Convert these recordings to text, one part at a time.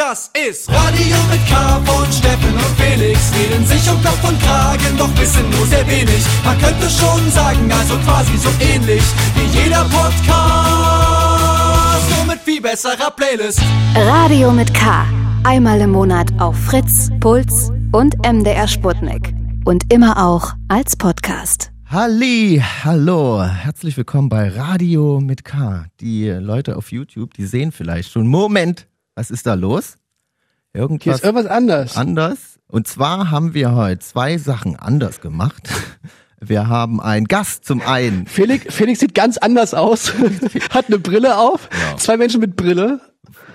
Das ist Radio mit K von Steffen und Felix. Reden sich um Kopf und Kragen, doch wissen nur sehr wenig. Man könnte schon sagen, also quasi so ähnlich wie jeder Podcast. Nur mit viel besserer Playlist. Radio mit K. Einmal im Monat auf Fritz, Puls und MDR Sputnik. Und immer auch als Podcast. Halli, hallo, herzlich willkommen bei Radio mit K. Die Leute auf YouTube, die sehen vielleicht schon, Moment, was ist da los? Irgendwas Hier ist irgendwas anders. anders. Und zwar haben wir heute zwei Sachen anders gemacht. Wir haben einen Gast zum einen. Felix, Felix sieht ganz anders aus, hat eine Brille auf, Ja. zwei Menschen mit Brille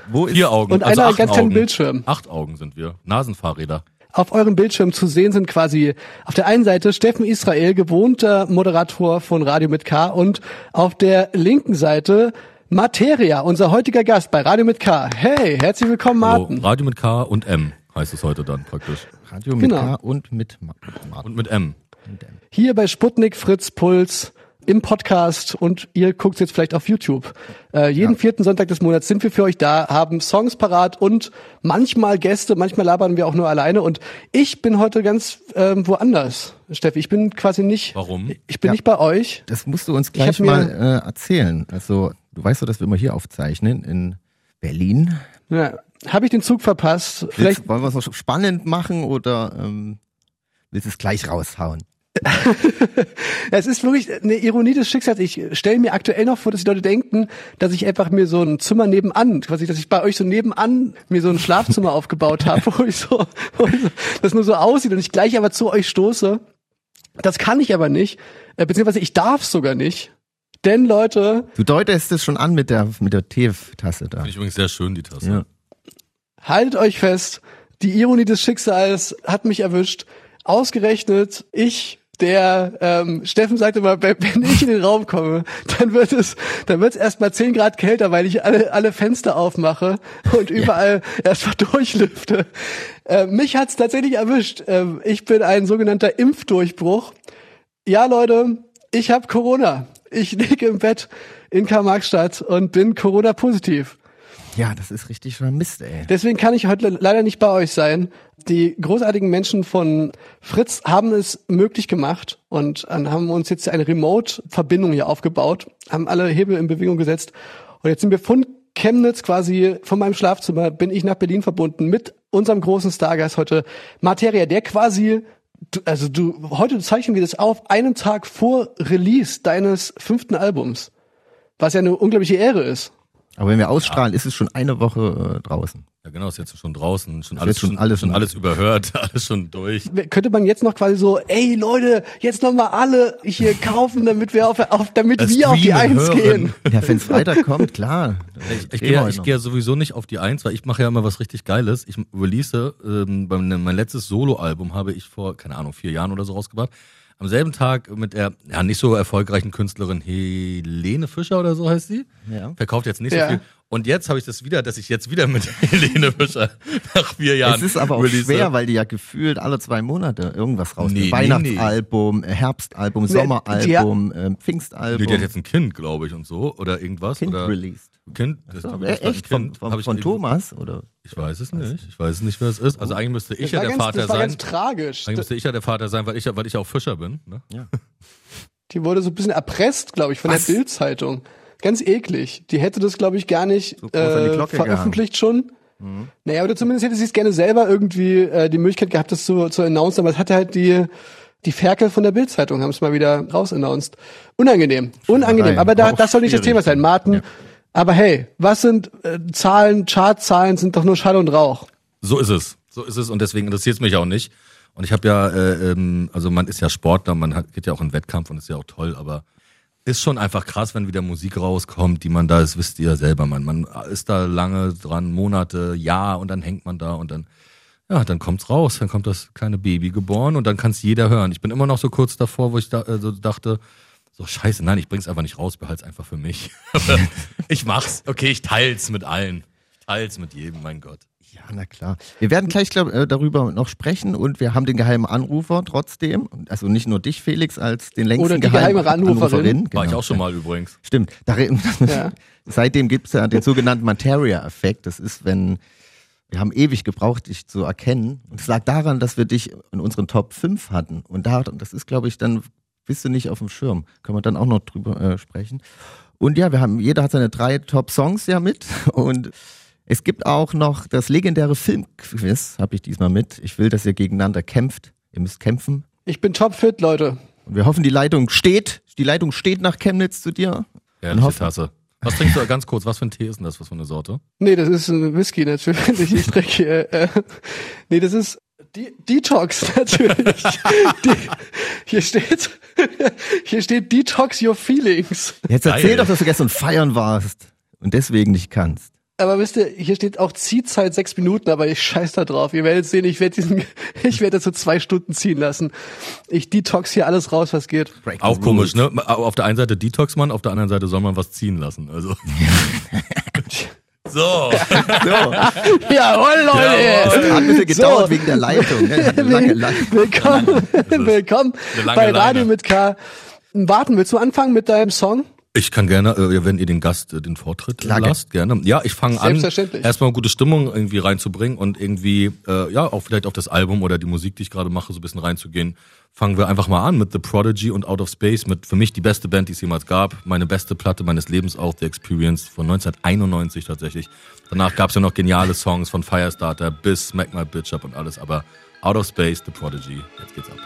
Wo ist Vier Augen. und also einer acht ganz kleinen. Bildschirm. Acht Augen sind wir. Nasenfahrräder. Auf eurem Bildschirm zu sehen sind quasi auf der einen Seite Steffen Israel, gewohnter Moderator von Radio mit K und auf der linken Seite Materia, unser heutiger Gast bei Radio mit K. Hey, herzlich willkommen, Hallo. Martin. Radio mit K und M heißt es heute dann praktisch. Radio mit Genau. K und mit Ma- Martin. Und mit M. Hier bei Sputnik Fritz Puls im Podcast und ihr guckt jetzt vielleicht auf YouTube. Äh, jeden vierten Sonntag des Monats sind wir für euch da, haben Songs parat und manchmal Gäste, manchmal labern wir auch nur alleine und ich bin heute ganz ähm, woanders, Steffi. Ich bin quasi nicht, Warum? ich bin Ja. nicht bei euch. Das musst du uns gleich mir- mal äh, erzählen. Also, du weißt doch, dass wir immer hier aufzeichnen in Berlin. Ja, Habe ich den Zug verpasst? Vielleicht Willst, wollen wir es noch spannend machen oder ähm, willst du es gleich raushauen? Es ist wirklich eine Ironie des Schicksals. Ich stelle mir aktuell noch vor, dass die Leute denken, dass ich einfach mir so ein Zimmer nebenan, quasi, dass ich bei euch so nebenan mir so ein Schlafzimmer aufgebaut habe, wo ich so, wo ich so, das nur so aussieht und ich gleich aber zu euch stoße. Das kann ich aber nicht, äh, beziehungsweise ich darf sogar nicht. Denn Leute, Du deutest es schon an mit der mit der Teetasse da. Finde ich übrigens sehr schön, die Tasse. Ja. haltet euch fest, die Ironie des Schicksals hat mich erwischt. Ausgerechnet ich, der ähm, Steffen sagte mal, wenn ich in den Raum komme, dann wird es, dann wird es erstmal 10 Grad kälter, weil ich alle alle Fenster aufmache und überall erstmal durchlüfte. Äh, mich hat's tatsächlich erwischt. Ähm, ich bin ein sogenannter Impfdurchbruch. Ja, Leute, ich habe Corona. Ich liege im Bett in Karl-Marx-Stadt und bin Corona-positiv. Ja, das ist richtig schon Mist, ey. Deswegen kann ich heute le- leider nicht bei euch sein. Die großartigen Menschen von Fritz haben es möglich gemacht und äh, haben uns jetzt eine Remote-Verbindung hier aufgebaut, haben alle Hebel in Bewegung gesetzt und jetzt sind wir von Chemnitz quasi von meinem Schlafzimmer bin ich nach Berlin verbunden mit unserem großen Stargast heute Materia, der quasi du, also du heute zeichnen wir das auf einem Tag vor Release deines fünften Albums, was ja eine unglaubliche Ehre ist. Aber wenn wir ausstrahlen, ist es schon eine Woche äh, draußen. Ja, genau, ist jetzt schon draußen, schon alles, schon schon, alles- schon alles überhört, alles schon durch. könnte man jetzt noch quasi so, ey Leute, jetzt noch mal alle hier kaufen, damit wir auf, auf damit Das wir auf die Eins hören. gehen. Ja, wenn es Freitag kommt, klar. Ich, ich Geh gehe ich gehe ja sowieso nicht auf die Eins, weil ich mache ja immer was richtig Geiles. Ich release, ähm, mein letztes Soloalbum habe ich vor, keine Ahnung, vier Jahren oder so rausgebracht. Am selben Tag mit der ja nicht so erfolgreichen Künstlerin Helene Fischer oder so heißt sie. Ja. Verkauft jetzt nicht Ja. so viel. Und jetzt habe ich das wieder, dass ich jetzt wieder mit Helene Fischer nach vier Jahren Es ist aber auch release. schwer, weil die ja gefühlt alle zwei Monate irgendwas rausbringen. Nee, nee, Weihnachtsalbum, äh, Herbstalbum, Nee, Sommeralbum, Die, Pfingstalbum. die hat jetzt ein Kind, glaube ich, und so. Oder irgendwas. Kind oder released. Kind. Das, So, das äh, echt? Von, Kind. von, Hab ich von irgendwo- Thomas? Oder? Ich weiß es nicht. Ich weiß es nicht, wer es ist. Also eigentlich müsste ich ja der ganz, Vater das war sein. ganz tragisch. Eigentlich müsste ich ja der Vater sein, weil ich, ja- weil ich ja auch Fischer bin. Ne? Die wurde so ein bisschen erpresst, glaube ich, von Was? der Bild-Zeitung. Ganz eklig. Die hätte das, glaube ich, gar nicht So äh, veröffentlicht schon. Naja, oder zumindest hätte sie es gerne selber irgendwie äh, die Möglichkeit gehabt, das zu, zu announcen, aber es hatte halt die die Ferkel von der Bild-Zeitung haben es mal wieder rausannounced. Unangenehm, unangenehm. Aber da, das soll nicht das. Thema sein, Martin. Aber hey, was sind äh, Zahlen, Chartzahlen sind doch nur Schall und Rauch. So ist es. So ist es und deswegen interessiert es mich auch nicht. Und ich habe ja, äh, ähm, also man ist ja Sportler, man hat, geht ja auch in Wettkampf und ist ja auch toll, aber ist schon einfach krass, wenn wieder Musik rauskommt, die man da ist, wisst ihr ja selber, man. Man ist da lange dran, Monate, Jahr und dann hängt man da und dann, ja, dann kommt's raus, dann kommt das kleine Baby geboren und dann kann's jeder hören. Ich bin immer noch so kurz davor, wo ich da, äh, so dachte, so scheiße, nein, ich bring's einfach nicht raus, behalt's einfach für mich. Ich mach's, okay, ich teil's mit allen. Ich teil's mit jedem, mein Gott. Ja, na klar. Wir werden gleich glaub, äh, darüber noch sprechen und wir haben den geheimen Anrufer trotzdem. Also nicht nur dich, Felix, als den längsten Oder die geheimen geheime Anruferin. War ich Genau. auch schon mal übrigens. Stimmt. Da, Ja. Seitdem gibt es ja den sogenannten Materia-Effekt. Das ist, wenn Wir haben ewig gebraucht, dich zu erkennen. Und es lag daran, dass wir dich in unseren Top 5 hatten. Und da, das ist, glaube ich, dann bist du nicht auf dem Schirm. Können wir dann auch noch drüber äh, sprechen. Und ja, wir haben, jeder hat seine drei Top-Songs ja mit. Und es gibt auch noch das legendäre Filmquiz, habe ich diesmal mit. Ich will, dass ihr gegeneinander kämpft. Ihr müsst kämpfen. Ich bin topfit, Leute. Und wir hoffen, die Leitung steht. Die Leitung steht nach Chemnitz zu dir. Ehrliche Tasse. Was trinkst du ganz kurz? Was für ein Tee ist denn das? Was für eine Sorte? Nee, das ist ein Whisky natürlich. Ich trinke hier. Äh, nee, das ist De Detox natürlich. Hier steht, hier steht Detox your feelings. Jetzt Geil. erzähl doch, dass du gestern feiern warst und deswegen nicht kannst. Aber wisst ihr, hier steht auch Ziehzeit sechs Minuten, aber ich scheiß da drauf. Ihr werdet sehen, ich werde diesen, ich werde das so zwei Stunden ziehen lassen. Ich detox hier alles raus, was geht. Break Auch komisch, ne? Auf der einen Seite Detox man, auf der anderen Seite soll man was ziehen lassen. Also. so. So, Jawohl, Leute! hat ein bisschen gedauert So. wegen der Leitung. Ne? Lange Leitung. Willkommen, willkommen lange bei Radio Leine. mit K. Warten, willst du anfangen mit deinem Song? Ich kann gerne, äh, wenn ihr den Gast äh, den Vortritt äh, Klar, lasst, gerne. Ja, ich fange an, erstmal gute Stimmung irgendwie reinzubringen und irgendwie, äh, ja, auch vielleicht auf das Album oder die Musik, die ich gerade mache, so ein bisschen reinzugehen. Fangen wir einfach mal an mit The Prodigy und Out of Space, mit für mich die beste Band, die es jemals gab. Meine beste Platte meines Lebens auch, The Experience von 1991 tatsächlich. Danach gab es ja noch geniale Songs von Firestarter bis Smack My Bitch Up und alles, aber Out of Space, The Prodigy, jetzt geht's ab.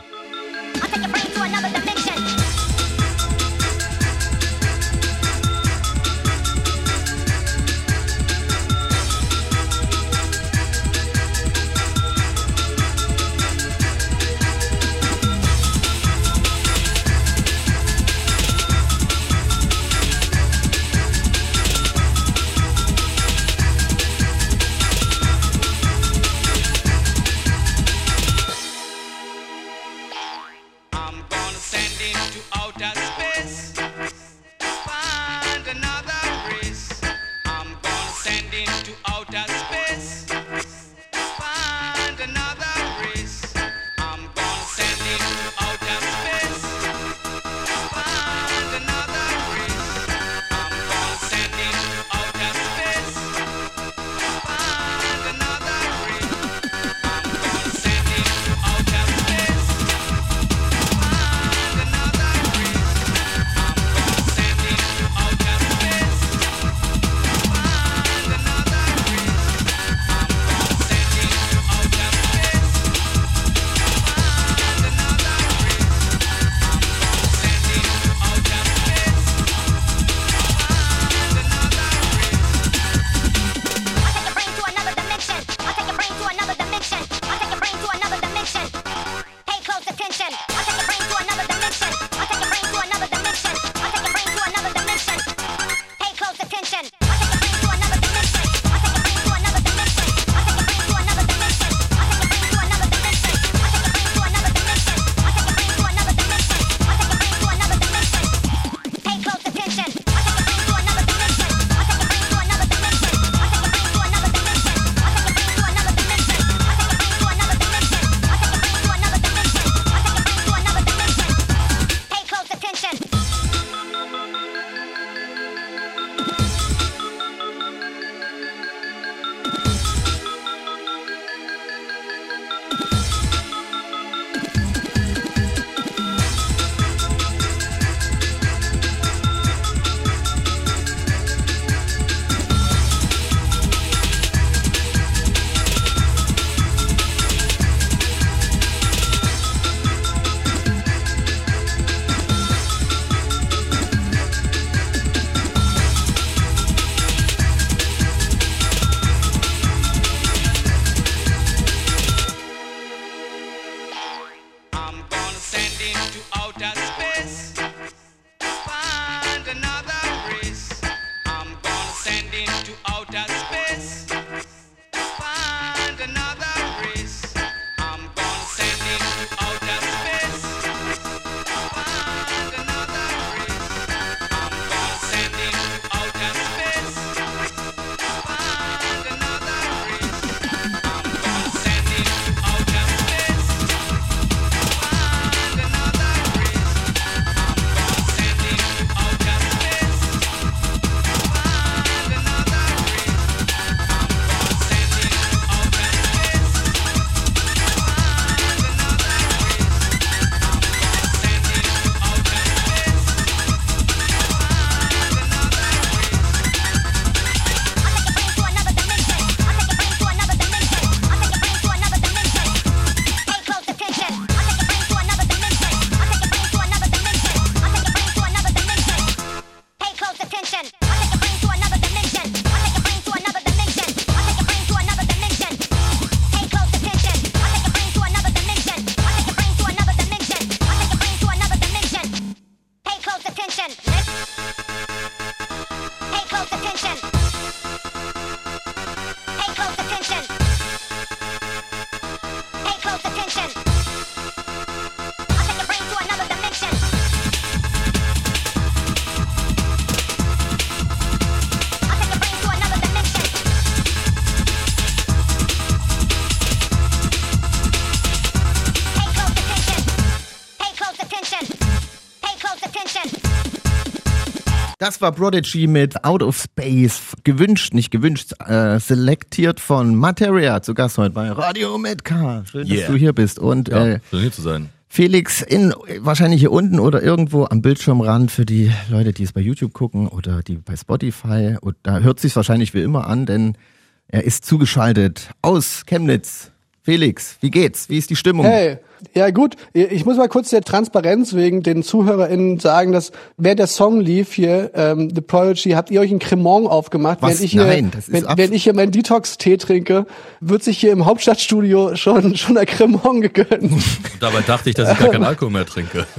Das war Prodigy mit Out of Space. Gewünscht, nicht gewünscht, äh, selektiert von Materia. Zu Gast heute bei Radio K. Schön, Yeah. dass du hier bist. Und Ja, äh, schön hier zu sein. Felix in wahrscheinlich hier unten oder irgendwo am Bildschirmrand für die Leute, die es bei YouTube gucken oder die bei Spotify. Und da hört sich wahrscheinlich wie immer an, denn er ist zugeschaltet aus Chemnitz. Felix, wie geht's? Wie ist die Stimmung? Hey, ja gut, ich muss mal kurz der Transparenz wegen den ZuhörerInnen sagen, dass während der Song lief hier, ähm, The Prodigy, habt ihr euch ein Cremant aufgemacht, Was? während ich hier, Nein, das ist wenn, ab- während ich hier meinen Detox-Tee trinke, wird sich hier im Hauptstadtstudio schon, schon ein Cremant gegönnt. Und dabei dachte ich, dass ich gar keinen Alkohol mehr trinke.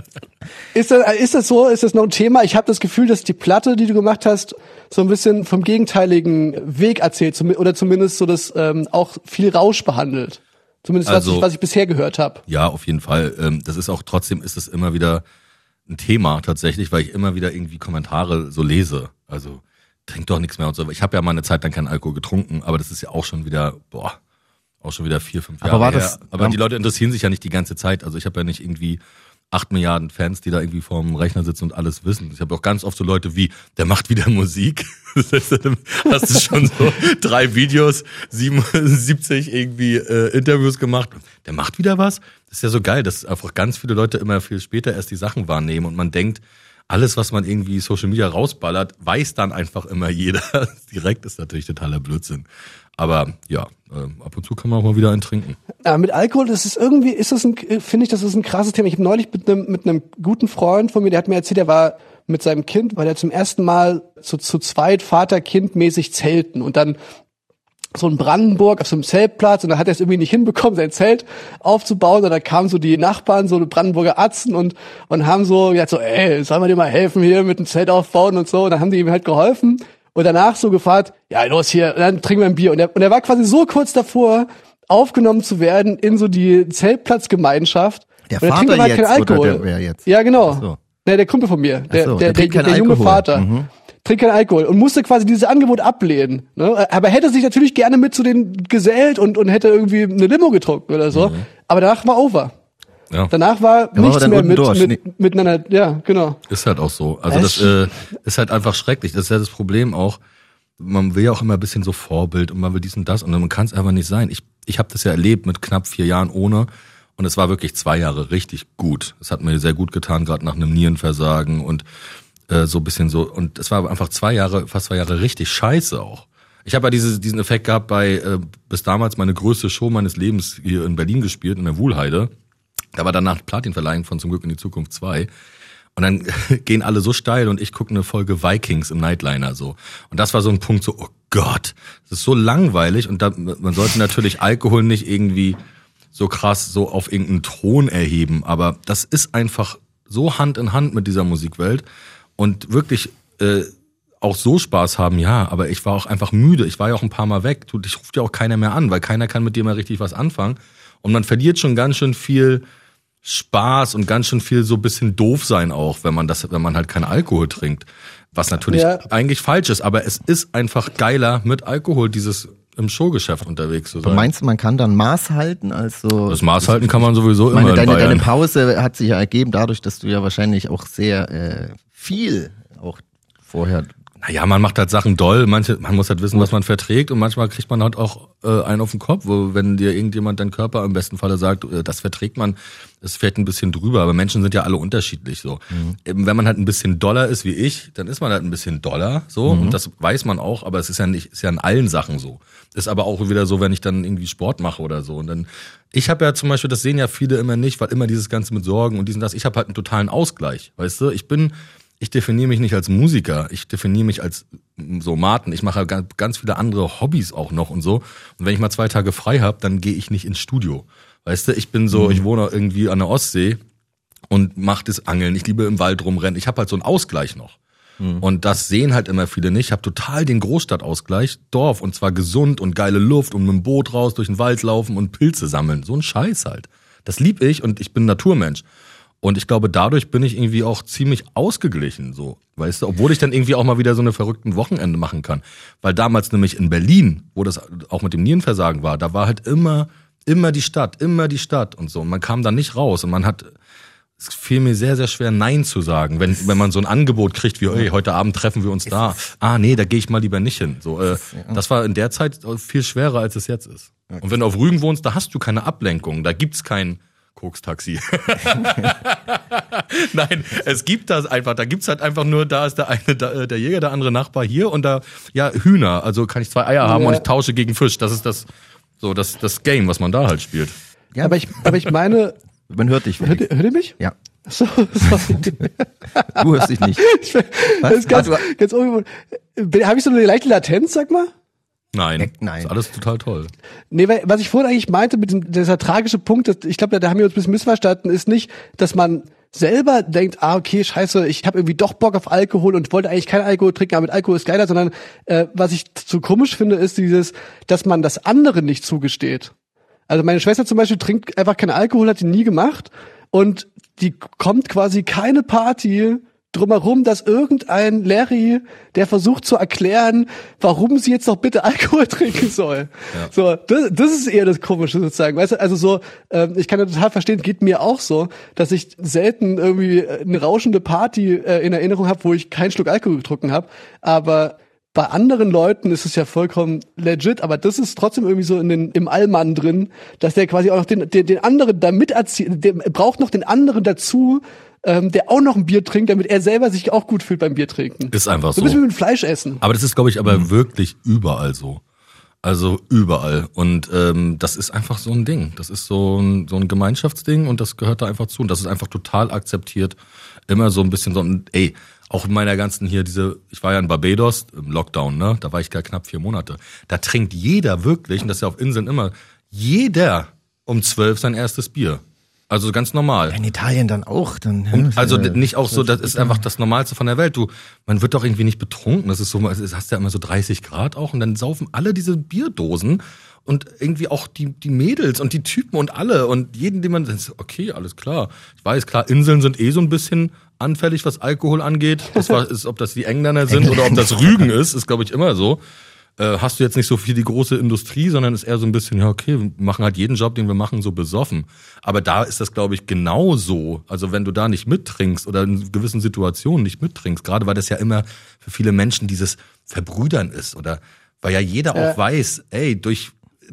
Ist das, ist das so? Ist das noch ein Thema? Ich habe das Gefühl, dass die Platte, die du gemacht hast, so ein bisschen vom gegenteiligen Weg erzählt oder zumindest so das ähm, auch viel Rausch behandelt. Zumindest was, Also- ich, was ich bisher gehört habe. Ja, auf jeden Fall. Ähm, Das ist auch trotzdem ist es immer wieder ein Thema tatsächlich, weil ich immer wieder irgendwie Kommentare so lese. Also trink doch nichts mehr und so. Ich habe ja mal eine Zeit lang keinen Alkohol getrunken, aber das ist ja auch schon wieder, boah, auch schon wieder vier, fünf Aber Jahre war her. das- aber die Leute interessieren sich ja nicht die ganze Zeit. Also ich habe ja nicht irgendwie acht Milliarden Fans, die da irgendwie vorm Rechner sitzen und alles wissen. Ich habe auch ganz oft so Leute wie, der macht wieder Musik. Hast du schon so drei Videos, 77 irgendwie äh, Interviews gemacht. Der macht wieder was. Das ist ja so geil, dass einfach ganz viele Leute immer viel später erst die Sachen wahrnehmen und man denkt, alles, was man irgendwie Social Media rausballert, weiß dann einfach immer jeder. Direkt ist natürlich totaler Blödsinn. Aber ja, äh, ab und zu kann man auch mal wieder einen trinken. Ja, mit Alkohol, das ist irgendwie, ist das ein, finde ich, das ist ein krasses Thema. Ich habe neulich mit einem mit einem guten Freund von mir, der hat mir erzählt, der war mit seinem Kind, weil er zum ersten Mal zu, zu zweit Vater-Kind-mäßig zelten und dann so in Brandenburg auf so einem Zeltplatz und da hat er es irgendwie nicht hinbekommen, sein Zelt aufzubauen und da kamen so die Nachbarn, so Brandenburger Atzen und, und haben so gesagt so, ey, sollen wir dir mal helfen hier mit dem Zelt aufbauen und so und dann haben die ihm halt geholfen und danach so gefragt, ja los hier, und dann trinken wir ein Bier und er, und er war quasi so kurz davor, aufgenommen zu werden in so die Zeltplatzgemeinschaft. Der Und er trinkt Vater aber halt jetzt Alkohol. der jetzt? Ja, genau. So. Nee, der Kumpel von mir, der, so, der, der der, der, junge Alkohol. Vater. Mhm. Trinkt keinen Alkohol und musste quasi dieses Angebot ablehnen. Ne? Aber er hätte sich natürlich gerne mit zu den gesellt und, und hätte irgendwie eine Limo getrunken oder so. Aber danach war over. Ja. Danach war war nichts mehr mit, durch. mit, miteinander. Ja, genau. Ist halt auch so. Also Es- das äh, ist halt einfach schrecklich. Das ist ja das Problem auch. Man will ja auch immer ein bisschen so Vorbild und man will dies und das und man kann es einfach nicht sein. Ich, ich habe das ja erlebt mit knapp vier Jahren ohne und es war wirklich zwei Jahre richtig gut. Es hat mir sehr gut getan, gerade nach einem Nierenversagen und äh, so ein bisschen so. Und es war einfach zwei Jahre, fast zwei Jahre richtig scheiße auch. Ich habe ja diese, diesen Effekt gehabt bei äh, bis damals meine größte Show meines Lebens hier in Berlin gespielt, in der Wuhlheide. Da war danach Platinverleihung von Zum Glück in die Zukunft 2. Und dann gehen alle so steil und ich gucke eine Folge Vikings im Nightliner so. Und das war so ein Punkt so, oh Gott, das ist so langweilig und da, man sollte natürlich Alkohol nicht irgendwie so krass so auf irgendeinen Thron erheben, aber das ist einfach so Hand in Hand mit dieser Musikwelt und wirklich äh, auch so Spaß haben, ja, aber ich war auch einfach müde. Ich war ja auch ein paar Mal weg. Du, dich ruft ja auch keiner mehr an, weil keiner kann mit dir mal richtig was anfangen. Und man verliert schon ganz schön viel Spaß und ganz schön viel so ein bisschen doof sein auch, wenn man das, wenn man halt keinen Alkohol trinkt. Was natürlich Ja. eigentlich falsch ist, aber es ist einfach geiler mit Alkohol, dieses im Showgeschäft unterwegs zu Aber sein. meinst du, man kann dann Maß halten? Also Das Maß halten kann man sowieso immer meine, in deine, deine Pause hat sich ja ergeben dadurch, dass du ja wahrscheinlich auch sehr äh, viel auch vorher. Naja, man macht halt Sachen doll, manche, man muss halt wissen, was man verträgt. Und manchmal kriegt man halt auch äh, einen auf den Kopf, wo wenn dir irgendjemand dein Körper im besten Falle sagt, äh, das verträgt man, es fällt ein bisschen drüber, aber Menschen sind ja alle unterschiedlich so. Eben, wenn man halt ein bisschen doller ist wie ich, dann ist man halt ein bisschen doller so. Und das weiß man auch, aber es ist ja nicht, ist ja in allen Sachen so. Ist aber auch wieder so, wenn ich dann irgendwie Sport mache oder so. Und dann, ich habe ja zum Beispiel, das sehen ja viele immer nicht, weil immer dieses Ganze mit Sorgen und diesen das, ich habe halt einen totalen Ausgleich, weißt du, ich bin ich definiere mich nicht als Musiker, ich definiere mich als so Martin. Ich mache ganz, viele andere Hobbys auch noch und so. Und wenn ich mal zwei Tage frei habe, dann gehe ich nicht ins Studio. Weißt du, ich bin so, ich wohne irgendwie an der Ostsee und mache das Angeln. Ich liebe im Wald rumrennen. Ich habe halt so einen Ausgleich noch. Und das sehen halt immer viele nicht. Ich habe total den Großstadtausgleich, Dorf und zwar gesund und geile Luft und mit dem Boot raus durch den Wald laufen und Pilze sammeln. So ein Scheiß halt. Das lieb ich und ich bin Naturmensch. Und ich glaube, dadurch bin ich irgendwie auch ziemlich ausgeglichen, so, weißt du, obwohl ich dann irgendwie auch mal wieder so eine verrückten Wochenende machen kann. Weil damals nämlich in Berlin, wo das auch mit dem Nierenversagen war, da war halt immer, immer die Stadt, immer die Stadt und so. Und man kam da nicht raus und man hat, es fiel mir sehr, sehr schwer, Nein zu sagen, wenn, wenn man so ein Angebot kriegt wie, hey, heute Abend treffen wir uns da. Ah, nee, da gehe ich mal lieber nicht hin. So, äh, das war in der Zeit viel schwerer, als es jetzt ist. Und wenn du auf Rügen wohnst, da hast du keine Ablenkung, da gibt's kein Kokstaxi. Nein, es gibt das einfach. Da gibt's halt einfach nur, da ist der eine, da, äh, der Jäger, der andere Nachbar hier und da, ja, Hühner. Also kann ich zwei Eier haben Ja. und ich tausche gegen Fisch. Das ist das, so das, das Game, was man da halt spielt. Ja, Aber ich, aber ich meine, man hört dich. hört, hört ihr mich? Ja, So, sorry. du hörst dich nicht. Das ist ganz, ganz ungewohnt. Habe ich so eine leichte Latenz, sag mal? Nein, Äh, nein. ist alles total toll. Nee, weil, was ich vorhin eigentlich meinte mit dem, dieser tragische Punkt, das, ich glaube, da, haben wir uns ein bisschen missverstanden, ist nicht, dass man selber denkt, ah, okay, scheiße, ich habe irgendwie doch Bock auf Alkohol und wollte eigentlich keinen Alkohol trinken, aber mit Alkohol ist geiler, sondern äh, was ich so komisch finde, ist dieses, dass man das anderen nicht zugesteht. Also meine Schwester zum Beispiel trinkt einfach keinen Alkohol, hat die nie gemacht und die kommt quasi keine Party drumherum, dass irgendein Larry, der versucht zu erklären, warum sie jetzt doch bitte Alkohol trinken soll. So, das, das ist eher das Komische sozusagen. Weißt du, also so, ähm, ich kann das total verstehen, geht mir auch so, dass ich selten irgendwie eine rauschende Party äh, in Erinnerung habe, wo ich keinen Schluck Alkohol getrunken habe. Aber bei anderen Leuten ist es ja vollkommen legit, aber das ist trotzdem irgendwie so in den, im Allmann drin, dass der quasi auch noch den, den, den anderen da miterzieht, der braucht noch den anderen dazu, ähm, der auch noch ein Bier trinkt, damit er selber sich auch gut fühlt beim Bier trinken. Ist einfach so. so. ein bisschen wie mit Fleisch essen. Aber das ist, glaube ich, aber wirklich überall so. Also überall. Und ähm, das ist einfach so ein Ding. Das ist so ein, so ein Gemeinschaftsding und das gehört da einfach zu. Und das ist einfach total akzeptiert. Immer so ein bisschen so ein, ey, auch in meiner ganzen hier, diese, ich war ja in Barbados im Lockdown, ne? Da war ich da knapp vier Monate. Da trinkt jeder wirklich, und das ist ja auf Inseln immer, jeder um zwölf sein erstes Bier. Also ganz normal. In Italien dann auch. Dann, ja, Und also äh, nicht auch so, das ist einfach das Normalste von der Welt. Du, man wird doch irgendwie nicht betrunken. Das ist so, es hast ja immer so 30 Grad auch und dann saufen alle diese Bierdosen und irgendwie auch die, die Mädels und die Typen und alle und jeden, den man, okay, alles klar. Ich weiß, klar, Inseln sind eh so ein bisschen anfällig, was Alkohol angeht. Das war, ist, ob das die Engländer sind oder ob das Rügen ist, ist glaube ich immer so. Äh, hast du jetzt nicht so viel die große Industrie, sondern ist eher so ein bisschen, ja, okay, wir machen halt jeden Job, den wir machen, so besoffen. Aber da ist das, glaube ich, genauso. Also wenn du da nicht mittrinkst oder in gewissen Situationen nicht mittrinkst, gerade weil das ja immer für viele Menschen dieses Verbrüdern ist oder weil ja jeder auch weiß, ey, durch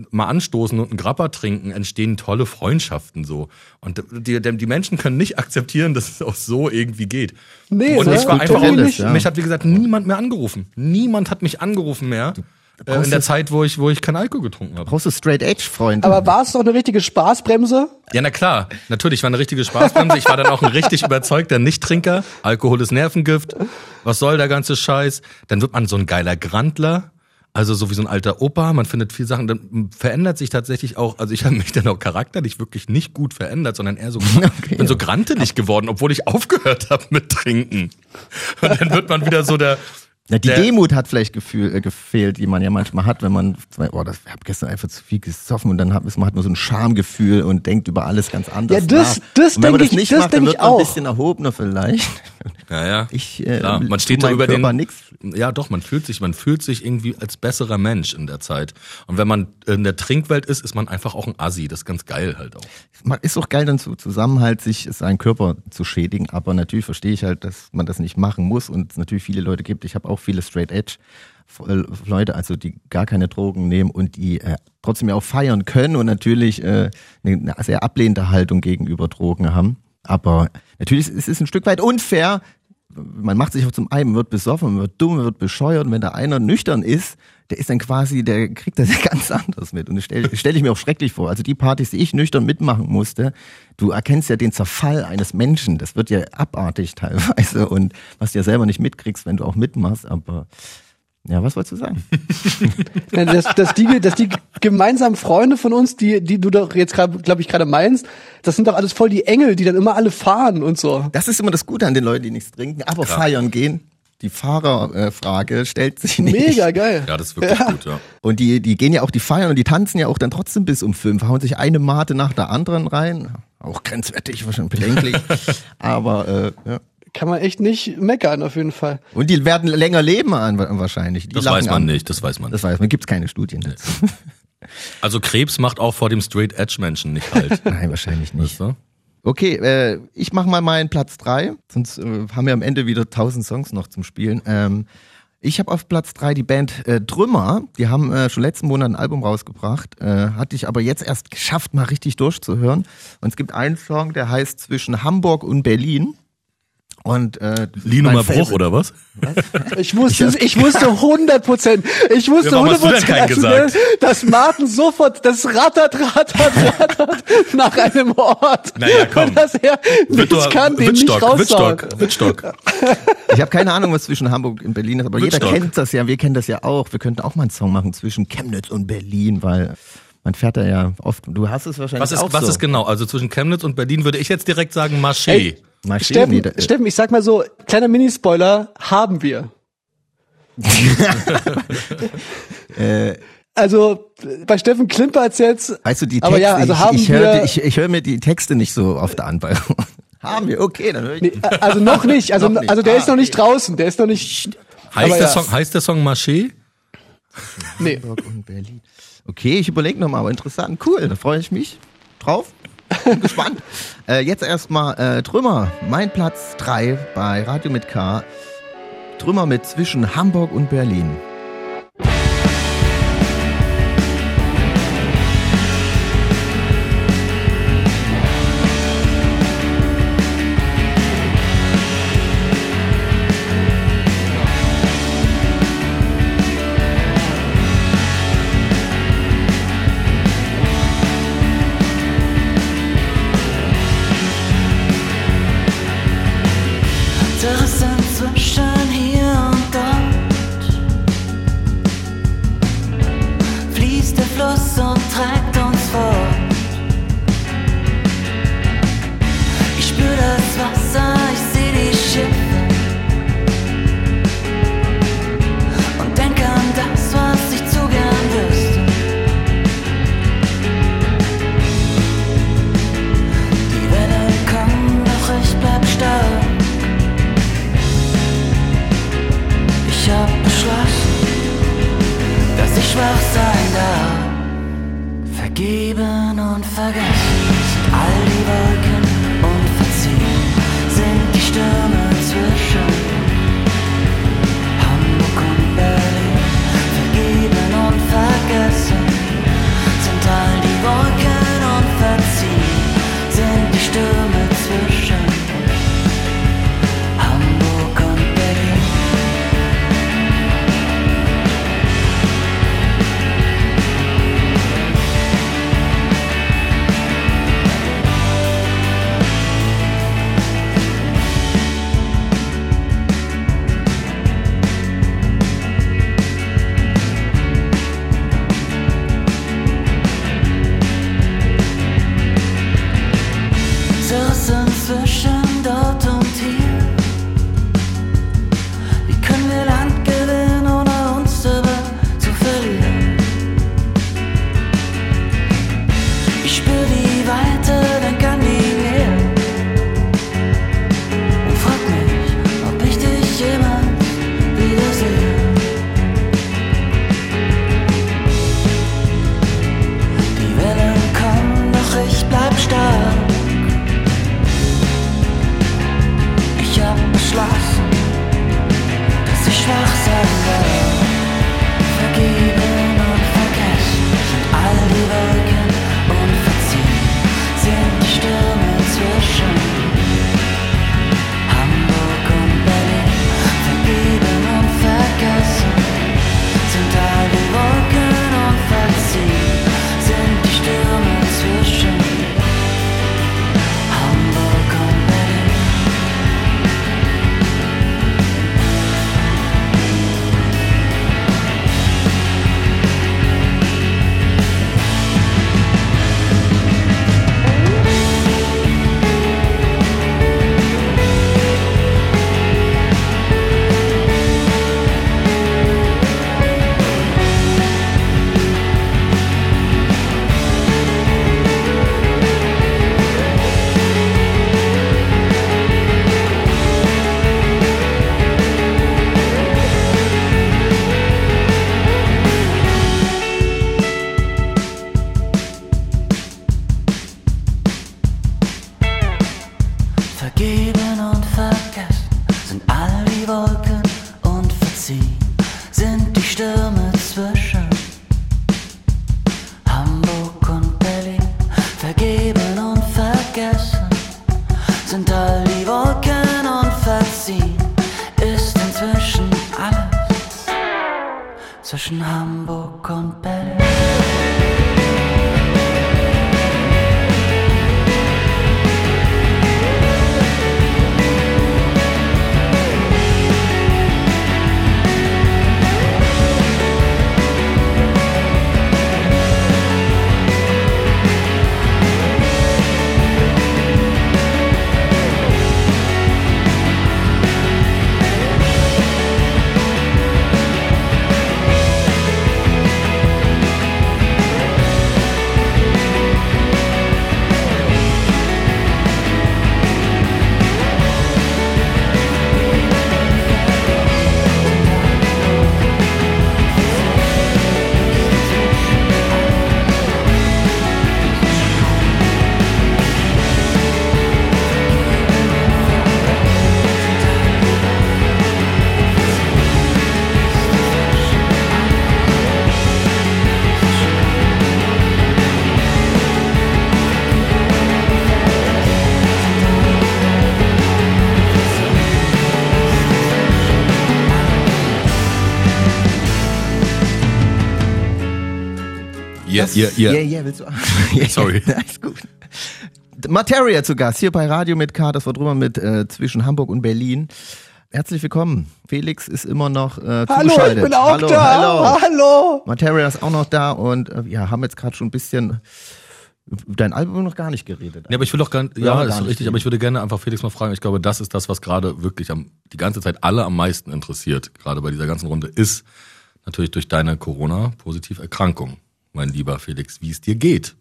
mal anstoßen und einen Grappa trinken entstehen tolle Freundschaften so. Und die, die die Menschen können nicht akzeptieren, dass es auch so irgendwie geht. Nee, und ne? ich war einfach auch nicht. ja. Mich hat, wie gesagt, niemand mehr angerufen. Niemand hat mich angerufen mehr. Äh, in der Zeit, wo ich, wo ich keinen Alkohol getrunken habe. Brauchst du Straight Edge Freunde? Aber war es doch eine richtige Spaßbremse? Ja, na klar. Natürlich war eine richtige Spaßbremse. Ich war dann auch ein richtig überzeugter Nichttrinker. Alkohol ist Nervengift. Was soll der ganze Scheiß? Dann wird man so ein geiler Grandler. Also so wie so ein alter Opa, man findet viel Sachen, dann verändert sich tatsächlich auch, also ich habe mich dann auch charakterlich wirklich nicht gut verändert, sondern eher so, ich bin so grantelig geworden, obwohl ich aufgehört habe mit Trinken. Und dann wird man wieder so der, Ja, die der- Demut hat vielleicht gefühl, äh, gefehlt, die man ja manchmal hat, wenn man, oh, das, ich habe gestern einfach zu viel gesoffen und dann hat, man hat man so ein Schamgefühl und denkt über alles ganz anders Ja, das- nach. das und wenn man denk das ich- nicht das macht, denk dann ich wird man auch. ein bisschen erhobener vielleicht. Ja, ja. Ich, äh, Klar, man steht da über den, Körper nix. ja doch, man fühlt sich, man fühlt sich irgendwie als besserer Mensch in der Zeit. Und wenn man in der Trinkwelt ist, ist man einfach auch ein Assi. Das ist ganz geil halt auch. Man- Ist auch geil, dann zu Zusammenhalt sich seinen Körper zu schädigen, aber natürlich verstehe ich halt, dass man das nicht machen muss und es natürlich viele Leute gibt. Ich habe auch viele Straight Edge äh, Leute, also die gar keine Drogen nehmen und die äh, trotzdem ja auch feiern können und natürlich äh, eine eine sehr ablehnende Haltung gegenüber Drogen haben. Aber natürlich ist es ein Stück weit unfair. Man macht sich auch zum einen, wird besoffen, wird dumm, wird bescheuert. Und wenn da einer nüchtern ist, der ist dann quasi, der kriegt das ganz anders mit. Und das stelle stell ich mir auch schrecklich vor. Also die Partys, die ich nüchtern mitmachen musste, du erkennst ja den Zerfall eines Menschen. Das wird ja abartig teilweise und was du ja selber nicht mitkriegst, wenn du auch mitmachst. Aber ja, was wolltest du sagen? Ja, dass, dass, die, dass die gemeinsamen Freunde von uns, die, die du doch jetzt gerade, glaube ich, gerade meinst, das sind doch alles voll die Engel, die dann immer alle fahren und so. Das ist immer das Gute an den Leuten, die nichts trinken, aber feiern gehen. Die Fahrerfrage stellt sich nicht. Mega geil. Ja, das ist wirklich gut, ja. Und die, die gehen ja auch, die feiern und die tanzen ja auch dann trotzdem bis um fünf, hauen sich eine Mate nach der anderen rein. Auch grenzwertig, wahrscheinlich bedenklich. Aber äh, ja. Kann man echt nicht meckern, auf jeden Fall. Und die werden länger leben an, wahrscheinlich. Die Das weiß man an. nicht, das weiß man Das weiß man, gibt's keine Studien dazu. Also Krebs macht auch vor dem Straight Edge Menschen nicht halt. Nein, wahrscheinlich nicht. Weißt du? Okay, äh, ich mache mal meinen Platz drei, sonst äh, haben wir am Ende wieder tausend Songs noch zum Spielen. Ähm, ich habe auf Platz drei die Band äh, Trümmer. Die haben äh, schon letzten Monat ein Album rausgebracht. Äh, hatte ich aber jetzt erst geschafft, mal richtig durchzuhören. Und es gibt einen Song, der heißt Zwischen Hamburg und Berlin. Und äh, Nummer Bruch oder was? Ich wusste, ich wusste 100 Prozent, ich wusste Ja, warum hast 100 du denn keinen Prozent, dass Martin sofort, das rattert, rattert, rattert nach einem Ort. Naja, komm. Und dass er nicht kann, den nicht Wittstock, raussauen. Wittstock, Wittstock. Ich habe keine Ahnung, was zwischen Hamburg und Berlin ist, aber jeder Wittstock. kennt das ja. Wir kennen das ja auch. Wir könnten auch mal einen Song machen zwischen Chemnitz und Berlin, weil man fährt da ja oft. Du hast es wahrscheinlich Was ist, auch was so. ist genau? Also zwischen Chemnitz und Berlin würde ich jetzt direkt sagen Marché. Ey, Maschinen, Steffen, nee, da- Steffen, ich sag mal so, kleiner Minispoiler, haben wir. äh, Also, bei Steffen klimpert's jetzt. Weißt du, die Texte, Aber ja, also ich, haben ich, wir- höre, ich, ich höre mir die Texte nicht so oft an. Bei, haben wir, okay, dann höre ich. Nee, also noch nicht. Also, Noch nicht. also der Ah, ist noch nicht okay. draußen. Der ist noch nicht. Heißt, der ja. Song, heißt der Song Marché? Nee. Hamburg und Berlin. Okay, ich überlege nochmal, aber interessant, cool, da freue ich mich drauf. Bin gespannt. Äh, jetzt erstmal äh, Trümmer, mein Platz 3 bei Radio mit K. Trümmer mit zwischen Hamburg und Berlin. Ihr, ihr, ihr. Ja, ja, willst du? Ja, Sorry. Ja, ist gut. Materia zu Gast hier bei Radio mit K, das war drüber mit äh, zwischen Hamburg und Berlin. Herzlich willkommen. Felix ist immer noch äh, Hallo, ich zugeschaltet. bin auch hallo, da. Hallo. Hallo. Materia ist auch noch da und äh, ja, haben jetzt gerade schon ein bisschen dein Album noch gar nicht geredet. Ja, aber ich will doch gar Ja, ja, gar ist nicht richtig, aber ich würde gerne einfach Felix mal fragen, ich glaube, das ist das, was gerade wirklich am, die ganze Zeit alle am meisten interessiert, gerade bei dieser ganzen Runde, ist natürlich durch deine Corona-Positiverkrankung, mein lieber Felix, wie es dir geht.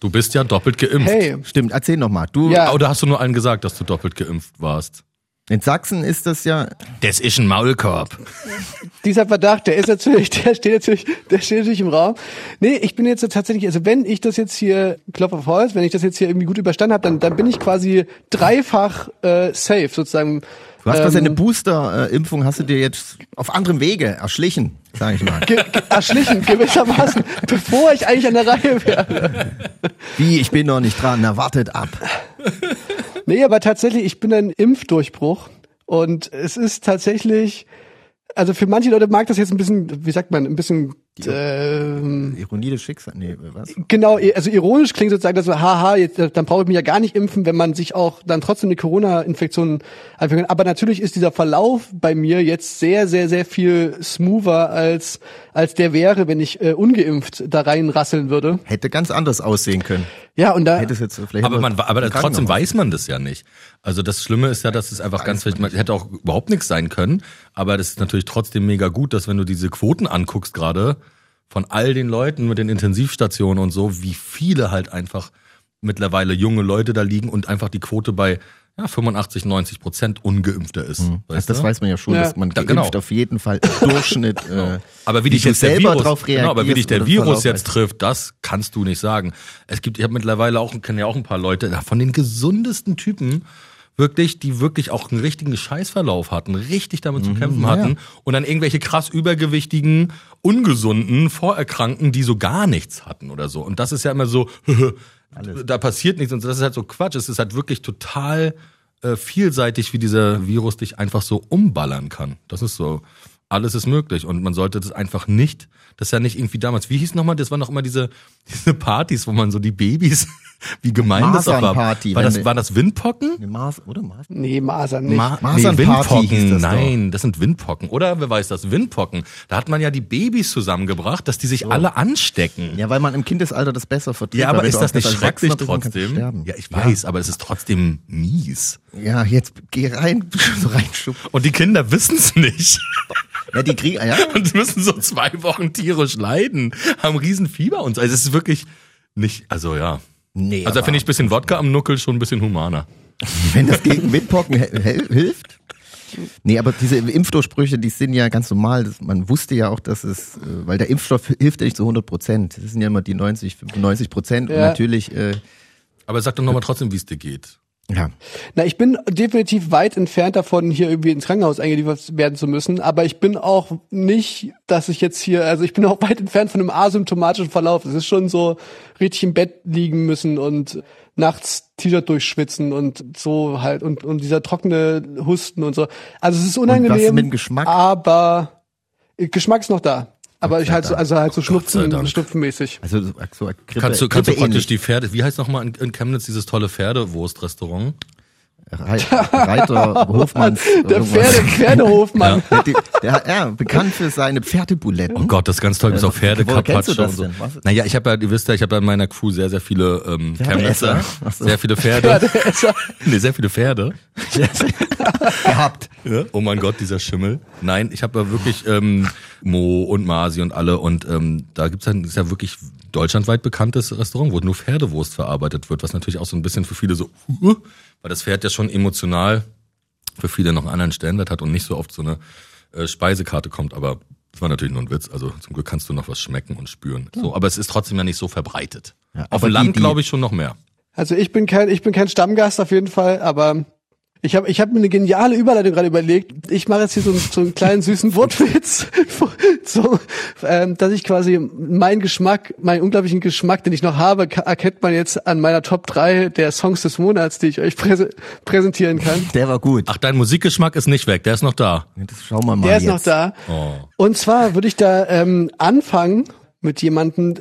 Du bist ja doppelt geimpft. Hey, Stimmt, erzähl noch mal. Du, Ja. Oder hast du nur allen gesagt, dass du doppelt geimpft warst? in Sachsen ist das ja, Das ist ein Maulkorb. dieser Verdacht, der ist natürlich, der steht natürlich, der steht natürlich im Raum. Nee, ich bin jetzt so tatsächlich, also wenn ich das jetzt hier, Klopf auf Holz, wenn ich das jetzt hier irgendwie gut überstanden habe, dann, dann bin ich quasi dreifach äh, safe sozusagen. Du hast quasi Ähm, eine Booster-Impfung, hast du dir jetzt auf anderem Wege erschlichen, sag ich mal. ge- ge- erschlichen gewissermaßen, bevor ich eigentlich an der Reihe wäre. Wie, ich bin noch nicht dran, na wartet ab. Nee, aber tatsächlich, ich bin ein Impfdurchbruch und es ist tatsächlich, also für manche Leute mag das jetzt ein bisschen, wie sagt man, ein bisschen ähm, Ironie des Schicksals, nee, was? Genau, also ironisch klingt sozusagen, dass so, haha, jetzt, dann brauche ich mich ja gar nicht impfen, wenn man sich auch dann trotzdem eine Corona-Infektion einfangen kann. Aber natürlich ist dieser Verlauf bei mir jetzt sehr, sehr, sehr viel smoother als, als der wäre, wenn ich äh, ungeimpft da reinrasseln würde. Hätte ganz anders aussehen können. Ja, und da, Hätte es jetzt vielleicht Aber man, aber trotzdem weiß man das ja nicht. Also das Schlimme ist ja, dass es einfach ganz, man hätte auch überhaupt nichts sein können. Aber das ist natürlich trotzdem mega gut, dass wenn du diese Quoten anguckst gerade von all den Leuten mit den Intensivstationen und so, wie viele halt einfach mittlerweile junge Leute da liegen und einfach die Quote bei ja, 85, 90 Prozent ungeimpfter ist. Also Weißt das du? weiß man ja schon, Ja. dass man Ja, geimpft genau. auf jeden Fall im Durchschnitt. Äh, Aber wie dich jetzt der Virus, drauf genau, aber wie dich der Virus jetzt trifft, das kannst du nicht sagen. Es gibt, ich habe mittlerweile auch, kenne ja auch ein paar Leute von den gesundesten Typen, wirklich, die wirklich auch einen richtigen Scheißverlauf hatten, richtig damit zu kämpfen ja, hatten und dann irgendwelche krass übergewichtigen, ungesunden Vorerkrankten, die so gar nichts hatten oder so. Und das ist ja immer so, da passiert nichts und das ist halt so Quatsch. Es ist halt wirklich total äh, vielseitig, wie dieser Virus dich einfach so umballern kann. Das ist so, alles ist möglich und man sollte das einfach nicht, das ist ja nicht irgendwie damals, wie hieß nochmal, das waren doch immer diese, diese Partys, wo man so die Babys, wie gemein das auch war. Masernparty, War das, war das Windpocken? eine Maß, oder Maß? nee, Masern nicht. Ma Masernparty nee, hieß Windpocken, das doch. nein, das sind Windpocken. Oder wer weiß das? Windpocken. Da hat man ja die Babys zusammengebracht, dass die sich alle anstecken. Ja, weil man im Kindesalter das besser verdient. Ja, aber ist das nicht schrecklich trotzdem? Ja, ich weiß, aber es ist trotzdem mies. Ja, jetzt geh rein, so reinschupfen. Und die Kinder wissen es nicht. Ja, die kriegen, ja. Und müssen so zwei Wochen tierisch leiden, haben riesen Fieber und so. Also es ist wirklich nicht, also ja. Nee, Also da aber finde ich ein bisschen Wodka am Nuckel schon ein bisschen humaner. wenn das gegen Windpocken hilft. Nee, aber diese Impfdurchbrüche, die sind ja ganz normal. Das, man wusste ja auch, dass es, äh, weil der Impfstoff hilft ja nicht zu 100 Prozent. Das sind ja immer die 90, 95 Prozent. Und Ja. natürlich, äh, Aber sag doch nochmal trotzdem, wie es dir geht. Ja, Na, ich bin definitiv weit entfernt davon, hier irgendwie ins Krankenhaus eingeliefert werden zu müssen. Aber ich bin auch nicht, dass ich jetzt hier, also ich bin auch weit entfernt von einem asymptomatischen Verlauf. Es ist schon so richtig im Bett liegen müssen und nachts T-Shirt durchschwitzen und so halt und, und dieser trockene Husten und so. Also es ist unangenehm. Aber Geschmack ist noch da. Aber ich halt so, also halt so sei Schnupfen. Schnupfenmäßig. Also so, so Grippe, Kannst du, kannst du praktisch die. Pferde, wie heißt nochmal in, in Chemnitz dieses tolle Pferdewurstrestaurant? Rei- Reiter Hofmanns. Der. Pferde, Pferdehofmann. Der, die- der, ja, bekannt für seine Pferdebuletten. Oh Gott, das ist ganz toll, bis auf du Pferdekarpaccio das und so. Naja, ich habe ja, ihr wisst ja, ich habe ja in meiner Crew sehr, sehr viele ähm, Pferdeesser? Chemnitzer, so. sehr viele Pferde. nee, sehr viele Pferde. gehabt. Ja? Oh mein Gott, dieser Schimmel. Nein, ich habe ja wirklich ähm, Mo und Masi und alle und ähm, da gibt's dann ist ja wirklich deutschlandweit bekanntes Restaurant, wo nur Pferdewurst verarbeitet wird, was natürlich auch so ein bisschen für viele so, uh, weil das Pferd ja schon emotional für viele noch einen anderen Stellenwert hat und nicht so oft so eine äh, Speisekarte kommt, aber das war natürlich nur ein Witz. Also zum Glück kannst du noch was schmecken und spüren. So, aber es ist trotzdem ja nicht so verbreitet. Ja, Auf dem Land glaube ich schon noch mehr. Also ich bin kein, ich bin kein Stammgast auf jeden Fall, aber ich habe ich hab mir eine geniale Überleitung gerade überlegt. Ich mache jetzt hier so, einen- so einen kleinen süßen Wortwitz, so, ähm, dass ich quasi meinen Geschmack, meinen unglaublichen Geschmack, den ich noch habe, erkennt man jetzt an meiner Top 3 der Songs des Monats, die ich euch präse präsentieren kann. Der war gut. Ach, dein Musikgeschmack ist nicht weg, der ist noch da. Das schauen wir mal Der ist jetzt. noch da. Oh. Und zwar würde ich da ähm, anfangen mit jemandem.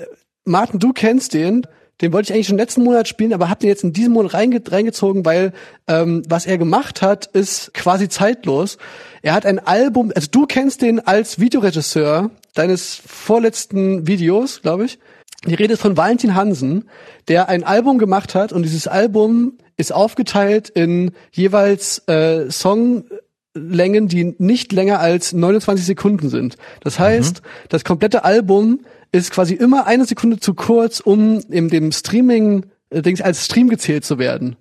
Martin, du kennst den. Den wollte ich eigentlich schon letzten Monat spielen, aber hab den jetzt in diesem Monat reinge reingezogen, weil ähm, was er gemacht hat, ist quasi zeitlos. Er hat ein Album, also du kennst den als Videoregisseur deines vorletzten Videos, glaube ich. Die Rede ist von Valentin Hansen, der ein Album gemacht hat und dieses Album ist aufgeteilt in jeweils äh, Song Längen, die nicht länger als 29 Sekunden sind. Das heißt, das komplette Album ist quasi immer eine Sekunde zu kurz, um in dem Streaming äh, Dings als Stream gezählt zu werden.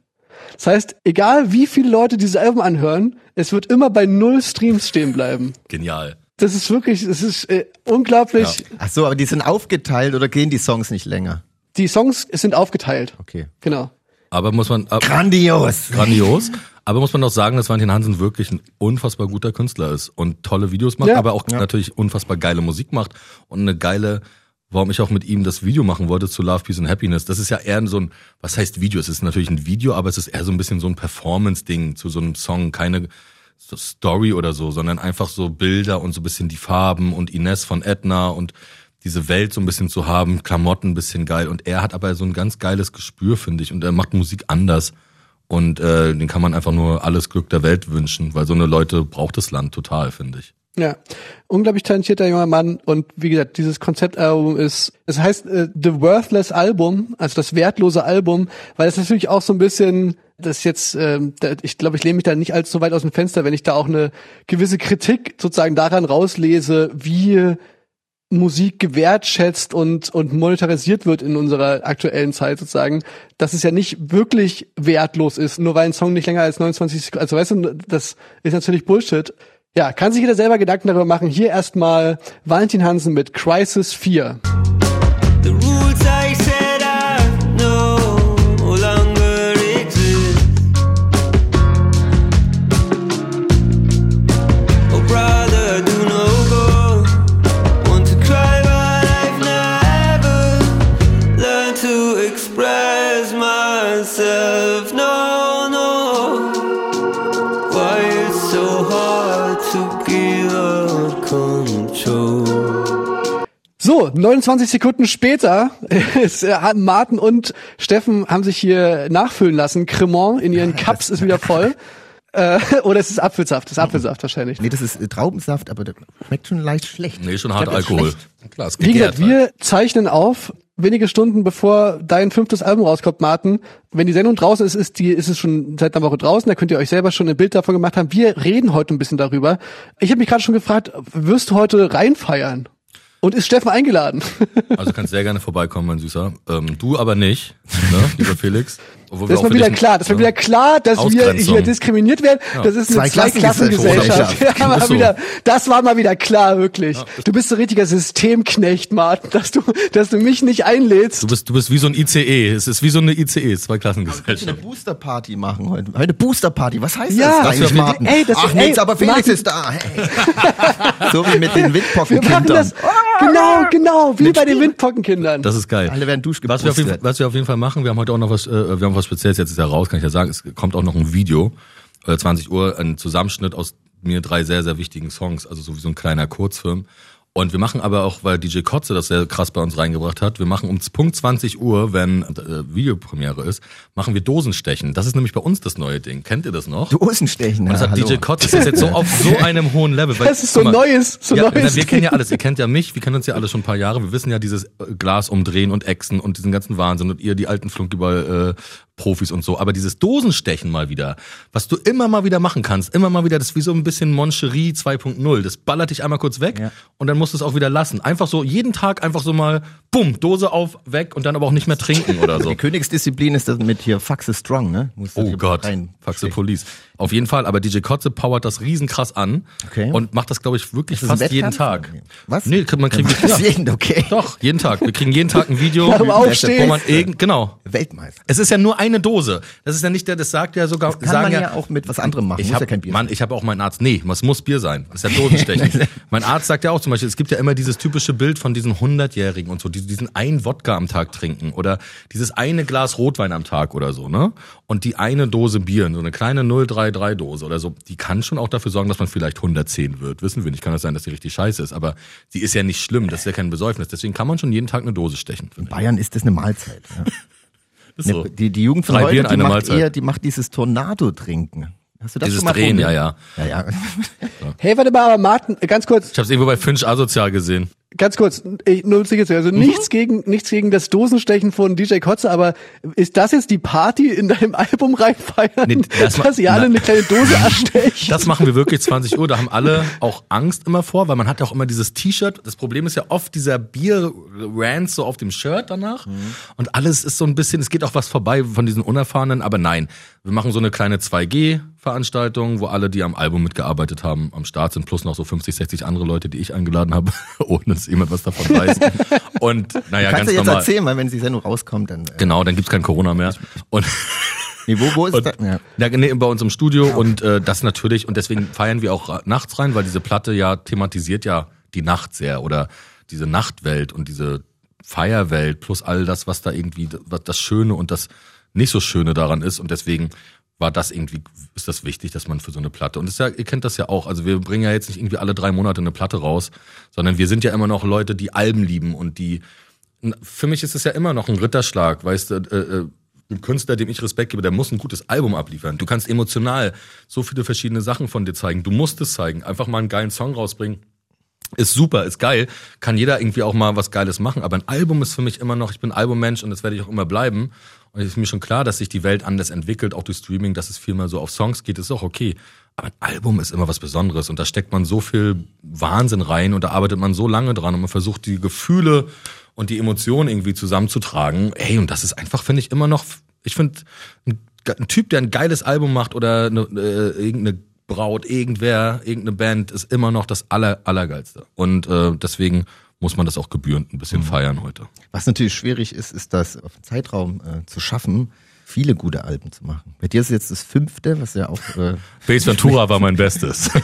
Das heißt, egal wie viele Leute dieses Album anhören, es wird immer bei null Streams stehen bleiben. Genial. Das ist wirklich, das ist äh, unglaublich. Ach so, aber die sind aufgeteilt oder gehen die Songs nicht länger? Die Songs sind aufgeteilt. Okay. Genau. Aber muss man ab, Grandios. grandios. Aber muss man auch sagen, dass Valentin Hansen wirklich ein unfassbar guter Künstler ist und tolle Videos macht, Ja. aber auch natürlich unfassbar geile Musik macht und eine geile, warum ich auch mit ihm das Video machen wollte zu Love, Peace and Happiness. Das ist ja eher so ein, was heißt Video? Es ist natürlich ein Video, aber es ist eher so ein bisschen so ein Performance-Ding zu so einem Song, keine Story oder so, sondern einfach so Bilder und so ein bisschen die Farben und Ines von Edna und diese Welt so ein bisschen zu haben, Klamotten ein bisschen geil. Und er hat aber so ein ganz geiles Gespür, finde ich. Und er macht Musik anders. Und äh, den kann man einfach nur alles Glück der Welt wünschen, weil so eine Leute braucht das Land total, finde ich. Ja, unglaublich talentierter junger Mann und wie gesagt, dieses Konzeptalbum ist, es heißt äh, The Worthless Album, also das wertlose Album, weil es natürlich auch so ein bisschen, das jetzt, da, ich glaube, ich lehne mich da nicht allzu weit aus dem Fenster, wenn ich da auch eine gewisse Kritik sozusagen daran rauslese, wie Musik gewertschätzt und, und monetarisiert wird in unserer aktuellen Zeit sozusagen, dass es ja nicht wirklich wertlos ist, nur weil ein Song nicht länger als 29 Sekunden, also weißt du, das ist natürlich Bullshit. Ja, kann sich jeder selber Gedanken darüber machen. Hier erstmal Valentin Hansen mit Crisis 4. The rules I So, 29 Sekunden später ist, äh, haben Martin und Steffen haben sich hier nachfüllen lassen. Cremant in ihren Cups ist wieder voll. Äh, oder es ist Apfelsaft, das ist Apfelsaft wahrscheinlich. Nee, das ist äh, Traubensaft, aber der schmeckt schon leicht schlecht. Nee, schon hart Alkohol. Klar, Wie gesagt, gegärt halt. wir zeichnen auf, wenige Stunden bevor dein fünftes Album rauskommt, Martin. Wenn die Sendung draußen ist, ist, die, ist es schon seit einer Woche draußen. Da könnt ihr euch selber schon ein Bild davon gemacht haben. Wir reden heute ein bisschen darüber. Ich habe mich gerade schon gefragt, wirst du heute reinfeiern? Und ist Steffen eingeladen? Also kannst sehr gerne vorbeikommen, mein Süßer. Ähm, du aber nicht, ne, lieber Felix. Obwohl wir Das ist mal wieder klar, das war ja. wieder klar, dass wir hier diskriminiert werden. Das ist eine Zweiklassengesellschaft. Zweiklassengesellschaft. Ja, mal Ist so. wieder, das war mal wieder klar, wirklich. Du bist so ein richtiger Systemknecht, Martin, dass du, dass du mich nicht einlädst. Du bist, du bist wie so ein ICE. Es ist wie so eine ICE, zwei eine Klassengesellschaft. Boosterparty machen heute. Heute Boosterparty. Was heißt Ja, das das wir- Martin? ey, das- Ach ey, nichts, aber Felix Martin- ist da. Hey. so wie mit den Wir Windpockenkindern. genau, genau, wie bei den Windpockenkindern. Das ist geil. Alle werden Was wir, auf jeden, was wir auf jeden Fall machen, wir haben heute auch noch was, äh, wir haben was Spezielles, jetzt ist ja raus, kann ich ja sagen, es kommt auch noch ein Video, äh, 20 Uhr, ein Zusammenschnitt aus mir drei sehr, sehr wichtigen Songs, also so wie so ein kleiner Kurzfilm. Und wir machen aber auch, weil DJ Kotze das sehr krass bei uns reingebracht hat, wir machen um Punkt 20 Uhr, wenn äh, Videopremiere ist, machen wir Dosenstechen. Das ist nämlich bei uns das neue Ding. Kennt ihr das noch? Dosenstechen. Und das ja, hat hallo. DJ Kotze, das ist jetzt so auf so einem hohen Level. Weil, Das ist so mal, neues, so ja, neues wir kennen ja alles. Ihr kennt ja mich, wir kennen uns ja alle schon ein paar Jahre. Wir wissen ja dieses äh, Glas umdrehen und Echsen und diesen ganzen Wahnsinn und ihr die alten Flunkyball äh, Profis und so. Aber dieses Dosenstechen mal wieder, was du immer mal wieder machen kannst, immer mal wieder, das ist wie so ein bisschen Moncherie 2.0. Das ballert dich einmal kurz weg Ja. und dann musst du es auch wieder lassen. Einfach so jeden Tag einfach so mal, bumm, Dose auf, weg und dann aber auch nicht mehr trinken oder so. Die Königsdisziplin ist das mit hier Faxe Strong, ne? Musst Oh Gott, the police. Auf jeden Fall, aber DJ Kotze powert das riesenkrass an Okay. und macht das, glaube ich, wirklich das fast jeden? Tag. Was? Nee, man kriegt Das ja, jeden, okay. Doch, jeden Tag. Wir kriegen jeden Tag ein Video, wo man irgend, genau. Weltmeister. Es ist ja nur eine Dose. Das ist ja nicht der, das sagt ja sogar, Kann sagen man ja, ja auch mit was anderem machen. ich Muss hab, ja kein Bier Mann, ich habe auch meinen Arzt. Nee, es muss Bier sein. Das ist ja Dosenstechen. mein Arzt sagt ja auch zum Beispiel, es gibt ja immer dieses typische Bild von diesen 100-Jährigen und so, die diesen einen Wodka am Tag trinken oder dieses eine Glas Rotwein am Tag oder so, ne? Und die eine Dose Bier, so eine kleine 033-Dose oder so, die kann schon auch dafür sorgen, dass man vielleicht 110 wird. Wissen wir nicht. Kann das sein, dass die richtig scheiße ist, aber die ist ja nicht schlimm. Das ist ja kein Besäufnis. Deswegen kann man schon jeden Tag eine Dose stechen. In Bayern ist das eine Mahlzeit. Ja. Ist so. Die, die Jugend von Drei heute, die macht Mahlzeit. eher, die macht dieses Tornado-Trinken. Hast du das Dieses schon mal Drehen, probiert? ja, Ja, ja. Hey, warte mal, aber Martin, ganz kurz, Ich habe es irgendwo bei Finch asozial gesehen. Ganz kurz, ich, nur sicher also Mhm. nichts gegen, nichts gegen das Dosenstechen von DJ Kotze, aber ist das jetzt die Party in deinem Album reinfeiern, Nee, das dass ihr alle na- eine kleine Dose erstechen? Das machen wir wirklich 20 Uhr. Da haben alle auch Angst immer vor, weil man hat ja auch immer dieses T-Shirt. Das Problem ist ja oft dieser Bier-Rant so auf dem Shirt danach. Und alles ist so ein bisschen, es geht auch was vorbei von diesen Unerfahrenen. Aber nein, wir machen so eine kleine 2G-Veranstaltung, wo alle, die am Album mitgearbeitet haben, am Start sind, plus noch so 50, 60 andere Leute, die ich eingeladen habe, ohne dass jemand was davon weiß. Und naja, Kannst ganz du jetzt normal. erzählen, weil wenn die Sendung rauskommt, dann. Äh, Genau, dann gibt's kein Corona mehr. Und nee, wo, wo ist und, das? Ja. ja, nee, bei uns im Studio und äh, das natürlich und deswegen feiern wir auch nachts rein, weil diese Platte ja thematisiert ja die Nacht sehr oder diese Nachtwelt und diese Feierwelt plus all das, was da irgendwie was das Schöne und das nicht so Schöne daran ist und deswegen war das irgendwie, ist das wichtig, dass man für so eine Platte, und ist ja, ihr kennt das ja auch, also wir bringen ja jetzt nicht irgendwie alle drei Monate eine Platte raus, sondern wir sind ja immer noch Leute, die Alben lieben und die, für mich ist es ja immer noch ein Ritterschlag, weißt du, äh, äh, ein Künstler, dem ich Respekt gebe, der muss ein gutes Album abliefern. Du kannst emotional so viele verschiedene Sachen von dir zeigen. Du musst es zeigen. Einfach mal einen geilen Song rausbringen. Ist super, ist geil. Kann jeder irgendwie auch mal was Geiles machen. Aber ein Album ist für mich immer noch, ich bin Albummensch und das werde ich auch immer bleiben. Und ist mir schon klar, dass sich die Welt anders entwickelt, auch durch Streaming, dass es viel mehr so auf Songs geht, ist auch okay. Aber ein Album ist immer was Besonderes und da steckt man so viel Wahnsinn rein und da arbeitet man so lange dran und man versucht die Gefühle und die Emotionen irgendwie zusammenzutragen. Ey, und das ist einfach, finde ich, immer noch, ich finde, ein, ein Typ, der ein geiles Album macht oder eine, äh, irgendeine Braut, irgendwer, irgendeine Band, ist immer noch das aller, allergeilste. Und äh, deswegen muss man das auch gebührend ein bisschen feiern heute. Was natürlich schwierig ist, ist das auf einen Zeitraum äh, zu schaffen, viele gute Alben zu machen. Bei dir ist es jetzt das fünfte, was ja auch. Äh, Base Ventura war mein Bestes.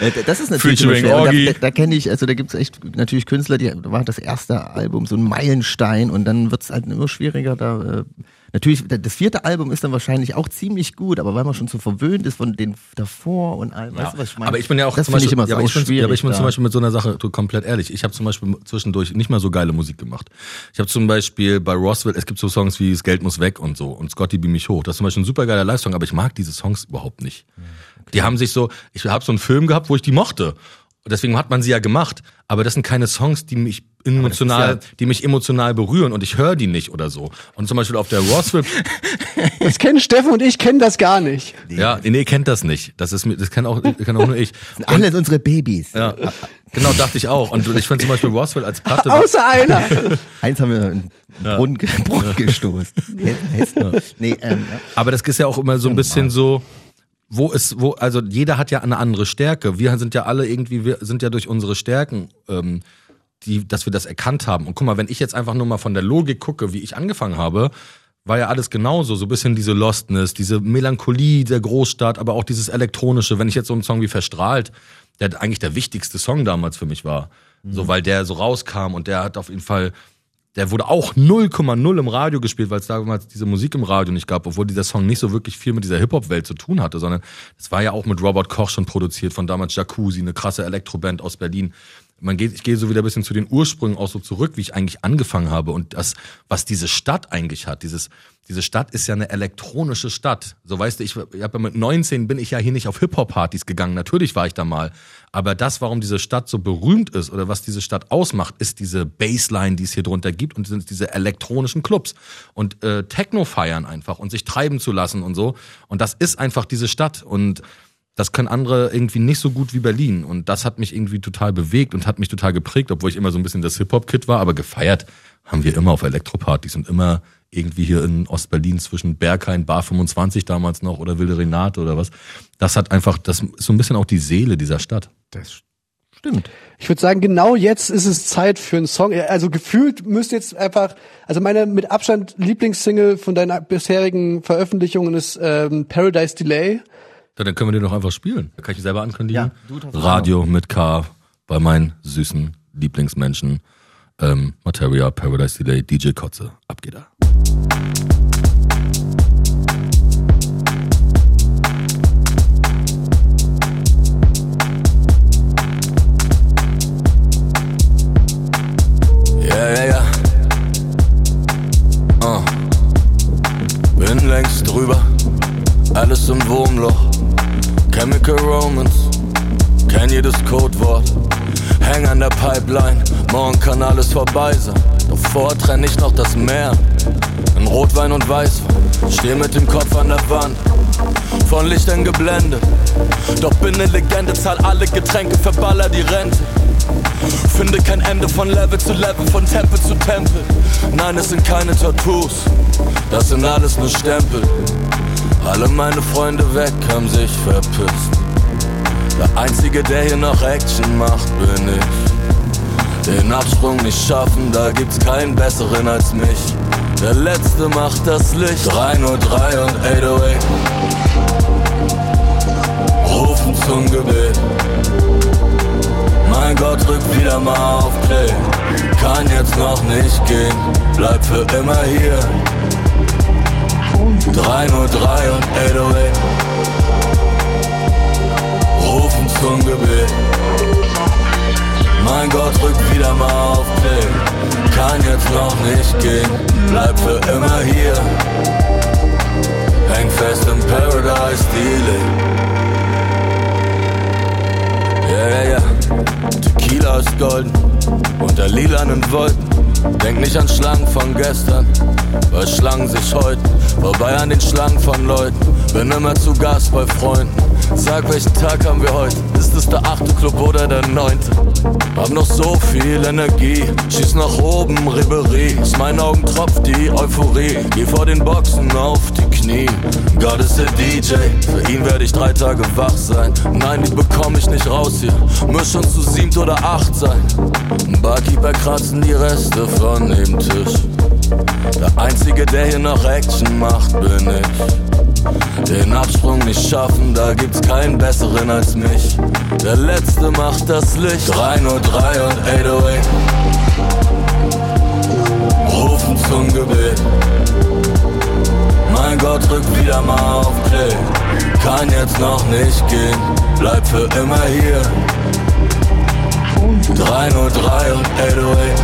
Äh, Das ist natürlich Featuring immer schwer. Da, da, kenne ich, also da gibt's echt natürlich Künstler, die war das erste Album so ein Meilenstein und dann wird's halt immer schwieriger. Da äh, natürlich das vierte Album ist dann wahrscheinlich auch ziemlich gut, aber weil man schon so verwöhnt ist von den davor und allem, weißt du, was ich meine? Aber ich bin ja auch das zum Beispiel, ich immer ja, aber ich bin, schwierig. ja, aber ich bin zum Beispiel mit so einer Sache komplett ehrlich. Ich habe zum Beispiel zwischendurch nicht mal so geile Musik gemacht. Ich habe zum Beispiel bei Roswell, es gibt so Songs wie Das Geld muss weg und so und Scotty beam mich hoch. Das ist zum Beispiel ein super geiler Live-Song, aber ich mag diese Songs überhaupt nicht. Die haben sich so, ich habe so einen Film gehabt, wo ich die mochte. Und deswegen hat man sie ja gemacht. Aber das sind keine Songs, die mich emotional, ist die mich emotional berühren und ich höre die nicht oder so. Und zum Beispiel auf der Roswell, Das kennen Steffen und ich kennen das gar nicht. ja, nee, kennt das nicht. Das ist mir, das kann auch, kann auch nur ich. sind alles unsere Babys. Ja, genau, dachte ich auch. Und ich finde zum Beispiel Roswell als Platte. Außer einer. Eins haben wir in den Brunnen, Brunnen gestoßen. Hessen. Nee, ähm, ja. Aber das ist ja auch immer so ein bisschen so, wo ist, wo, also jeder hat ja eine andere Stärke. Wir sind ja alle irgendwie, wir sind ja durch unsere Stärken, ähm, die, dass wir das erkannt haben. Und guck mal, wenn ich jetzt einfach nur mal von der Logik gucke, wie ich angefangen habe, war ja alles genauso. So ein bisschen diese Lostness, diese Melancholie der Großstadt, aber auch dieses Elektronische. Wenn ich jetzt so einen Song wie Verstrahlt, der eigentlich der wichtigste Song damals für mich war. So, weil der so rauskam und der hat auf jeden Fall der wurde auch 0,0 im Radio gespielt, weil es damals diese Musik im Radio nicht gab, obwohl dieser Song nicht so wirklich viel mit dieser Hip-Hop-Welt zu tun hatte, sondern es war ja auch mit Robert Koch schon produziert, von damals Jacuzzi, eine krasse Elektroband aus Berlin. Man geht, ich gehe so wieder ein bisschen zu den Ursprüngen auch so zurück, wie ich eigentlich angefangen habe und das, was diese Stadt eigentlich hat. Dieses, diese Stadt ist ja eine elektronische Stadt. So weißt du, ich, ich hab ja mit 19 bin ich ja hier nicht auf Hip-Hop-Partys gegangen. Natürlich war ich da mal. Aber das, warum diese Stadt so berühmt ist oder was diese Stadt ausmacht, ist diese Bassline, die es hier drunter gibt und sind diese elektronischen Clubs und äh, Techno feiern einfach und sich treiben zu lassen und so. Und das ist einfach diese Stadt und das können andere irgendwie nicht so gut wie Berlin. Und das hat mich irgendwie total bewegt und hat mich total geprägt, obwohl ich immer so ein bisschen das Hip-Hop-Kid war, aber gefeiert haben wir immer auf Elektropartys und immer irgendwie hier in Ostberlin zwischen Berghain, Bar 25 damals noch oder Wilde Renate oder was. Das hat einfach, das ist so ein bisschen auch die Seele dieser Stadt. Das stimmt. Ich würde sagen, genau jetzt ist es Zeit für einen Song. Also gefühlt müsste jetzt einfach, also meine mit Abstand Lieblingssingle von deinen bisherigen Veröffentlichungen ist ähm, Paradise Delay. Ja, dann können wir den doch einfach spielen. Da kann ich selber ankündigen. Ja, Radio mit K bei meinen süßen Lieblingsmenschen. Ähm, Materia, Paradise Delay, DJ Kotze. Ab geht er. Ja, ja, ja. Uh. Bin längst drüber, alles im Wurmloch. Chemical Romance, kenn jedes Codewort. Häng an der Pipeline, morgen kann alles vorbei sein. Doch vor trenn ich noch das Meer. In Rotwein und Weißwein, steh mit dem Kopf an der Wand. Von Lichtern geblendet. Doch bin ne Legende, zahl alle Getränke, verballer die Rente. Finde kein Ende von Level zu Level, von Tempel zu Tempel. Nein, es sind keine Tattoos, das sind alles nur Stempel. Alle meine Freunde weg, haben sich verpisst. Der Einzige, der hier noch Action macht, bin ich. Den Absprung nicht schaffen, da gibt's keinen besseren als mich. Der Letzte macht das Licht. 303 und 808. Rufen zum Gebet. Mein Gott, drück wieder mal auf Play. Kann jetzt noch nicht gehen, bleib für immer hier. 303 und 808 Rufen zum Gebet. Mein Gott, drück wieder mal auf Play. Kann jetzt noch nicht gehen, bleib für immer hier. Häng fest im Paradise Delay Ja, ja, ja Tequila ist golden. Unter lilanen Wolken Denk nicht an Schlangen von gestern, weil Schlangen sich heute vorbei an den Schlangen von Leuten. Bin immer zu Gast bei Freunden. Sag, welchen Tag haben wir heute? Ist es der achte Club oder der neunte? Hab noch so viel Energie, schieß nach oben, Ribery. Aus meinen Augen tropft die Euphorie. Geh vor den Boxen auf die Knie. Gott ist der DJ, für ihn werde ich drei Tage wach sein. Nein, die bekomm ich nicht raus hier. Muss schon zu siebt oder acht sein. Barkeeper kratzen die Reste von dem Tisch. Der Einzige, der hier noch Action macht, bin ich. Den Absprung nicht schaffen, da gibt's keinen besseren als mich. Der Letzte macht das Licht. 303 und 808. Rufen zum Gebet. Mein Gott, drück wieder mal auf Play. Kann jetzt noch nicht gehen, bleib für immer hier. 303 und 808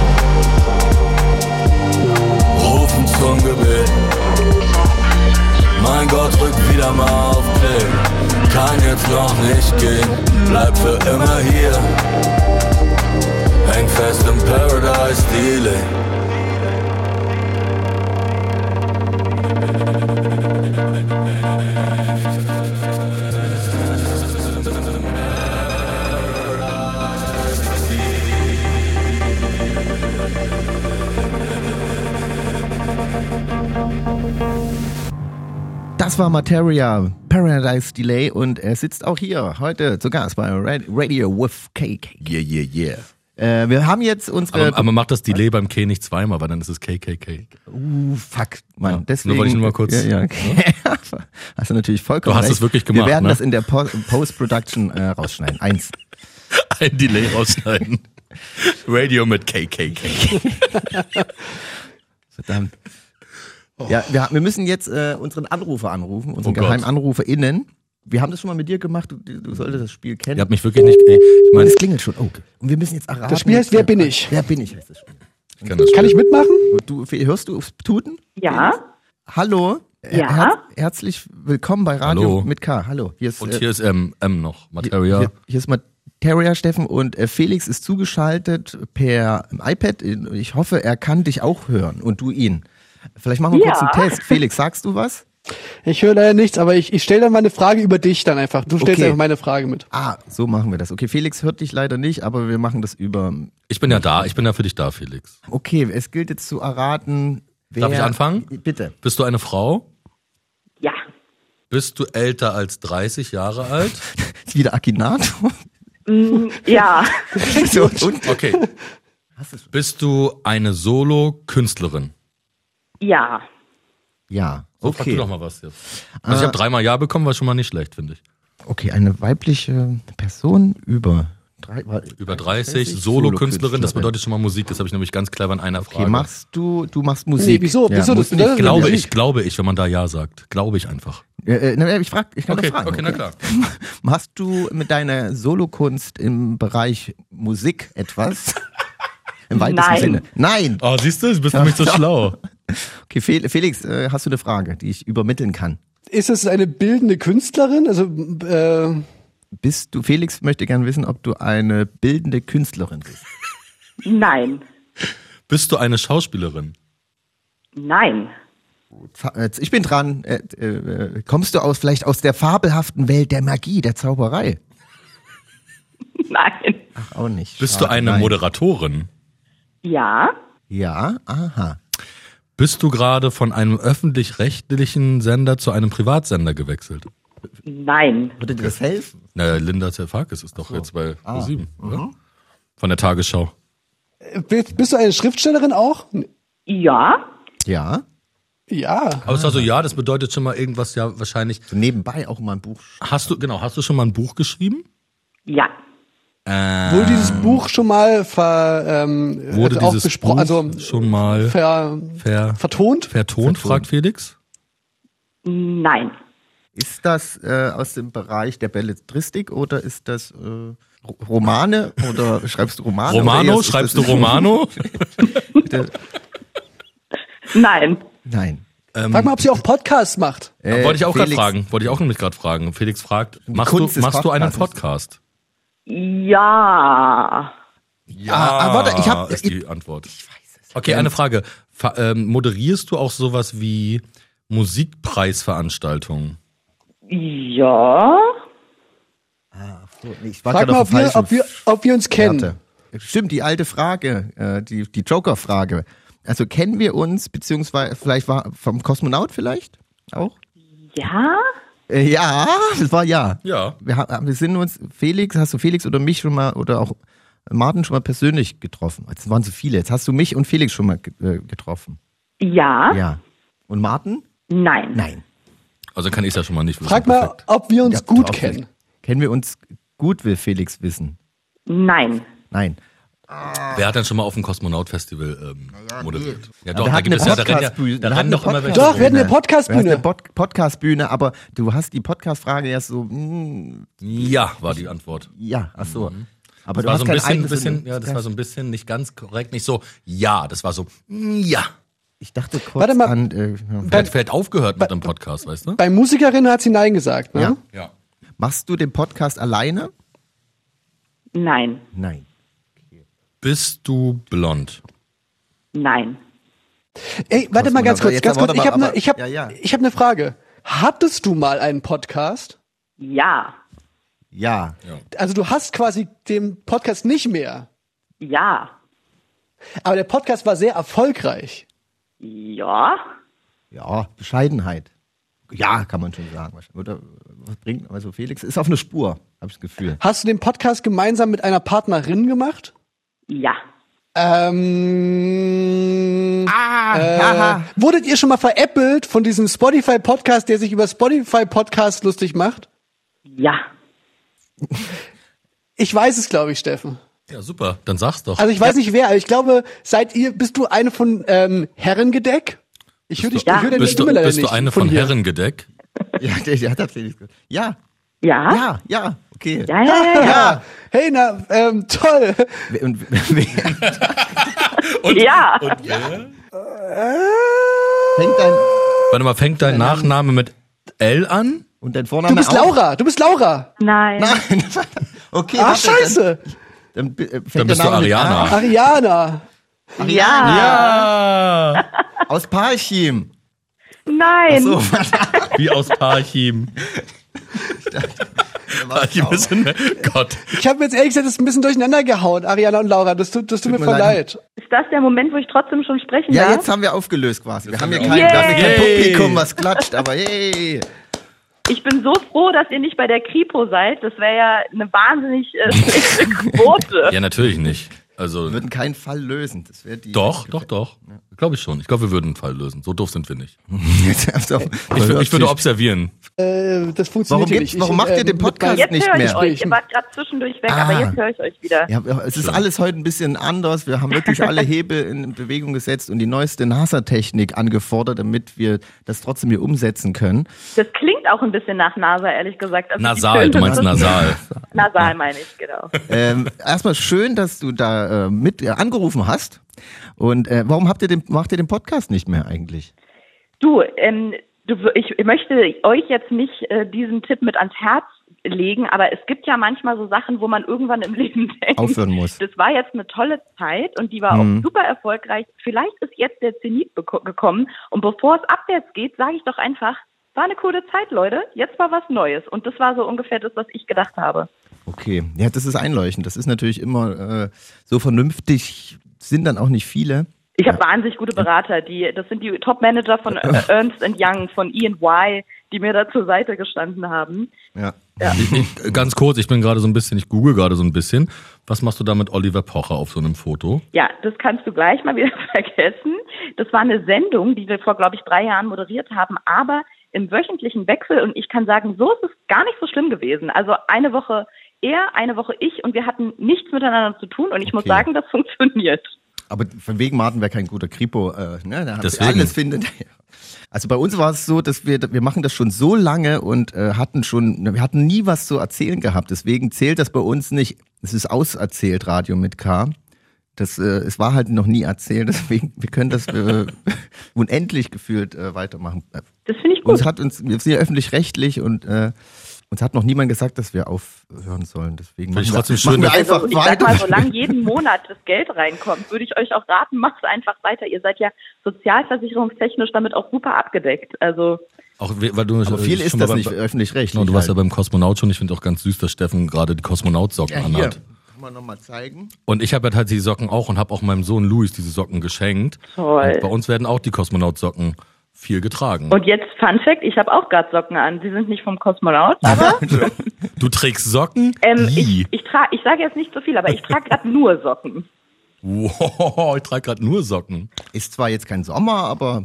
Rufen zum Gebet. Mein Gott, drück wieder mal auf Play. Kann jetzt noch nicht gehen, bleib für immer hier. Häng fest im Paradise Delay Das war Materia, Paradise Delay und er sitzt auch hier heute zu Gast bei Ra- Radio with KK. Yeah, yeah, yeah. Äh, wir haben jetzt unsere. Aber, aber man macht das Delay beim K nicht zweimal, weil dann ist es KKK. uh, fuck, Mann. Ja, deswegen. nur wollte ich nur mal kurz- Ja, ja, okay. Hast du natürlich vollkommen Du hast recht. es wirklich gemacht, Wir werden ne? das in der Po- Post-Production äh, rausschneiden. Eins. Ein Delay rausschneiden. Radio mit KKK. Verdammt. Ja, wir, wir müssen jetzt äh, unseren Anrufer anrufen, unseren Oh Gott. GeheimanruferInnen. Wir haben das schon mal mit dir gemacht, du, du solltest das Spiel kennen. Ihr habt mich wirklich nicht. Ich Und meine, es klingelt schon. Oh. Und wir müssen jetzt erraten. Das Spiel heißt Wer bin ich? Wer bin ich heißt das Spiel. ich kann das Kann ich mitmachen? Du, hörst du aufs Tuten? Ja, Hallo. Ja? Her herzlich willkommen bei Radio Hallo. mit K. Hallo. Hier ist, Und äh, hier ist M, M noch. Materia. Hier, hier ist Materia Steffen und äh, Felix ist zugeschaltet per iPad. Ich hoffe, er kann dich auch hören und du ihn. Vielleicht machen wir Ja. kurz einen Test. Felix, sagst du was? Ich höre leider nichts, aber ich, ich stelle dann mal eine Frage über dich dann einfach. Du stellst Okay. einfach meine Frage mit. Ah, so machen wir das. Okay, Felix hört dich leider nicht, aber wir machen das über. Ich bin ja da. Ich bin ja für dich da, Felix. Okay, es gilt jetzt zu erraten. Wer Darf ich anfangen? Bitte. Bist du eine Frau? ja, Bist du älter als 30 Jahre alt? Ist wieder Akinator? mm, ja, so, und, Okay. Bist du eine Solo-Künstlerin? Ja, ja, So, frag du okay. doch mal was jetzt. Also ich habe dreimal Ja bekommen, war schon mal nicht schlecht, finde ich. Okay, eine weibliche Person über drei, Über 30, Solo-Künstlerin, das bedeutet schon mal Musik, das habe ich nämlich ganz clever in einer Frage. Okay, machst du, du machst Musik. Nee, wieso? Wieso? musst Das du nicht- glaube ich, glaube ich, wenn man da Ja sagt. Glaube ich einfach. Äh, äh, ich frag, ich kann Okay, doch fragen. okay, na klar. Machst du mit deiner Solokunst im Bereich Musik etwas? Im weitesten Nein. Sinne. Nein. Oh, siehst du, du bist nämlich so schlau. Okay, Fe- Felix, äh, hast du eine Frage, die ich übermitteln kann? Ist es eine bildende Künstlerin? Also, äh, Bist du, Felix möchte gern wissen, ob du eine bildende Künstlerin bist. nein, Bist du eine Schauspielerin? nein, äh, Ich bin dran. Äh, kommst du aus vielleicht aus der fabelhaften Welt der Magie, der Zauberei? nein, Ach, auch nicht. Bist du Schade, eine nein. Moderatorin? ja, Ja, aha. Bist du gerade von einem öffentlich-rechtlichen Sender zu einem Privatsender gewechselt? nein, Würde dir das helfen? Naja, Linda Zerfakis ist doch jetzt bei Ah. Pro7, oder? Von der Tagesschau. bist, bist du eine Schriftstellerin auch? ja, Ja. Ja. Aber es war so, ja, das bedeutet schon mal irgendwas, ja, wahrscheinlich. So nebenbei auch mal ein Buch. Hast du, genau, hast du schon mal ein Buch geschrieben? ja, Äh, Wurde dieses Buch schon mal ver, ähm, wurde also auch dieses Buch also schon mal ver, ver, vertont? vertont, fragt Felix? nein, Ist das äh, aus dem Bereich der Belletristik oder ist das äh, Ro- Romane oder schreibst du Romane? Romano? Schreibst du Romano? nein, Nein. Frag mal, ob sie auch Podcasts macht. Äh, Wollte ich auch gerade fragen. Wollte ich auch nämlich gerade fragen. Felix fragt, machst, Kunst du, machst du einen. Podcast? Ja, Ja, ah, warte, ich hab- ist die Antwort. Okay, eine Frage. Ver ähm, moderierst du auch sowas wie Musikpreisveranstaltungen? ja, nee, ich war Frag mal, ob wir, ob, wir, ob wir uns kennen. Fährte. Stimmt, die alte Frage, äh, die, die Joker-Frage. Also kennen wir uns, beziehungsweise vielleicht war vom Kosmonaut vielleicht auch? ja, ja, das war ja. Ja. Wir, wir sind uns, Felix, hast du Felix oder mich schon mal oder auch Martin schon mal persönlich getroffen? Jetzt waren so viele. Jetzt hast du mich und Felix schon mal äh, getroffen. ja, Ja. Und Martin? nein, Nein. Also kann ich ja schon mal nicht wissen. Frag mal, Perfekt. ob wir uns Ja, gut kennen. Kennen wir uns gut, will Felix wissen. nein, Nein. Wer hat denn schon mal auf dem Kosmonaut-Festival ähm, moderiert? Ja, wir doch, da hatten gibt es eine ja, da rennen, ja, Podcastbühne. da Wir rennen hatten doch immer eine welche. Doch, wir hatten eine Podcastbühne. eine Pod Podcastbühne, aber du hast die Podcast-Frage ja so, mm, Ja, war die Antwort. ja, ach so. Aber Das du war hast so ein bisschen, bisschen ja, das war so ein bisschen nicht ganz korrekt, nicht so, ja, das war so, mm, ja. Ich dachte kurz Warte mal. an, äh, ja. Vielleicht, aufgehört mit dem Podcast, weißt du? Bei Musikerinnen hat sie Nein gesagt, ne? Ja. Ja. machst du den Podcast alleine? nein, Nein. Bist du blond? nein, Ey, warte mal ganz aber kurz, ganz kurz. Ich habe ne, ich hab, ja, ja. ich hab eine Frage. Hattest du mal einen Podcast? ja, Ja. Also du hast quasi den Podcast nicht mehr, ja, aber der Podcast war sehr erfolgreich. ja, Ja, Bescheidenheit. Ja, kann man schon sagen. Oder was bringt, also Felix ist auf eine Spur, habe ich das Gefühl. Hast du den Podcast gemeinsam mit einer Partnerin gemacht? Ja, Ähm, Ah, äh, wurdet ihr schon mal veräppelt von diesem Spotify-Podcast, der sich über Spotify-Podcast lustig macht? ja, Ich weiß es, glaube ich, Steffen. Ja, super. Dann sag's doch. Also ich weiß nicht wer, aber ich glaube, seid ihr, bist du eine von ähm, Herrengedeck? Ich höre dich, ich höre deine bist du, leider bist du eine von hier. Herrengedeck? Ja, der, der hat tatsächlich. Ja, Ja? ja, ja, okay. Ja, ja, ja, ja. Ja, hey, na, ähm, toll. Wer- Und, wer, Ja. fängt dein, Warte mal, fängt dein Nachname mit L an? und dein Vorname Du bist auch? Laura, du bist Laura. Nein. Nein. Okay, Ach, scheiße. Dann, dann, äh, fängt Dann bist der du Name mit Ariana. A. Ariana. Ja. Ja. Aus Parchim. Nein. So, Wie aus Parchim. Gott. Ich habe jetzt ehrlich gesagt das ein bisschen durcheinander gehauen, Ariana und Laura. Das tut, das tut mir mir voll leid. leid. Ist das der Moment, wo ich trotzdem schon sprechen ja, darf? jetzt haben wir aufgelöst quasi. Wir haben hier kein, wir wir haben hier kein. Publikum, was klatscht, aber yay. Ich bin so froh, dass ihr nicht bei der Kripo seid. Das wäre ja eine wahnsinnig äh, schlechte Quote. Ja, natürlich nicht. Also, Wir würden keinen Fall lösen. Das wäre die. doch, doch, doch. Glaube ich schon. Ich glaube, wir würden einen Fall lösen. So doof sind wir nicht. Ich, ich würde observieren. Äh, das funktioniert Warum gibt's- nicht. warum macht ihr den mit Podcast Jetzt nicht höre ich mehr. euch. Ihr wart gerade zwischendurch weg, Ah. aber jetzt höre ich euch wieder. Ja, es ist alles heute ein bisschen anders. Wir haben wirklich alle Hebel in Bewegung gesetzt und die neueste NASA-Technik angefordert, damit wir das trotzdem hier umsetzen können. Das klingt auch ein bisschen nach NASA, ehrlich gesagt. Also Nasal, du meinst nasal. Nasal meine ich, genau. Ähm, erstmal schön, dass du da äh, mit äh, angerufen hast. Und äh, warum habt ihr den, macht ihr den Podcast nicht mehr eigentlich? Du, ähm, du, ich möchte euch jetzt nicht äh, diesen Tipp mit ans Herz legen, aber es gibt ja manchmal so Sachen, wo man irgendwann im Leben denkt, Aufhören muss. das war jetzt eine tolle Zeit und die war Mhm. auch super erfolgreich. Vielleicht ist jetzt der Zenit gekommen und bevor es abwärts geht, sage ich doch einfach, war eine coole Zeit, Leute. Jetzt war was Neues und das war so ungefähr das, was ich gedacht habe. Okay, ja, das ist einleuchtend. Das ist natürlich immer äh, so vernünftig, sind dann auch nicht viele. Ich habe wahnsinnig gute Berater, die das sind die Top-Manager von Ernst Young, von E&Y, die mir da zur Seite gestanden haben. Ja. Ich, ich, ganz kurz, ich bin gerade so ein bisschen, ich google gerade so ein bisschen. Was machst du da mit Oliver Pocher auf so einem Foto? Ja, das kannst du gleich mal wieder vergessen. Das war eine Sendung, die wir vor, glaube ich, drei Jahren moderiert haben, aber im wöchentlichen Wechsel. Und ich kann sagen, so ist es gar nicht so schlimm gewesen. Also eine Woche er, eine Woche ich und wir hatten nichts miteinander zu tun. Und ich muss Okay. sagen, das funktioniert. Aber von wegen Martin wäre kein guter Kripo. Äh, ne? da Deswegen. alles findet. Also bei uns war es so, dass wir wir machen das schon so lange und äh, hatten schon wir hatten nie was zu erzählen gehabt. Deswegen zählt das bei uns nicht. Es ist auserzählt Radio mit K. Das äh, es war halt noch nie erzählt. Deswegen wir können das äh, unendlich gefühlt äh, weitermachen. Das finde ich gut. Uns hat uns wir sind ja öffentlich-rechtlich und äh, uns hat noch niemand gesagt, dass wir aufhören sollen. Deswegen machen wir, trotzdem schön, machen wir einfach also, ich sag weiter. mal, solange jeden Monat das Geld reinkommt, würde ich euch auch raten, macht einfach weiter. Ihr seid ja sozialversicherungstechnisch damit auch super abgedeckt. Also Auch we- weil du Aber viel äh, ist schon das mal nicht öffentlich-rechtlich. Genau, du warst ja halt. beim Kosmonaut schon. Ich finde auch ganz süß, dass Steffen gerade die Kosmonautsocken Ja, hier. anhat. Kann man nochmal zeigen. Und ich habe halt die Socken auch und habe auch meinem Sohn Louis diese Socken geschenkt. Toll. Und bei uns werden auch die Kosmonautsocken viel getragen. und jetzt Fun Fact, ich habe auch gerade Socken an. Sie sind nicht vom Kosmonaut, aber du trägst Socken? ähm, ich, ich trage, ich sage jetzt nicht so viel, aber ich trage gerade nur Socken. Wow, ich trage gerade nur Socken. Ist zwar jetzt kein Sommer, aber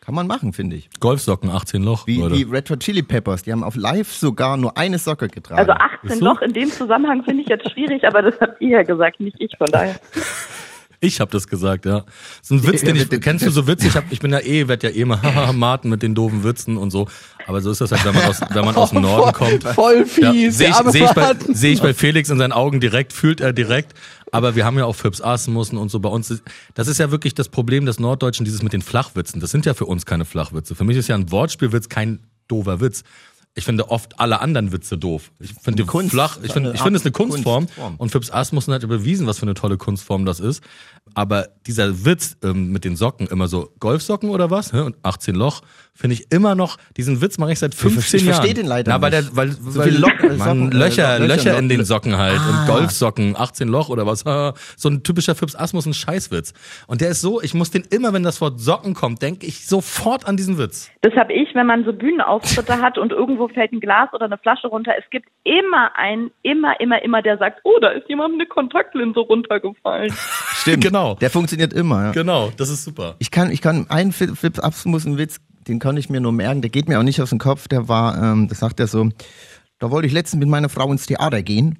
kann man machen, finde ich. Golfsocken, 18 Loch. Wie, Leute. wie Red Hot Chili Peppers, die haben auf Live sogar nur eine Socke getragen. Also 18 Ist so? Loch in dem Zusammenhang finde ich jetzt schwierig, aber das habt ihr ja gesagt, nicht ich, von daher. Ich habe das gesagt, ja. Das ist ein Witz, den ich, kennst du so Witze? Ich, hab, ich bin ja eh, werd ja eh immer, haha, Martin mit den doofen Witzen und so. Aber so ist das halt, wenn man aus, wenn man aus dem Norden kommt. Voll Ja, fies. Sehe der ich, seh ich, bei, seh ich bei Felix in seinen Augen direkt, fühlt er direkt. Aber wir haben ja auch Phipps Asmussen und so bei uns. Das ist ja wirklich das Problem des Norddeutschen, dieses mit den Flachwitzen. Das sind ja für uns keine Flachwitze. Für mich ist ja ein Wortspielwitz kein doofer Witz. Ich finde oft alle anderen Witze doof. Ich finde die Kunst. flach, ich finde, ich finde es eine Kunstform. Kunstform. Und Phipps Asmussen hat bewiesen, was für eine tolle Kunstform das ist. Aber dieser Witz ähm, mit den Socken, immer so Golfsocken oder was, und 18 Loch, finde ich immer noch, diesen Witz mache ich seit 15 ich Jahren. verstehe den leider Na, weil nicht. der, weil So Lock- äh, Löcher, Löcher, in den Socken halt Ah. und Golfsocken, 18 Loch oder was. So ein typischer Phipps Asmussen Scheißwitz. Und der ist so, ich muss den immer, wenn das Wort Socken kommt, denke ich sofort an diesen Witz. Das habe ich, wenn man so Bühnenauftritte hat und irgendwo fällt ein Glas oder eine Flasche runter. Es gibt immer einen, immer, immer, immer, der sagt, oh, da ist jemandem eine Kontaktlinse runtergefallen. Stimmt. Genau. Der funktioniert immer. Ja. Genau, das ist super. Ich kann, ich kann einen Fi- Fips Asmussen Witz, den kann ich mir nur merken, der geht mir auch nicht aus dem Kopf, der war, ähm, das sagt er so, da wollte ich letztens mit meiner Frau ins Theater gehen.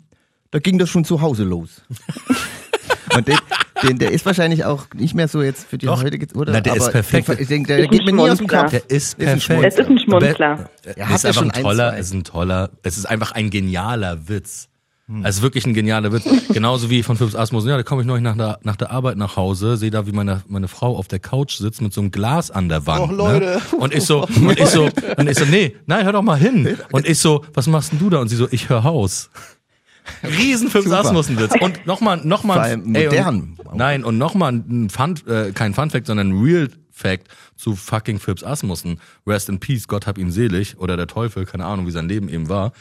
da ging das schon zu Hause los. Und den, den, der ist wahrscheinlich auch nicht mehr so jetzt für die Doch. heutige, oder? Na, der ist Aber perfekt. Den, ich denke, der Ist geht ein mir nie aus dem. Kopf. Der ist ein perfekt. Es ist ein Schmunzler. Er ist einfach ein ein, toller, zwei. ist ein toller, es ist einfach ein genialer Witz. Also wirklich ein genialer Witz. Genauso wie von Philips Asmussen. Ja, da komme ich neulich nach der, nach der Arbeit nach Hause, sehe da, wie meine, meine Frau auf der Couch sitzt mit so einem Glas an der Wand. Och, Leute. Ne? Und ich so, und ich so, und ich so, nee, nein, hör doch mal hin. Und ich so, was machst denn du da? Und sie so, ich hör Haus. Riesen Philips. Asmussen-Witz. Und nochmal, nochmal. modern. Und, nein, und nochmal ein Fun, äh, kein Fun Fact, sondern ein Real Fact zu fucking Philips Asmussen. Rest in Peace, Gott hab ihn selig. Oder der Teufel, keine Ahnung, wie sein Leben eben war.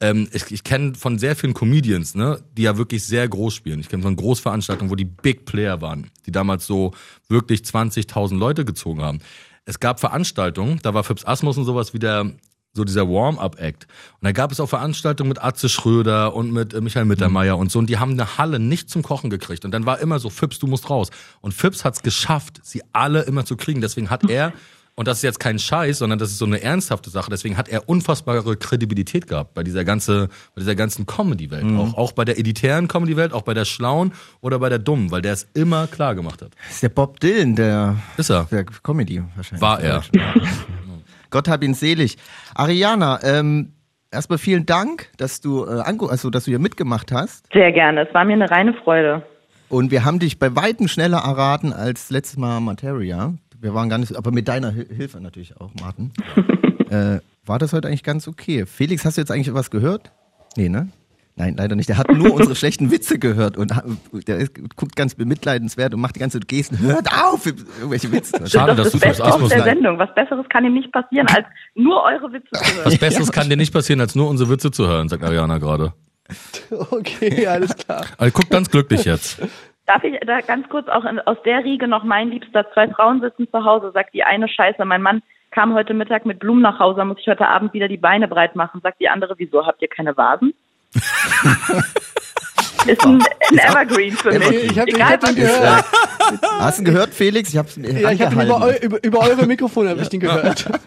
Ähm, ich ich kenne von sehr vielen Comedians, ne, die ja wirklich sehr groß spielen. Ich kenne von Großveranstaltungen, wo die Big Player waren, die damals so wirklich 20.000 Leute gezogen haben. Es gab Veranstaltungen, da war Philips Asmussen sowas wie der so dieser Warm-up-Act. Und da gab es auch Veranstaltungen mit Atze Schröder und mit äh, Michael Mittermeier und so. Und die haben eine Halle nicht zum Kochen gekriegt. Und dann war immer so, Fips, du musst raus. Und Fips hat es geschafft, sie alle immer zu kriegen. Deswegen hat er, und das ist jetzt kein Scheiß, sondern das ist so eine ernsthafte Sache, deswegen hat er unfassbare Kredibilität gehabt bei dieser, ganze, bei dieser ganzen Comedy-Welt. Auch, auch bei der elitären Comedy-Welt, auch bei der schlauen oder bei der dummen, weil der es immer klar gemacht hat. Das ist der Bob Dylan der, Ist er. der Comedy wahrscheinlich. War er. Gott hab ihn selig. Ariana, ähm, erstmal vielen Dank, dass du, äh, also, dass du hier mitgemacht hast. Sehr gerne. Es war mir eine reine Freude. Und wir haben dich bei Weitem schneller erraten als letztes Mal Materia. Wir waren gar nicht, aber mit deiner Hil- Hilfe natürlich auch, Martin. äh, war das heute eigentlich ganz okay? Felix, hast du jetzt eigentlich was gehört? Nee, ne? Nein, leider nicht. Der hat nur unsere schlechten Witze gehört und hat- der ist, guckt ganz bemitleidenswert und macht die ganze Gesten. Hört auf, irgendwelche Witze. Schade, dass das du das aus der Sendung. Was Besseres kann ihm nicht passieren, als nur eure Witze zu hören. Was Besseres kann dir nicht passieren, als nur unsere Witze zu hören, sagt Ariana gerade. Okay, alles klar. Also guck ganz glücklich jetzt. Darf ich da ganz kurz auch in, aus der Riege noch mein Liebster? Zwei Frauen sitzen zu Hause, sagt die eine Scheiße, mein Mann kam heute Mittag mit Blumen nach Hause, muss ich heute Abend wieder die Beine breit machen. Sagt die andere, wieso habt ihr keine Vasen? Ist ein, ein Evergreen für mich. Ich hab- ich Egal, hab den ihr gehört. hört. Hast du ihn gehört, Felix? Ich hab's Ja, ich habe über, eu, über, über eure Mikrofone hab ich den gehört.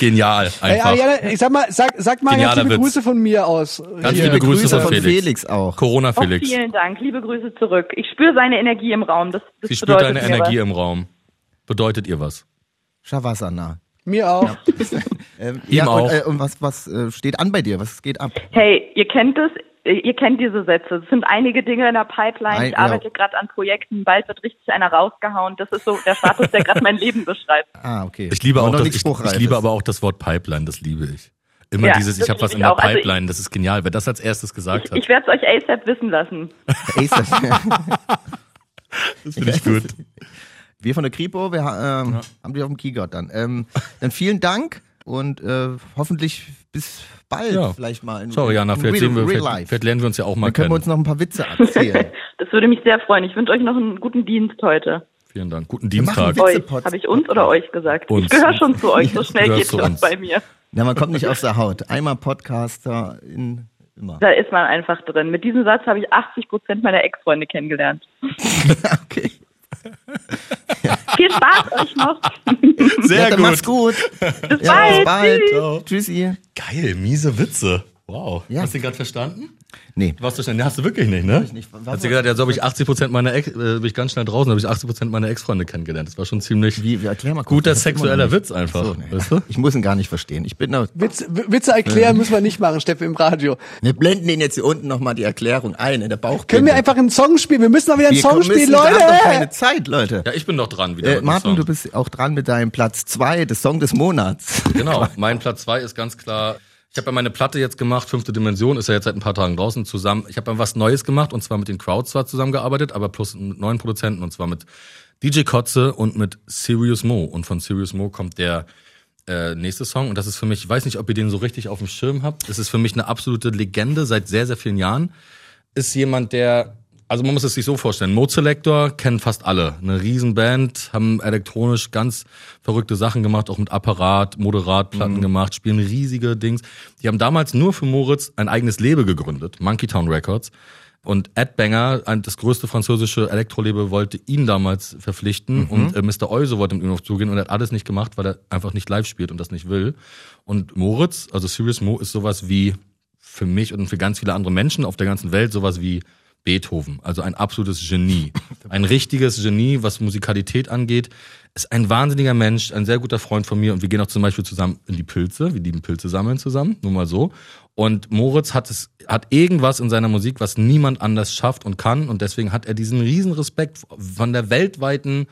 Genial, Ey, einfach. Ariane, ich sag mal, sag, sag mal ganz liebe Witz. Grüße von mir aus. Ganz Hier. liebe Grüße von von Felix. Felix auch. Corona Oh, Felix. vielen Dank. Liebe Grüße zurück. Ich spüre seine Energie im Raum. Das, das Sie spürt bedeutet deine Energie was. im Raum. Bedeutet ihr was? Shavasana. Mir auch. Ähm, Ihm ja, auch. Und, äh, und was, was äh, steht an bei dir? Was geht ab? Hey, ihr kennt es, ihr kennt diese Sätze. Es sind einige Dinge in der Pipeline. Ich arbeite gerade an Projekten. Bald wird richtig einer rausgehauen. Das ist so der Status, der gerade mein Leben beschreibt. Ah, okay. Ich liebe, Aber auch das, ich, ich liebe aber auch das Wort Pipeline, das liebe ich. Immer Ja, dieses, ich habe was in der auch. Also ich- Pipeline, das ist genial. Wer das als erstes gesagt Ich, hat, ich werde es euch ASAP wissen lassen. Ace, das- finde ich gut. Wir von der Kripo, wir ähm, haben dich auf dem Keyboard dann. Ähm, dann vielen Dank und äh, hoffentlich bis bald Ja. vielleicht mal. In, Sorry, Jana, in vielleicht, real, sehen wir, real vielleicht, life. vielleicht lernen wir uns ja auch mal Dann können wir kennen. uns noch ein paar Witze erzählen. Das würde mich sehr freuen. Ich wünsche euch noch einen guten Dienst heute. Vielen Dank. Guten Dienstag. Habe ich uns oder euch gesagt? Uns. Ich gehöre schon zu euch. So schnell geht das uns. bei mir. Ja, man kommt nicht aus der Haut. Einmal Podcaster in immer. Da ist man einfach drin. Mit diesem Satz habe ich 80 Prozent meiner Ex-Freunde kennengelernt. okay. Viel Spaß euch noch. Sehr ja, gut. mach's gut. Bis Ja, bald. bis bald. Tschüss. Tschüssi. Geil, miese Witze. Wow. Ja. Hast du den gerade verstanden? Nee. Warst du schnell? Nee, hast du wirklich nicht, ne? ich nicht. Was Hast du war- gesagt, ja, so habe ich 80 Prozent meiner Ex, äh, bin ich ganz schnell draußen, habe ich 80 Prozent meiner Ex-Freunde kennengelernt. Das war schon ziemlich Wie, wie erklär mal kurz. guter noch sexueller. Witz einfach. So, nee. Weißt du? Ich muss ihn gar nicht verstehen. Ich bin da. Witz, Witze erklären müssen wir nicht machen, Steffen, im Radio. Wir blenden Ihnen jetzt hier unten nochmal die Erklärung ein, in der Bauchbinde. Können wir einfach einen Song spielen? Wir müssen doch wieder einen wir Song müssen, spielen, Wir haben doch Leute! keine Zeit, Leute. Ja, ich bin doch dran wieder. Äh, Martin, du bist auch dran mit deinem Platz zwei des Song des Monats. Genau, mein Platz zwei ist ganz klar. Ich habe ja meine Platte jetzt gemacht, fünfte Dimension, ist ja jetzt seit ein paar Tagen draußen zusammen. Ich habe ja was Neues gemacht und zwar mit den Crowds zwar zusammengearbeitet, aber plus mit neuen Produzenten und zwar mit DJ Kotze und mit Serious Mo. Und von Serious Mo kommt der äh, nächste Song und das ist für mich, ich weiß nicht, ob ihr den so richtig auf dem Schirm habt. Es ist für mich eine absolute Legende seit sehr, sehr vielen Jahren. Ist jemand, der also man muss es sich so vorstellen, Mode Selector kennen fast alle. Eine Riesenband, haben elektronisch ganz verrückte Sachen gemacht, auch mit Apparat, Moderatplatten gemacht, spielen riesige Dings. Die haben damals nur für Moritz ein eigenes Label gegründet, Monkey Town Records. Und Ed Banger, das größte französische Elektrolabel, wollte ihn damals verpflichten und äh, Mr. Euse wollte mit ihm auf zugehen und er hat alles nicht gemacht, weil er einfach nicht live spielt und das nicht will. Und Moritz, also Serious Mo, ist sowas wie für mich und für ganz viele andere Menschen auf der ganzen Welt sowas wie Beethoven. Also ein absolutes Genie. Ein richtiges Genie, was Musikalität angeht. Ist ein wahnsinniger Mensch, ein sehr guter Freund von mir und wir gehen auch zum Beispiel zusammen in die Pilze. Wir lieben Pilze sammeln zusammen, nur mal so. Und Moritz hat es, hat irgendwas in seiner Musik, was niemand anders schafft und kann und deswegen hat er diesen riesen Respekt von der weltweiten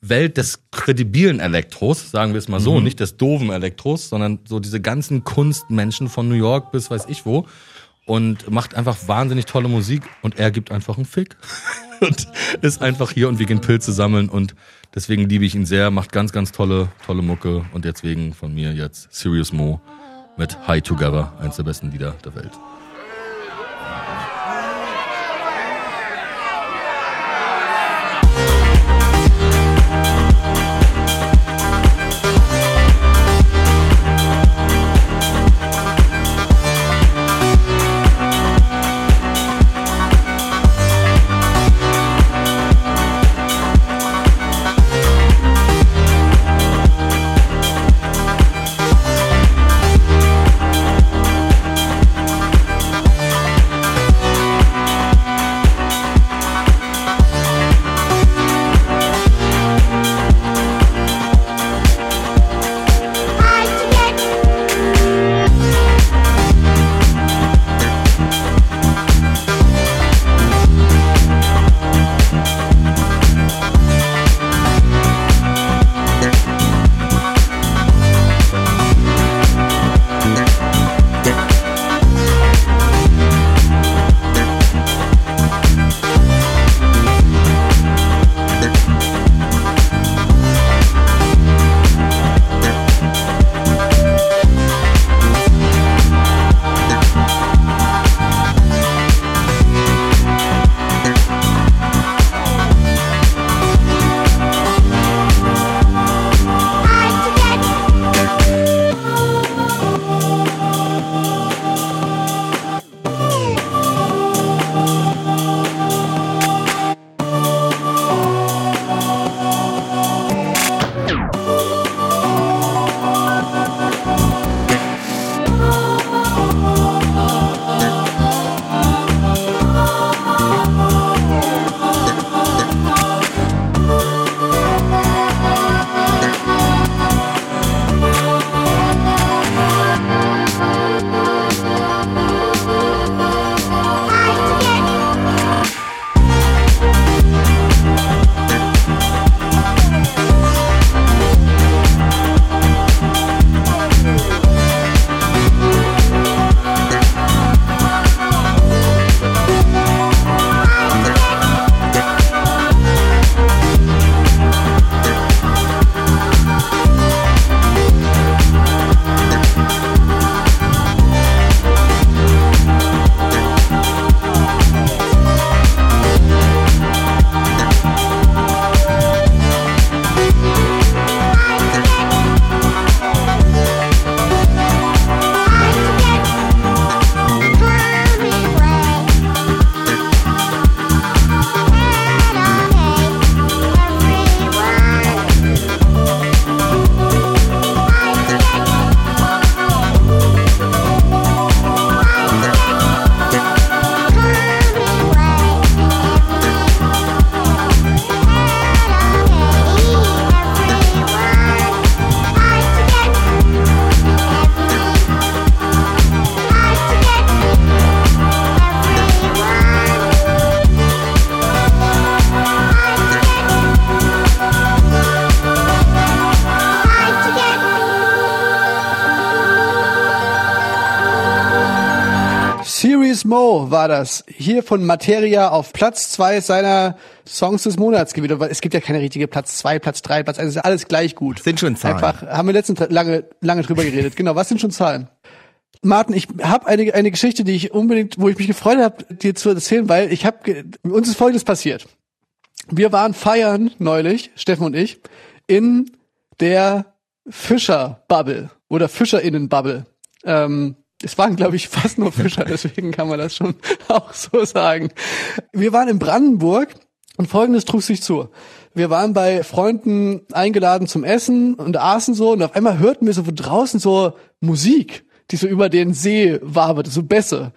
Welt des kredibilen Elektros, sagen wir es mal so, nicht des doofen Elektros, sondern so diese ganzen Kunstmenschen von New York bis weiß ich wo und macht einfach wahnsinnig tolle Musik und er gibt einfach einen Fick und ist einfach hier und wir gehen Pilze sammeln und deswegen liebe ich ihn sehr, macht ganz, ganz tolle, tolle Mucke und deswegen von mir jetzt Serious Mo mit High Together, eins der besten Lieder der Welt. War das. Hier von Materia auf Platz zwei seiner Songs des Monats gewählt. Es gibt ja keine richtige Platz zwei, Platz drei, Platz eins. ist alles gleich gut. Sind schon Zahlen. Einfach, haben wir letztens lange, lange drüber geredet. Genau, was sind schon Zahlen? Martin, ich habe eine, eine Geschichte, die ich unbedingt, wo ich mich gefreut habe, dir zu erzählen, weil ich habe, uns ist Folgendes passiert. Wir waren feiern neulich, Steffen und ich, in der Fischer-Bubble oder FischerInnen-Bubble. Ähm, es waren, glaube ich, fast nur Fischer, deswegen kann man das schon auch so sagen. Wir waren in Brandenburg und folgendes trug sich zu. Wir waren bei Freunden eingeladen zum Essen und aßen so und auf einmal hörten wir so von draußen so Musik. die so über den See wabert, so Bässe.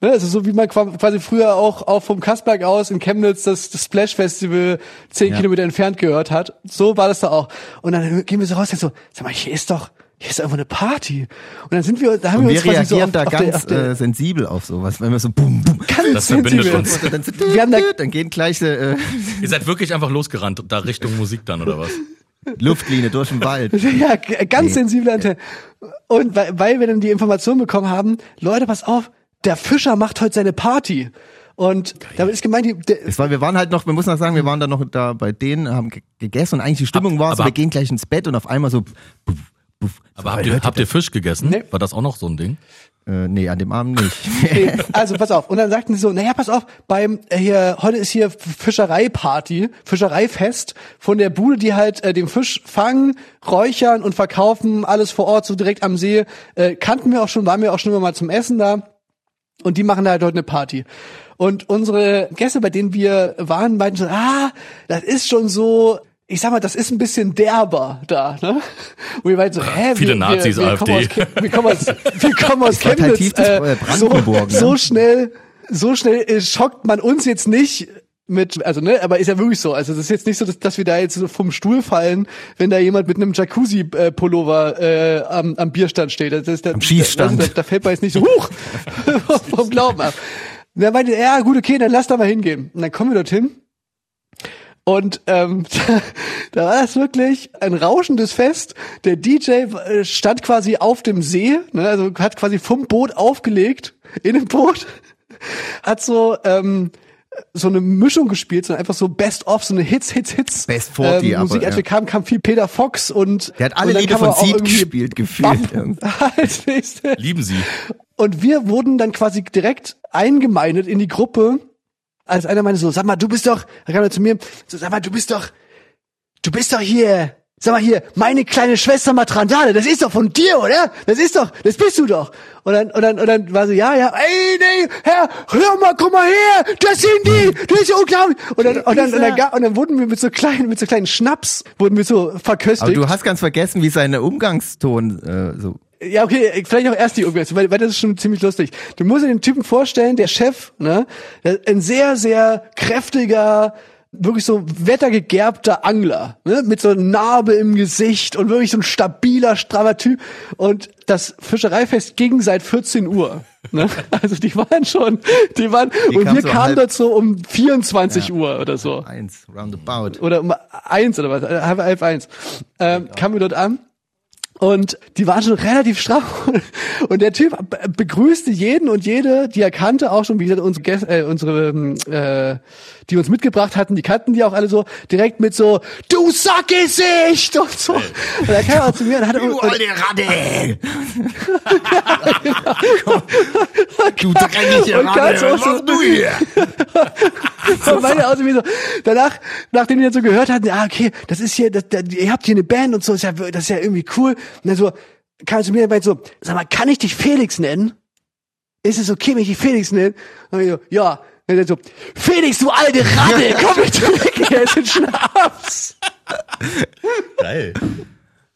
Ne, also so wie man qua- quasi früher auch, auch vom Kasperg aus in Chemnitz das, das Splash Festival zehn Ja. Kilometer entfernt gehört hat. So war das da auch. Und dann gehen wir so raus und so, sag mal, hier ist doch, hier ist irgendwo eine Party. Und dann sind wir, da haben Und wir wir uns quasi so reagieren auf, da auf ganz der, auf der, äh, sensibel auf sowas, wenn wir so bum, bum. ganz Das verbindet sensibel. uns. Dann, so, Wir haben da- dann gehen gleich äh, Ihr seid wirklich einfach losgerannt, da Richtung Musik dann, oder was? Luftlinie durch den Wald. Ja, ganz Nee. sensible Antenne. Und weil, weil wir dann die Information bekommen haben, Leute, pass auf, der Fischer macht heute seine Party. Und damit ist gemeint, die, der, Es war, wir waren halt noch, wir müssen noch sagen, wir waren da noch da bei denen, haben ge- gegessen und eigentlich die Stimmung war so, aber- wir gehen gleich ins Bett und auf einmal so. Aber habt ihr, habt ihr Fisch gegessen? Nee. War das auch noch so ein Ding? Äh, nee, an dem Abend nicht. Nee, also pass auf. Und dann sagten sie so, naja, pass auf, beim äh, hier, heute ist hier Fischereiparty, Fischereifest von der Bude, die halt äh, den Fisch fangen, räuchern und verkaufen, alles vor Ort, so direkt am See. Äh, kannten wir auch schon, waren wir auch schon immer mal zum Essen da. Und die machen da halt heute eine Party. Und unsere Gäste, bei denen wir waren, meinten schon, ah, das ist schon so, ich sag mal, das ist ein bisschen derber da, ne? Und wir meinten so, hä, Viele wir, Nazis, wir, wir Kommen aus, AfD. Wir kommen aus, wir kommen aus Chemnitz. Äh, so, ne? so schnell, so schnell äh, schockt man uns jetzt nicht mit, also ne, aber ist ja wirklich so. Also das ist jetzt nicht so, dass, dass wir da jetzt so vom Stuhl fallen, wenn da jemand mit einem Jacuzzi-Pullover äh, am, am Bierstand steht. Das ist, da, Am Schießstand. Da, da fällt man jetzt nicht so hoch vom Glauben ab. Und dann meinte er, ja gut, okay, dann lass da mal hingehen. Und dann kommen wir dorthin. Und ähm, da war das wirklich ein rauschendes Fest. Der DJ äh, stand quasi auf dem See, ne, also hat quasi vom Boot aufgelegt, in dem Boot, hat so ähm, so eine Mischung gespielt, so einfach so Best of, so eine Hits, Hits, Hits. Best 40 ähm, aber, Musik. Als ja. wir kamen, kam viel Peter Fox und Der hat alle Lieder von aber Seed gespielt, gefühlt. Bam, als nächste. Lieben sie. Und wir wurden dann quasi direkt eingemeindet in die Gruppe, als einer meinte so, sag mal, du bist doch, da kam er zu mir, so, sag mal, du bist doch, du bist doch hier, sag mal hier, meine kleine Schwester Matrandale, das ist doch von dir, oder? Das ist doch, das bist du doch. Und dann, und dann, und dann war so, ja, ja, ey, nee, Herr, hör mal, komm mal her, das sind die, das ist unglaublich. Und dann, und dann, und dann, und dann wurden wir mit so kleinen, mit so kleinen Schnaps, wurden wir so verköstigt. Aber du hast ganz vergessen, wie sein Umgangston äh, so. Ja, okay, vielleicht auch erst die Umsetzung, weil, weil das ist schon ziemlich lustig. Du musst dir den Typen vorstellen, der Chef, ne, ein sehr, sehr kräftiger, wirklich so wettergegerbter Angler, ne, mit so einer Narbe im Gesicht und wirklich so ein stabiler, strammer Typ. Und das Fischereifest ging seit 14 Uhr. Ne? Also die waren schon, die waren, Die und wir so kamen dort so um 24 Uhr oder so Eins, roundabout. oder um eins oder was, halb, halb eins, ähm, kamen wir dort an. Und die waren schon relativ stramm. Und der Typ be- begrüßte jeden und jede, die er kannte, auch schon, wie gesagt, unsere, Gäste, äh, unsere ähm, äh, die uns mitgebracht hatten, die kannten die auch alle so, direkt mit so, du Sackgesicht und so. Und er kam auch zu mir und hatte, und, und, Ratte! du dreckige so- was machst du hier? Und meine auch so wie so, danach, nachdem die dann so gehört hatten, ah, okay, das ist hier, das, das, ihr habt hier eine Band und so, ist ja, das ist ja irgendwie cool. Und dann so, kam zu mir meinte so, sag mal, kann ich dich Felix nennen? Ist es okay, wenn ich dich Felix nenne? Und ich so, ja. Und dann so, Felix, du alte Ratte, komm bitte weg, hier ist ein Schnaps. Geil.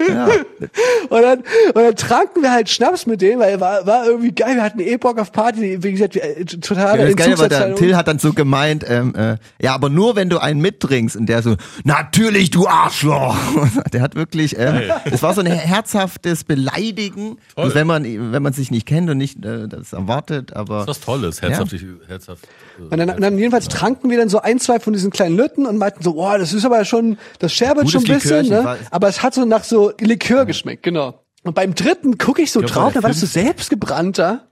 Ja. Und dann, und dann tranken wir halt Schnaps mit denen, weil war, war irgendwie geil. Wir hatten eh Bock auf Party. Wie gesagt, wir- äh, total Ja, das Geile war, der. Till hat dann so gemeint, ähm, äh, ja, aber nur wenn du einen mittrinkst. Und der so, natürlich, du Arschloch. der hat wirklich, äh, es war so ein herzhaftes Beleidigen, Toll. wenn man, wenn man sich nicht kennt und nicht äh, das erwartet, aber. Das ist was Tolles, herzhaft. herzhaft äh, Und dann, und dann jedenfalls tranken wir dann so ein, zwei von diesen kleinen Lütten und meinten so, boah, das ist aber schon, das scherbert schon ein bisschen, Likörchen, ne? Aber es hat so nach so Likör geschmeckt, genau. Und beim dritten gucke ich so glaub, drauf, da war das so selbstgebrannter.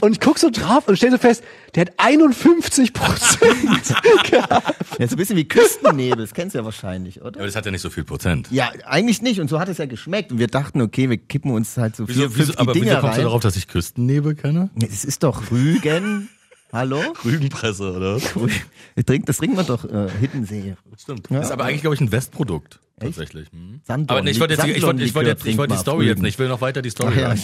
Und ich guck so drauf und stell so fest, der hat 51 Prozent gehabt. Ja, so ein bisschen wie Küstennebel, das kennst du ja wahrscheinlich, oder? Aber das hat ja nicht so viel Prozent. Ja, eigentlich nicht. Und so hat es ja geschmeckt. Und wir dachten, okay, wir kippen uns halt so vier, Wieso, aber die wieso Dinger kommst du rein. darauf, dass ich Küstennebel kenne? Es ist doch Rügen. Hallo? Rügenpresse, oder? Das trinken wir doch äh, Hiddensee. Stimmt. Ja. Ist aber eigentlich, glaube ich, ein Westprodukt. Tatsächlich. Hm. Sandorn- Aber nee, ich wollte jetzt, ich wollte, ich wollte jetzt, ich wollte die Story jetzt nicht. Ich will noch weiter die Story ja.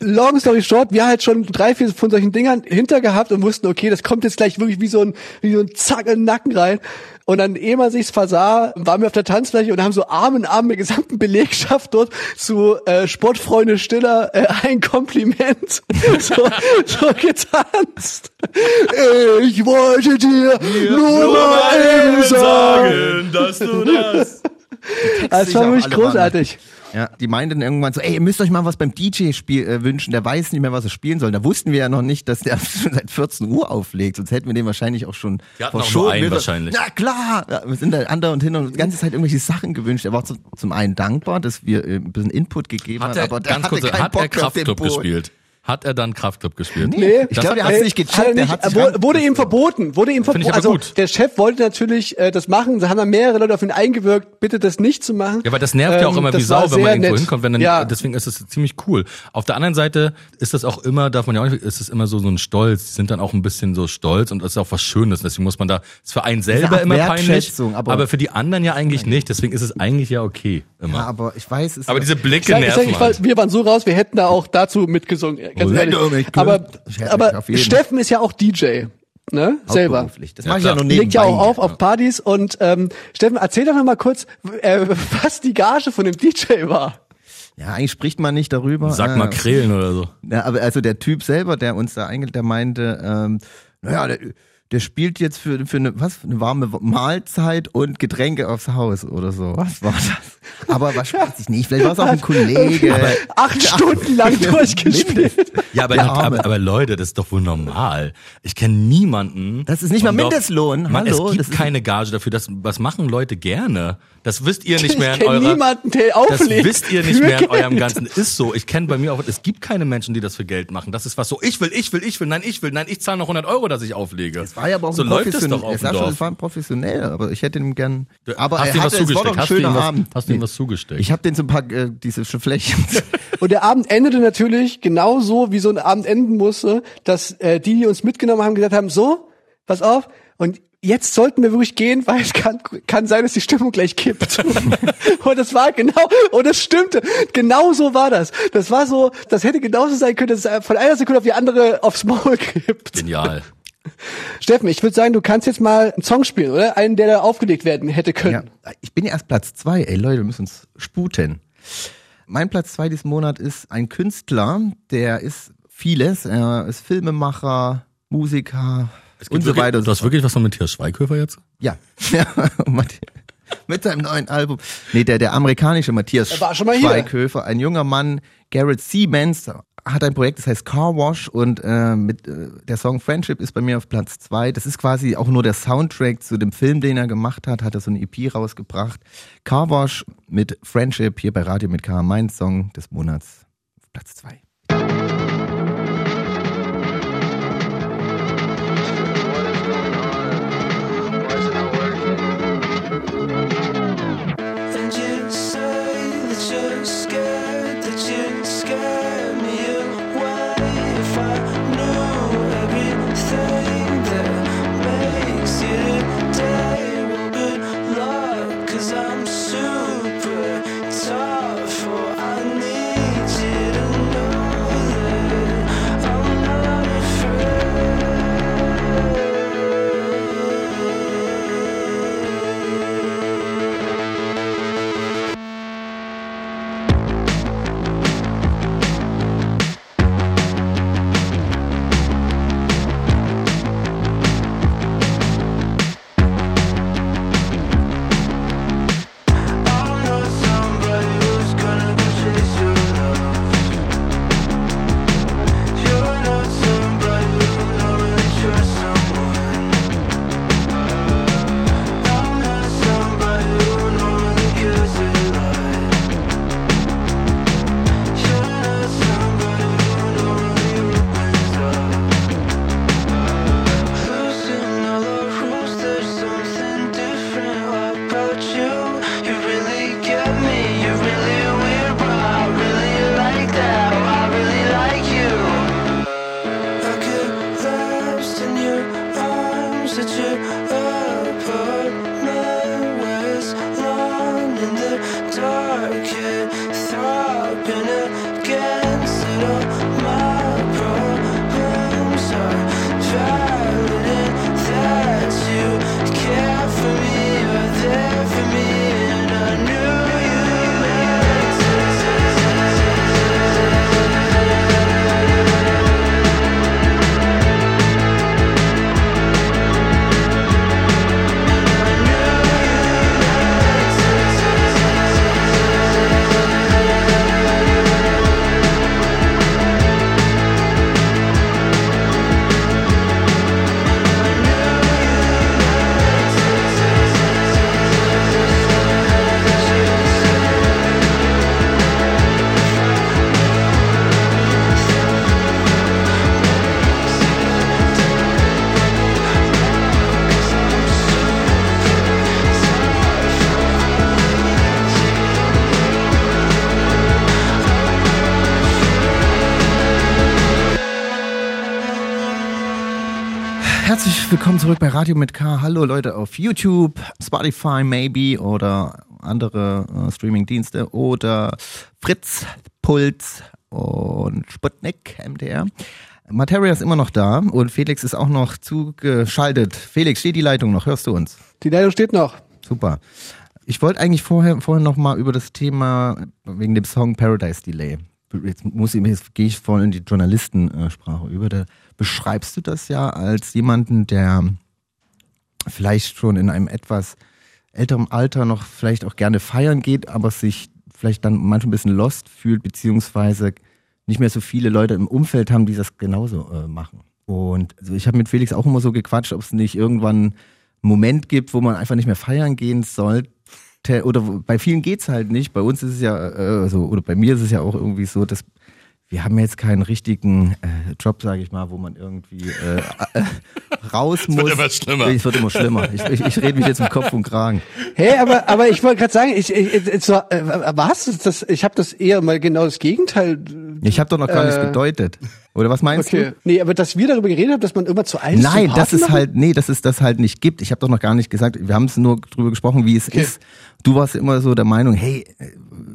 Long story short, wir halt schon drei, vier von solchen Dingern hinter gehabt und wussten, okay, das kommt jetzt gleich wirklich wie so ein, wie so ein Zack in den Nacken rein. Und dann, ehe man sich's versah, waren wir auf der Tanzfläche und haben so Arm in Arm mit der gesamten Belegschaft dort zu äh, Sportfreunde Stiller äh, ein Kompliment so, so getanzt. Ich wollte dir nur mal eben sagen. dass du das. Das war wirklich waren- großartig. Ja, die meinten irgendwann so, ey, ihr müsst euch mal was beim DJ spiel, äh, wünschen, der weiß nicht mehr, was er spielen soll. Da wussten wir ja noch nicht, dass der schon seit 14 Uhr auflegt, sonst hätten wir den wahrscheinlich auch schon Die hatten auch verschoben. nur einen Wir so, wahrscheinlich. Na klar, ja, wir sind da andere und hin und die ganze Zeit irgendwelche Sachen gewünscht. Er war zum, zum einen dankbar, dass wir äh, ein bisschen Input gegeben Hat haben, er, aber der ganz hatte kurz, keinen hat er Bock auf den Kraftclub Boden. gespielt? Hat er dann Kraftclub gespielt? Nee, Ich glaube, der hat es nicht gecheckt, hat er der nicht, hat sich wurde, wurde ihm verboten, wurde ihm verboten. aber Also gut. der Chef wollte natürlich äh, das machen, da haben dann mehrere Leute auf ihn eingewirkt, bitte das nicht zu machen. Ja, weil das nervt ja auch Ähm, immer wie Sau, wenn man irgendwo nett. hinkommt. Wenn dann, ja. Deswegen ist es ziemlich cool. Auf der anderen Seite ist das auch immer, darf man ja auch nicht, ist es immer so, so ein Stolz. Die sind dann auch ein bisschen so stolz und das ist auch was Schönes. Deswegen muss man da, ist für einen selber immer peinlich, aber, aber- für die anderen ja eigentlich nicht. Deswegen ist es eigentlich ja okay. Immer. Ja, aber ich weiß es. aber diese Blicke Ich sag, ich sag, nerven ich war, halt. wir waren so raus, wir hätten da auch dazu mitgesungen. Ganz ehrlich. Aber, aber Steffen ist ja auch DJ, ne? Selber. Das Ja, mache ich ja klar. nur nebenbei. Legt ja auch auf auf Partys und ähm, Steffen, erzähl doch noch mal kurz, äh, was die Gage von dem DJ war. Ja, eigentlich spricht man nicht darüber. Sag mal Äh, Krälen oder so. Ja, aber also der Typ selber, der uns da eingeladen, der meinte, ähm, naja, der, der spielt jetzt für, für eine, was, eine warme Mahlzeit und Getränke aufs Haus oder so. Was war das? Aber was weiß ich nicht, vielleicht war es auch ein Kollege. Acht Stunden lang durchgespielt. Ja, aber, aber, aber Leute, das ist doch wohl normal. Ich kenne niemanden. Das ist nicht mal Mindestlohn. Mann, Hallo, es das gibt ist- keine Gage dafür. Das, was machen Leute gerne? Das wisst ihr nicht mehr ich in eurer. niemanden, der Das auflegt. wisst ihr nicht mehr in eurem ganzen. Ist so. Ich kenne bei mir auch. Es gibt keine Menschen, die das für Geld machen. Das ist was so. Ich will, ich will, ich will. Nein, ich will. Nein, ich zahle noch 100 Euro, dass ich auflege. Es war ja aber auch so ein läuft es profession- doch auf es. Es war ein professionell, aber ich hätte ihm gern. Aber hast er du ihm was hatte, es war doch zugesteckt? ein Hast du ihm schöner was, Abend. hast du ihm was zugesteckt? Ich habe den so ein paar äh, diese Flächen. Und der Abend endete natürlich genauso, wie so ein Abend enden musste, dass äh, die, die uns mitgenommen haben, gesagt haben, so, pass auf, und jetzt sollten wir wirklich gehen, weil es kann, kann sein, dass die Stimmung gleich kippt. und das war genau, und das stimmte, genau so war das. Das war so, das hätte genauso sein können, dass es von einer Sekunde auf die andere aufs Maul kippt. Genial. Steffen, ich würde sagen, du kannst jetzt mal einen Song spielen, oder? Einen, der da aufgelegt werden hätte Ja, können. ich bin ja erst Platz zwei. Ey Leute, wir müssen uns sputen. Mein Platz zwei diesen Monat ist ein Künstler, der ist vieles. Er ist Filmemacher, Musiker Es und gibt so wirklich, weiter. und Du hast wirklich was von Matthias Schweighöfer jetzt? Ja. ja mit seinem neuen Album. Nee, der, der amerikanische Matthias Er war schon mal hier. Schweighöfer, ein junger Mann, Garrett Siemens, hat ein Projekt, das heißt Car Wash und äh, mit äh, der Song Friendship ist bei mir auf Platz zwei. Das ist quasi auch nur der Soundtrack zu dem Film, den er gemacht hat, hat er so eine EP rausgebracht. Car Wash mit Friendship hier bei Radio mit K, mein Song des Monats auf Platz zwei. Willkommen zurück bei Radio mit K. Hallo Leute auf YouTube, Spotify maybe oder andere äh, Streaming-Dienste oder Fritz, Puls und Sputnik, MDR. Materia ist immer noch da und Felix ist auch noch zugeschaltet. Felix, steht die Leitung noch? Hörst du uns? Die Leitung steht noch. Super. Ich wollte eigentlich vorher, vorher noch mal über das Thema wegen dem Song Paradise Delay. Jetzt muss ich, jetzt gehe ich voll in die Journalistensprache über. Da beschreibst du das ja als jemanden, der vielleicht schon in einem etwas älteren Alter noch vielleicht auch gerne feiern geht, aber sich vielleicht dann manchmal ein bisschen lost fühlt, beziehungsweise nicht mehr so viele Leute im Umfeld haben, die das genauso äh, machen. Und also ich habe mit Felix auch immer so gequatscht, ob es nicht irgendwann einen Moment gibt, wo man einfach nicht mehr feiern gehen sollte. Oder bei vielen geht's halt nicht. Bei uns ist es ja äh, so, oder bei mir ist es ja auch irgendwie so, dass wir haben jetzt keinen richtigen äh, Job, sage ich mal, wo man irgendwie äh, äh, raus muss. wird immer schlimmer. Es wird immer schlimmer. Ich, ich, ich rede mich jetzt um Kopf und Kragen. Hey, aber aber ich wollte gerade sagen, ich, ich, ich so, äh, was? Das, ich habe das eher mal genau das Gegenteil. Ich habe doch noch gar nichts Äh, gedeutet. Oder was meinst Okay. du? Nee, aber dass wir darüber geredet haben, dass man immer zu alt ist. Nein, das ist halt, nee, dass es das halt nicht gibt. Ich habe doch noch gar nicht gesagt, wir haben es nur drüber gesprochen, wie es Okay. ist. Du warst immer so der Meinung, hey, äh,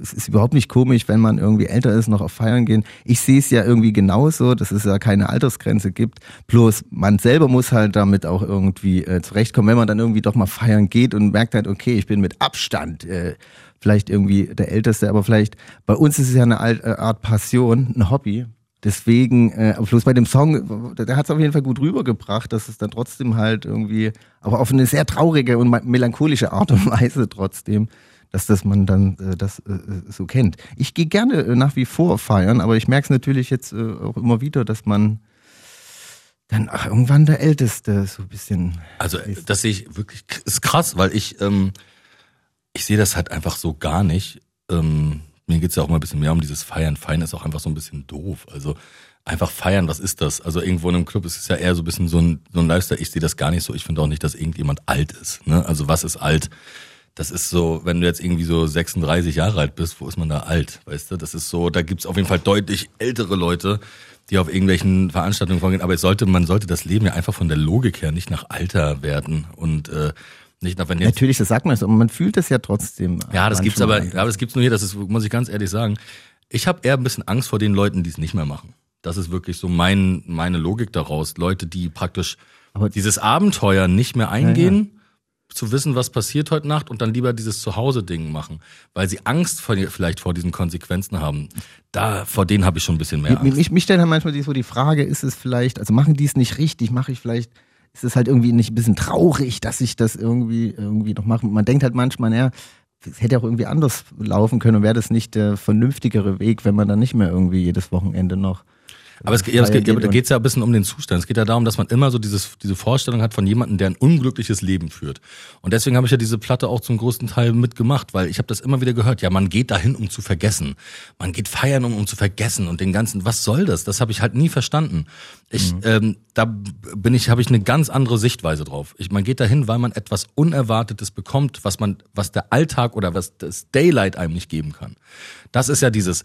es ist überhaupt nicht komisch, wenn man irgendwie älter ist, noch auf Feiern gehen. Ich sehe es ja irgendwie genauso, dass es ja keine Altersgrenze gibt. Bloß man selber muss halt damit auch irgendwie äh, zurechtkommen, wenn man dann irgendwie doch mal feiern geht und merkt halt, okay, ich bin mit Abstand äh, vielleicht irgendwie der Älteste, aber vielleicht bei uns ist es ja eine äh, Art Passion, ein Hobby. Deswegen, äh, bloß bei dem Song, der hat es auf jeden Fall gut rübergebracht, dass es dann trotzdem halt irgendwie, aber auf eine sehr traurige und me- melancholische Art und Weise trotzdem, dass das man dann äh, das äh, so kennt. Ich gehe gerne äh, nach wie vor feiern, aber ich merke es natürlich jetzt äh, auch immer wieder, dass man dann ach, irgendwann der Älteste so ein bisschen. Also das sehe ich wirklich, ist krass, weil ich, ähm, ich sehe das halt einfach so gar nicht. Ähm, mir geht's ja auch mal ein bisschen mehr um dieses Feiern. Feiern ist auch einfach so ein bisschen doof. Also einfach feiern, was ist das? Also irgendwo in einem Club ist es ja eher so ein bisschen so ein, so ein Lifestyle. Ich sehe das gar nicht so. Ich finde auch nicht, dass irgendjemand alt ist. Ne? Also was ist alt? Das ist so, wenn du jetzt irgendwie so 36 Jahre alt bist, wo ist man da alt? Weißt du, das ist so, da gibt's auf jeden Fall deutlich ältere Leute, die auf irgendwelchen Veranstaltungen vorgehen. Aber es sollte, man sollte das Leben ja einfach von der Logik her nicht nach Alter werden und äh, nicht nach, wenn jetzt Natürlich, das sagt man so, aber man fühlt es ja trotzdem. ja, das gibt's aber, ja, aber das gibt's nur hier, das ist, muss ich ganz ehrlich sagen. Ich habe eher ein bisschen Angst vor den Leuten, die es nicht mehr machen. Das ist wirklich so mein, meine Logik daraus. Leute, die praktisch Aber- dieses Abenteuer nicht mehr eingehen, zu wissen, was passiert heute Nacht und dann lieber dieses Zuhause-Ding machen, weil sie Angst vor, vielleicht vor diesen Konsequenzen haben. Da, vor denen habe ich schon ein bisschen mehr Mich, Angst. mich, mich stellt halt manchmal die- so die Frage, ist es vielleicht, also machen die es nicht richtig, mache ich vielleicht, ist es halt irgendwie nicht ein bisschen traurig, dass ich das irgendwie, irgendwie noch mache. Man denkt halt manchmal, naja, es hätte auch irgendwie anders laufen können und wäre das nicht der vernünftigere Weg, wenn man dann nicht mehr irgendwie jedes Wochenende noch. Aber, es, ja, es geht, aber da und- geht es ja ein bisschen um den Zustand. Es geht ja darum, dass man immer so dieses, diese Vorstellung hat von jemandem, der ein unglückliches Leben führt. Und deswegen habe ich ja diese Platte auch zum größten Teil mitgemacht, weil ich habe das immer wieder gehört. Ja, man geht dahin, um zu vergessen. Man geht feiern, um, um zu vergessen und den ganzen. Was soll das? Das habe ich halt nie verstanden. Ich, ähm, da bin ich, habe ich eine ganz andere Sichtweise drauf. Ich, man geht dahin, weil man etwas Unerwartetes bekommt, was man, was der Alltag oder was das Daylight einem nicht geben kann. Das ist ja dieses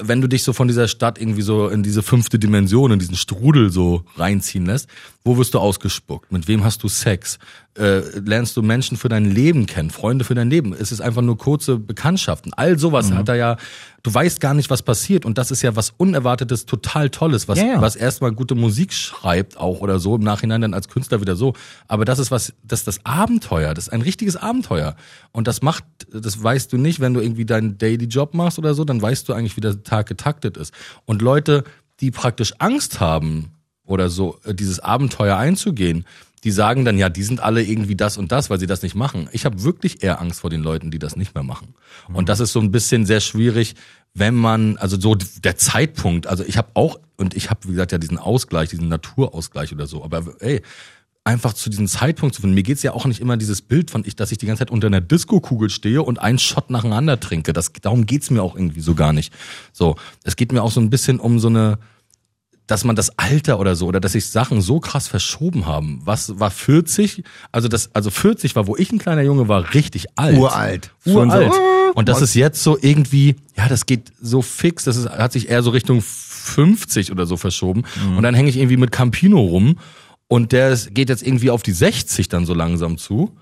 wenn du dich so von dieser Stadt irgendwie so in diese fünfte Dimension, in diesen Strudel so reinziehen lässt, wo wirst du ausgespuckt? Mit wem hast du Sex? Äh, lernst du Menschen für dein Leben kennen, Freunde für dein Leben? Es ist einfach nur kurze Bekanntschaften. All sowas hat er ja, du weißt gar nicht, was passiert. Und das ist ja was Unerwartetes, total Tolles, was, Ja, ja. was erstmal gute Musik schreibt auch oder so, im Nachhinein dann als Künstler wieder so. Aber das ist was, das ist das Abenteuer, das ist ein richtiges Abenteuer. Und das macht, das weißt du nicht, wenn du irgendwie deinen Daily Job machst oder so, dann weißt du eigentlich, wie der Tag getaktet ist. Und Leute, die praktisch Angst haben oder so, dieses Abenteuer einzugehen, die sagen dann, ja, die sind alle irgendwie das und das, weil sie das nicht machen. Ich habe wirklich eher Angst vor den Leuten, die das nicht mehr machen. Und das ist so ein bisschen sehr schwierig, wenn man, also so der Zeitpunkt, also ich habe auch, und ich habe, wie gesagt, ja diesen Ausgleich, diesen Naturausgleich oder so, aber ey, einfach zu diesem Zeitpunkt zu finden. Mir geht's ja auch nicht immer dieses Bild von ich, dass ich die ganze Zeit unter einer Disco-Kugel stehe und einen Shot nacheinander trinke. Das, darum geht's mir auch irgendwie so gar nicht. So, es geht mir auch so ein bisschen um so eine, dass man das Alter oder so oder dass sich Sachen so krass verschoben haben. Was war 40? Also das, also 40 war, wo ich ein kleiner Junge war, richtig alt. Uralt. Uralt. so, Und das ist jetzt so irgendwie, ja, das geht so fix, das ist, hat sich eher so Richtung 50 oder so verschoben. Und dann hänge ich irgendwie mit Campino rum und der ist, geht jetzt irgendwie auf die 60 dann so langsam zu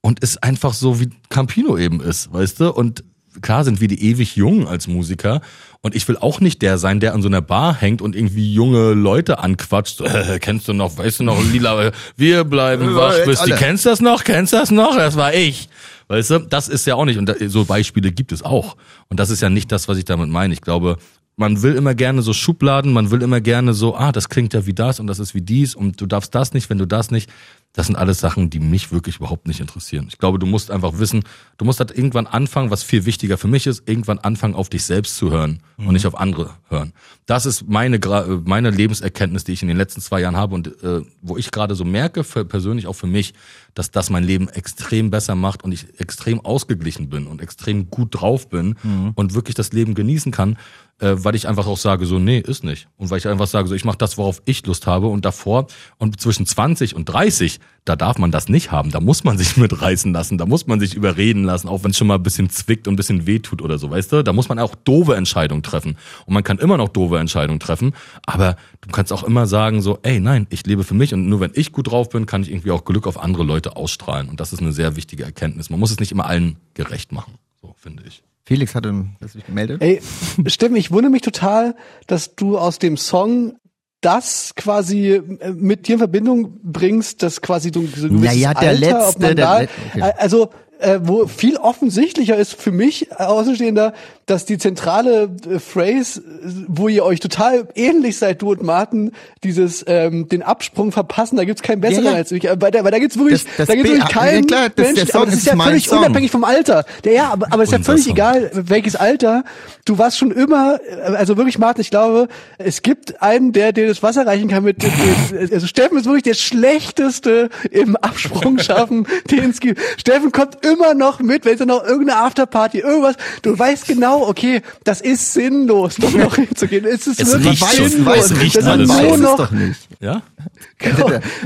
und ist einfach so, wie Campino eben ist, weißt du? Und klar sind wir die ewig jung als Musiker und ich will auch nicht der sein, der an so einer Bar hängt und irgendwie junge Leute anquatscht. So, äh, kennst du noch, weißt du noch, Lila, wir bleiben wach, jetzt bis die, alle. kennst du das noch, kennst du das noch? Das war ich. Weißt du, das ist ja auch nicht, und da, so Beispiele gibt es auch. Und das ist ja nicht das, was ich damit meine. Ich glaube, man will immer gerne so Schubladen, man will immer gerne so, ah, das klingt ja wie das und das ist wie dies und du darfst das nicht, wenn du das nicht. Das sind alles Sachen, die mich wirklich überhaupt nicht interessieren. Ich glaube, du musst einfach wissen, du musst halt irgendwann anfangen, was viel wichtiger für mich ist, irgendwann anfangen, auf dich selbst zu hören und nicht auf andere hören. Das ist meine, äh, meine Lebenserkenntnis, die ich in den letzten zwei Jahren habe und äh, wo ich gerade so merke, für, persönlich auch für mich, dass das mein Leben extrem besser macht und ich extrem ausgeglichen bin und extrem gut drauf bin und wirklich das Leben genießen kann, äh, weil ich einfach auch sage, so, nee, ist nicht. Und weil ich einfach sage, so, ich mache das, worauf ich Lust habe und davor und zwischen 20 und 30, da darf man das nicht haben. Da muss man sich mitreißen lassen, da muss man sich überreden lassen, auch wenn es schon mal ein bisschen zwickt und ein bisschen wehtut oder so, weißt du? Da muss man auch doofe Entscheidungen treffen. Und man kann immer noch doofe Entscheidungen treffen, aber du kannst auch immer sagen, so, ey, nein, ich lebe für mich und nur wenn ich gut drauf bin, kann ich irgendwie auch Glück auf andere Leute ausstrahlen. Und das ist eine sehr wichtige Erkenntnis. Man muss es nicht immer allen gerecht machen, so finde ich. Felix hatte sich gemeldet. Ey, Steffen, ich wundere mich total, dass du aus dem Song das quasi äh, mit dir in Verbindung bringst, dass quasi du so ein gewisses Naja, der Alter, letzte, ob man der da, okay. also äh, wo viel offensichtlicher ist für mich äh, Außenstehender, dass die zentrale äh, Phrase, wo ihr euch total ähnlich seid, du und Martin, dieses ähm, den Absprung verpassen, da gibt's keinen besseren Ja, ja. als ich, äh, weil da, weil da gibt's wirklich, Das- das da gibt's wirklich ja, keinen der Menschen, aber das ist ist ja völlig Song. unabhängig vom Alter. Der, ja, aber, aber es ist ja völlig Song. egal, welches Alter. Du warst schon immer, äh, also wirklich, Martin, ich glaube, es gibt einen, der dir das Wasser reichen kann mit, mit also Steffen ist wirklich der schlechteste im Absprung schaffen, den es gibt. Steffen kommt immer noch mit, wenn es noch irgendeine Afterparty, irgendwas, du weißt genau, okay, das ist sinnlos, doch noch hinzugehen. Es ist Es wirklich riecht sinnlos. es riecht das nur weiß es noch, doch nicht. Ja?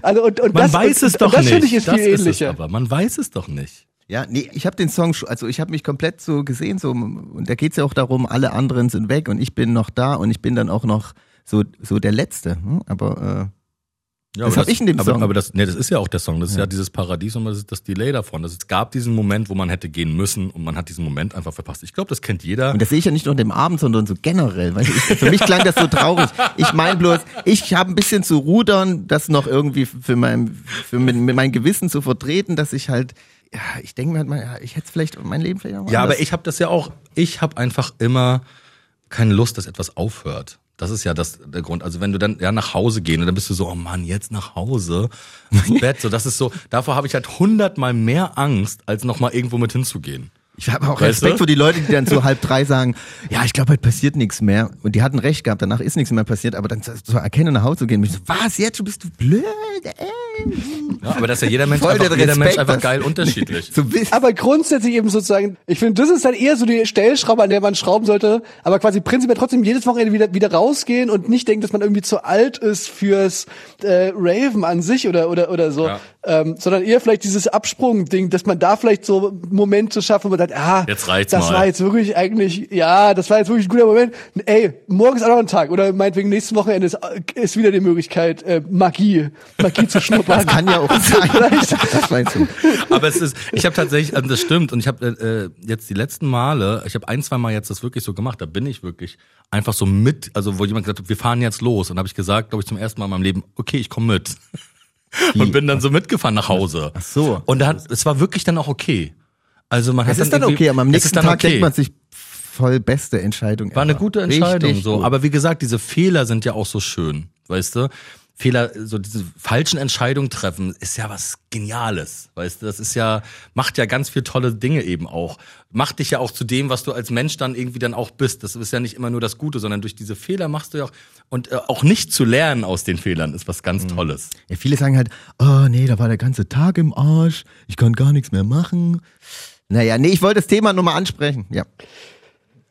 also, und, und Man das, weiß und, es doch und das nicht. finde ich ist das viel ist es ähnlicher. aber. Man weiß es doch nicht. Ja, nee, ich habe den Song, also ich habe mich komplett so gesehen, so und da geht's ja auch darum, alle anderen sind weg und ich bin noch da und ich bin dann auch noch so so der Letzte. Hm? Aber Ja, Das aber hab ich in dem aber, Song. Aber das, nee, das ist ja auch der Song. Das ist ja dieses Paradies und das ist das Delay davon. Das, es gab diesen Moment, wo man hätte gehen müssen und man hat diesen Moment einfach verpasst. Ich glaube, das kennt jeder. und das sehe ich ja nicht nur an dem Abend, sondern so generell. Weißt du, ich, für mich klang das so traurig. Ich meine bloß, ich habe ein bisschen zu rudern, das noch irgendwie für mein für mein, mein Gewissen zu vertreten, dass ich halt ja, ich denke mir halt mal, ja, ich hätte vielleicht mein Leben vielleicht auch Ja, aber anders. ich habe das ja auch. Ich habe einfach immer keine Lust, dass etwas aufhört. Das ist ja das der Grund. Also wenn du dann ja nach Hause gehen und dann bist du so, oh Mann, jetzt nach Hause ins Bett. So, das ist so. Davor habe ich halt hundertmal mehr Angst, als noch mal irgendwo mit hinzugehen. Ich habe auch Weißt Respekt du? vor die Leute, die dann so halb drei sagen, ja, ich glaube, heute passiert nichts mehr. Und die hatten recht gehabt, danach ist nichts mehr passiert, aber dann so erkennen, nach Hause zu gehen, so, was, jetzt schon bist du blöd, ey. Ja, aber das ist ja jeder Mensch, Voll einfach, der jeder Mensch Respekt, einfach geil unterschiedlich. So. Aber grundsätzlich eben sozusagen, ich finde, das ist dann eher so die Stellschraube, an der man schrauben sollte, aber quasi prinzipiell trotzdem jedes Wochenende wieder, wieder rausgehen und nicht denken, dass man irgendwie zu alt ist fürs äh, Raven an sich oder oder oder so, Ja. ähm, sondern eher vielleicht dieses Absprung-Ding, dass man da vielleicht so Momente schafft, wo man sagt, ah, Jetzt reicht's das mal. war jetzt wirklich eigentlich, ja, das war jetzt wirklich ein guter Moment. Ey, morgen ist auch noch ein Tag oder meinetwegen nächstes Wochenende ist, ist wieder die Möglichkeit, äh, Magie, Magie zu schnuppern. Das kann ja auch sein. Das meinst du. Aber es ist, ich habe tatsächlich, also das stimmt, und ich habe äh, jetzt die letzten Male, ich habe ein, zwei Mal jetzt das wirklich so gemacht, da bin ich wirklich einfach so mit, also wo jemand gesagt hat, wir fahren jetzt los, und habe ich gesagt, glaube ich zum ersten Mal in meinem Leben, okay, ich komme mit. Und bin dann so mitgefahren nach Hause. Ach so. Und da hat, es war wirklich dann auch okay. Also man Es hat ist dann irgendwie- okay, aber am nächsten dann Tag okay. denkt man sich voll beste Entscheidung. War eine ever. gute Entscheidung, Richtig so. gut. Aber wie gesagt, diese Fehler sind ja auch so schön, weißt du? Fehler, so diese falschen Entscheidungen treffen, ist ja was Geniales, weißt du? Das ist ja, macht ja ganz viel tolle Dinge eben auch. Macht dich ja auch zu dem, was du als Mensch dann irgendwie dann auch bist. Das ist ja nicht immer nur das Gute, sondern durch diese Fehler machst du ja auch, und äh, auch nicht zu lernen aus den Fehlern ist was ganz Mhm. Tolles. Ja, viele sagen halt, oh nee, da war der ganze Tag im Arsch, ich kann gar nichts mehr machen. Naja, nee, ich wollte das Thema nur mal ansprechen. Ja.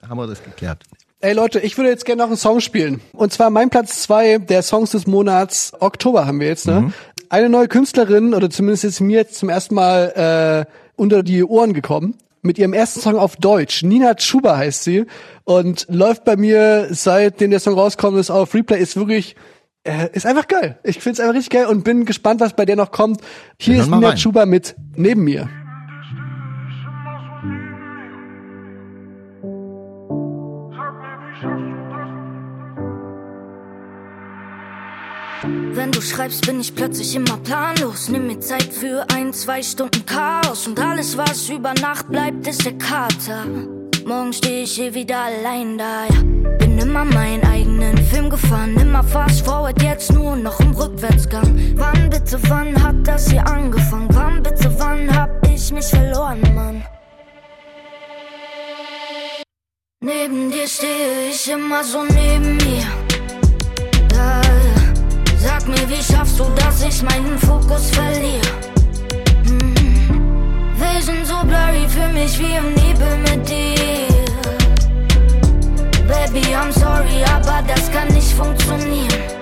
Haben wir das geklärt. Ey Leute, ich würde jetzt gerne noch einen Song spielen. Und zwar mein Platz zwei der Songs des Monats Oktober haben wir jetzt, ne? Eine neue Künstlerin, oder zumindest ist mir jetzt zum ersten Mal äh, unter die Ohren gekommen. Mit ihrem ersten Song auf Deutsch. Nina Chuba heißt sie. Und läuft bei mir, seitdem der Song rauskommt, ist auf Replay, ist wirklich, äh, ist einfach geil. Ich find's einfach richtig geil und bin gespannt, was bei der noch kommt. Hier ist Nina rein. Chuba mit Neben mir. Wenn du schreibst, bin ich plötzlich immer planlos. Nimm mir Zeit für ein, zwei Stunden Chaos. Und alles, was über Nacht bleibt, ist der Kater. Morgen stehe ich hier wieder allein da. Ja. Bin immer meinen eigenen Film gefahren. Immer fast forward, jetzt nur noch im Rückwärtsgang. Wann bitte, wann hat das hier angefangen? Wann bitte, wann hab ich mich verloren, Mann? Neben dir stehe ich immer so neben mir. Sag mir, wie schaffst du, dass ich meinen Fokus verliere? Hm. Vision so blurry für mich wie im Nebel mit dir. Baby, I'm sorry, aber das kann nicht funktionieren.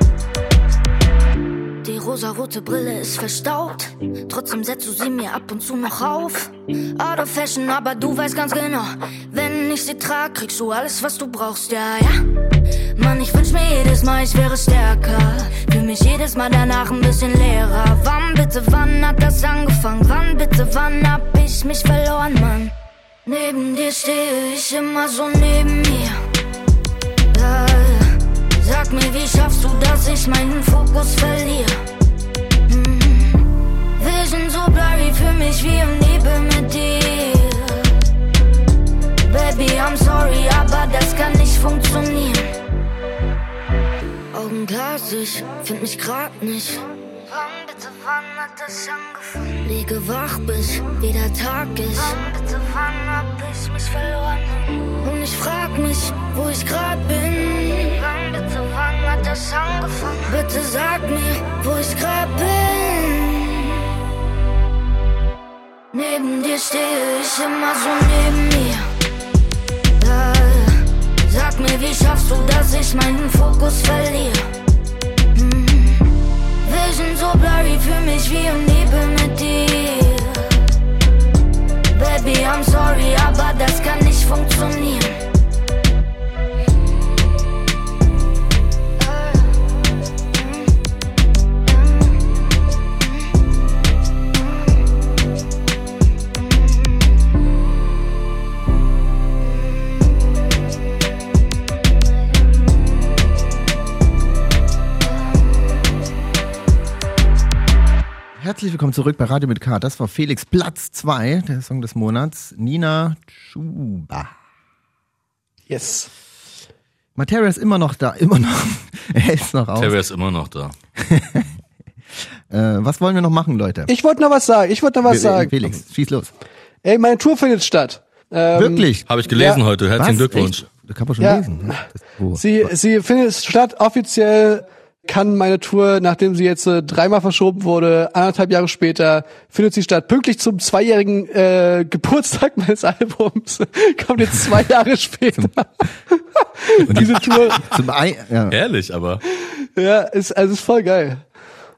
Rosarote Brille ist verstaubt. Trotzdem setzt du sie mir ab und zu noch auf. Out of fashion, aber du weißt ganz genau. Wenn ich sie trag, kriegst du alles, was du brauchst, ja, ja. Mann, ich wünsch mir jedes Mal, ich wäre stärker. Fühl mich jedes Mal danach ein bisschen leerer. Wann bitte, wann hat das angefangen? Wann bitte, wann hab ich mich verloren, Mann? Neben dir stehe ich immer so neben mir. Da, sag mir, wie schaffst du, dass ich meinen Fokus verliere? Vision so blurry für mich wie im Nebel mit dir. Baby, I'm sorry, aber das kann nicht funktionieren. Augen glasig, find mich grad nicht. Wann bitte, wann hat das angefangen? Liege wach bis wieder Tag ist. Wann bitte, wann hab ich mich verloren? Und ich frag mich, wo ich grad bin. Wann bitte, wann hat das angefangen? Bitte sag mir, wo ich grad bin. Neben dir stehe ich immer so neben mir. Da, sag mir, wie schaffst du, dass ich meinen Fokus verliere? Hm. Vision so blurry für mich wie im Nebel mit dir. Baby, I'm sorry, aber das kann nicht funktionieren. Herzlich willkommen zurück bei Radio mit K. Das war Felix Platz 2, der Song des Monats. Nina Chuba. Yes. Materia ist immer noch da, immer noch. er ist noch auf. Terry ist immer noch da. Äh, was wollen wir noch machen, Leute? Ich wollte noch was sagen. Ich wollte noch was Wir- sagen. Felix, schieß los. Ey, meine Tour findet statt. Ähm, Wirklich? Habe ich gelesen Ja. heute. Herzlichen Was? Glückwunsch. Echt? Das kann man schon Ja. lesen. ne? Sie, sie findet statt offiziell kann meine Tour, nachdem sie jetzt äh, dreimal verschoben wurde, anderthalb Jahre später, findet sie statt. Pünktlich zum zweijährigen äh, Geburtstag meines Albums. Kommt jetzt zwei Jahre später. Diese Tour, Zum Ei, ja. Ehrlich, aber. ja, ist, also ist voll geil.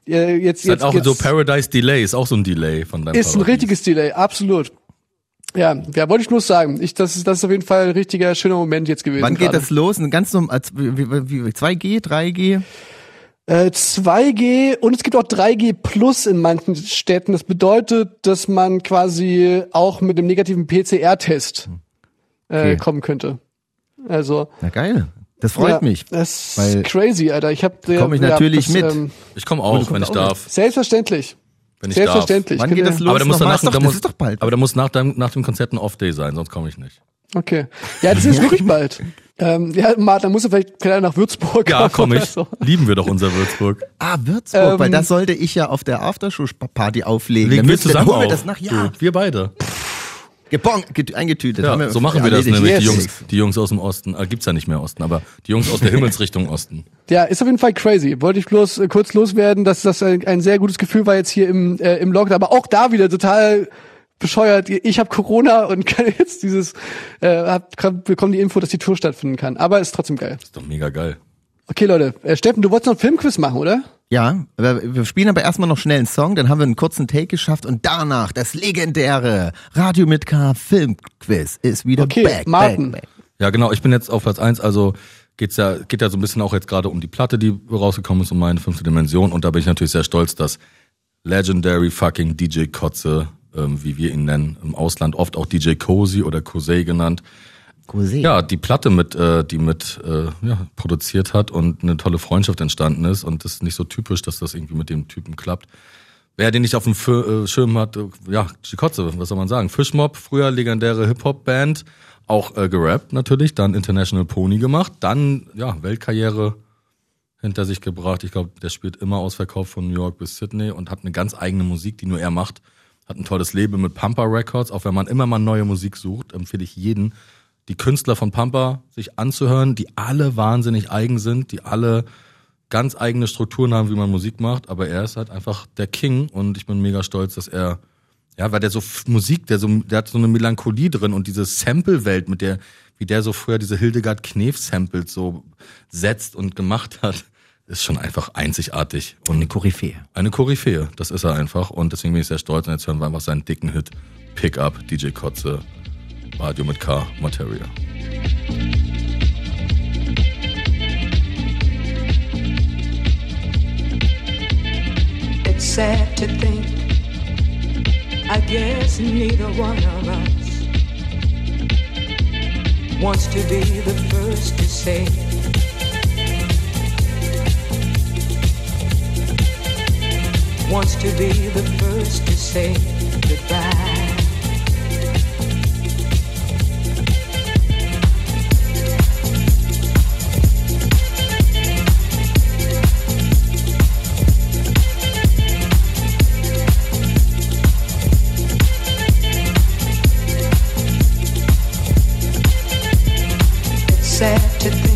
Ja, jetzt, Ist halt jetzt, auch jetzt so Paradise Delay, ist auch so ein Delay von deinem ist ein Paradies. richtiges Delay, absolut. Ja, ja, wollte ich nur sagen. Ich, das, ist, das ist auf jeden Fall ein richtiger, schöner Moment jetzt gewesen. Wann geht gerade. das los? Ein ganz normal, als- wie, wie, wie, 2G, 3G? Äh, 2G und es gibt auch 3G Plus in manchen Städten. Das bedeutet, dass man quasi auch mit dem negativen PCR-Test äh, Okay. kommen könnte. Also Na geil. Das freut ja, mich. Das ist crazy, Alter. Ich habe Komm ich natürlich mit. Ähm, Ich komme auch, wenn ich auch darf. selbstverständlich. Wenn ich darf. Selbstverständlich. Wann geht das los? Aber da muss Ist doch- da das muss, doch bald. aber da muss nach, deinem, nach dem Konzert ein Off-Day sein, sonst komme ich nicht. Okay. Ja, das ist wirklich bald. Ähm, ja, Martin, dann musst du vielleicht vielleicht nach Würzburg Ja, komm ich. So. Lieben wir doch unser Würzburg. Ah, Würzburg, Ähm, weil da sollte ich ja auf der Aftershow-Party auflegen. Legen wir zusammen holen wir auf. das nach, ja, wir beide. gebong, get, eingetütet. Ja, Haben so machen wir das nämlich, die Yes. Jungs, die Jungs aus dem Osten. Äh, gibt's ja nicht mehr Osten, aber die Jungs aus der Himmelsrichtung Osten. Ja, ist auf jeden Fall crazy. Wollte ich bloß äh, kurz loswerden, dass das ein, ein sehr gutes Gefühl war jetzt hier im, äh, im Lockdown. Aber auch da wieder total bescheuert. Ich habe Corona und kann jetzt dieses, äh, hab, bekommen die Info, dass die Tour stattfinden kann. Aber ist trotzdem geil. Ist doch mega geil. Okay, Leute. Äh, Steffen, du wolltest noch einen Filmquiz machen, oder? Ja, wir, wir spielen aber erstmal noch schnell einen Song, dann haben wir einen kurzen Take geschafft und danach das legendäre Radio mit K Filmquiz ist wieder Okay, back, Martin. back, back. Ja, genau, ich bin jetzt auf Platz eins. also geht's ja, geht ja so ein bisschen auch jetzt gerade um die Platte, die rausgekommen ist, um meine fünfte Dimension. Und da bin ich natürlich sehr stolz, dass Legendary fucking DJ Kotze, ähm, wie wir ihn nennen, im Ausland oft auch DJ Cozy oder Kosei genannt, Cousine. ja, die Platte mit, äh, die mit äh, ja, produziert hat und eine tolle Freundschaft entstanden ist. Und das ist nicht so typisch, dass das irgendwie mit dem Typen klappt. Wer den nicht auf dem Fir äh, Schirm hat, äh, ja, Chikotze, was soll man sagen? Fischmob, früher legendäre Hip-Hop-Band, auch äh, gerappt natürlich, dann International Pony gemacht, dann ja, Weltkarriere hinter sich gebracht. Ich glaube, der spielt immer ausverkauft von New York bis Sydney und hat eine ganz eigene Musik, die nur er macht. Hat ein tolles Leben mit Pampa Records. Auch wenn man immer mal neue Musik sucht, empfehle ich jeden, die Künstler von Pampa sich anzuhören, die alle wahnsinnig eigen sind, die alle ganz eigene Strukturen haben, wie man Musik macht, aber er ist halt einfach der King und ich bin mega stolz, dass er, ja, weil der so Musik, der so, der hat so eine Melancholie drin und diese Sample-Welt, mit der, wie der so früher diese Hildegard Knef-Samples so setzt und gemacht hat, ist schon einfach einzigartig und Eine Koryphäe. eine Koryphäe, das ist er einfach und deswegen bin ich sehr stolz und jetzt hören wir einfach seinen dicken Hit Pick Up, DJ Kotze, Radio mit K, Materia. It's sad to think. I guess neither one of us wants to be the first to say. Wants to be the first to say goodbye. It's sad to think.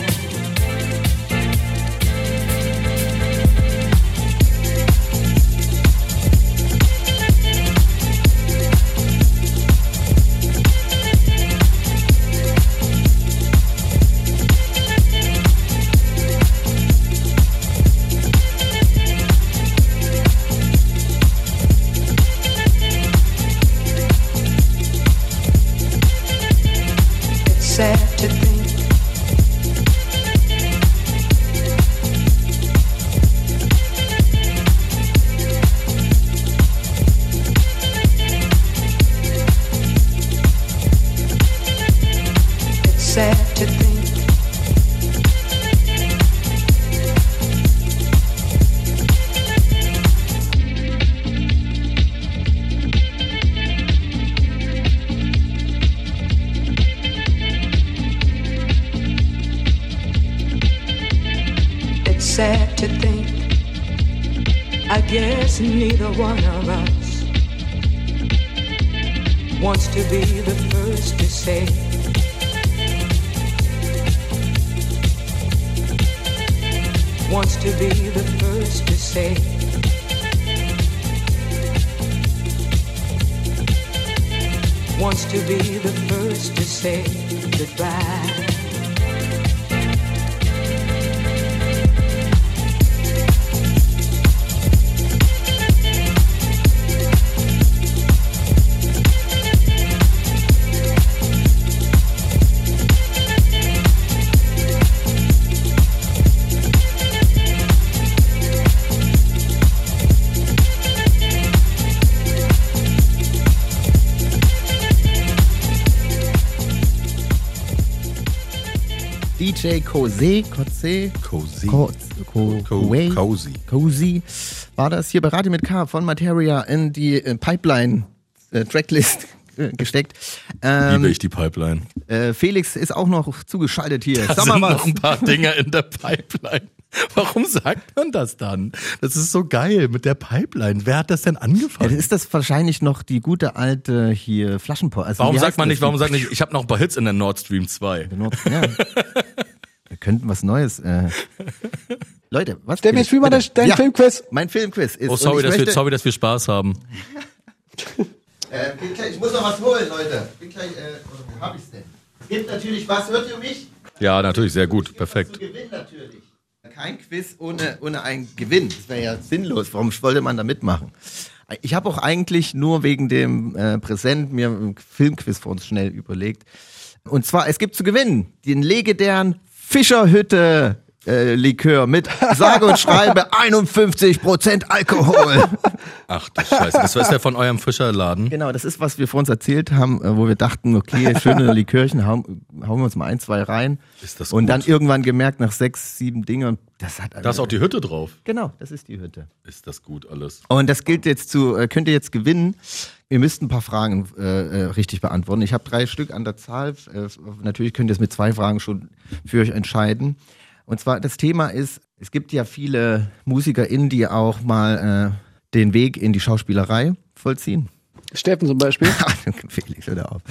One DJ Kose, Kotze, Cozy. Cozy. Cozy, war das hier bei Radio mit K von Materia in die äh, Pipeline äh, Tracklist gesteckt. Ähm, Liebe ich die Pipeline. äh, Felix ist auch noch zugeschaltet hier. Da Sag sind mal noch ein paar Dinger in der Pipeline. Warum sagt man das dann? Das ist so geil mit der Pipeline. Wer hat das denn angefangen? ist das wahrscheinlich noch die gute alte hier Flaschenpost. Also Warum sagt man nicht, warum sagt nicht, ich habe noch ein paar Hits in der Nord Stream 2? Nord- Ja. Wir könnten was Neues. Äh. Leute, was? Stell mir jetzt mal dein Ja, Filmquiz. Mein Filmquiz ist. Oh, und sorry ich dass, wir, sorry, dass wir Spaß haben. Äh, gleich, ich muss noch was holen, Leute. Bin gleich, äh, oder wo hab ich's denn? Es gibt natürlich was, hört ihr mich? Ja, natürlich, sehr gut, Zu perfekt. gewinnen natürlich. Kein Quiz ohne, ohne einen Gewinn. Das wäre ja sinnlos. Warum wollte man da mitmachen? Ich habe auch eigentlich nur wegen dem äh, Präsent mir ein Filmquiz für uns schnell überlegt. Und zwar, es gibt zu gewinnen den legendären Fischerhütte äh, Likör mit sage und schreibe 51% Alkohol. Ach du Scheiße, das ist der von eurem Fischerladen. Genau, das ist, was wir vor uns erzählt haben, äh, wo wir dachten, okay, schöne Likörchen, hauen, hauen wir uns mal ein, zwei rein. Ist das Und gut? dann irgendwann gemerkt, nach sechs, sieben Dingern, das hat Da ist auch die Hütte drauf. Genau, das ist die Hütte. Ist das gut alles? Und das gilt jetzt zu, äh, könnt ihr jetzt gewinnen. Ihr müsst ein paar Fragen äh, äh, richtig beantworten. Ich habe drei Stück an der Zahl. Äh, natürlich könnt ihr es mit zwei Fragen schon für euch entscheiden. Und zwar das Thema ist, es gibt ja viele MusikerInnen, die auch mal äh, den Weg in die Schauspielerei vollziehen. Steffen zum Beispiel. Felix, hör auf.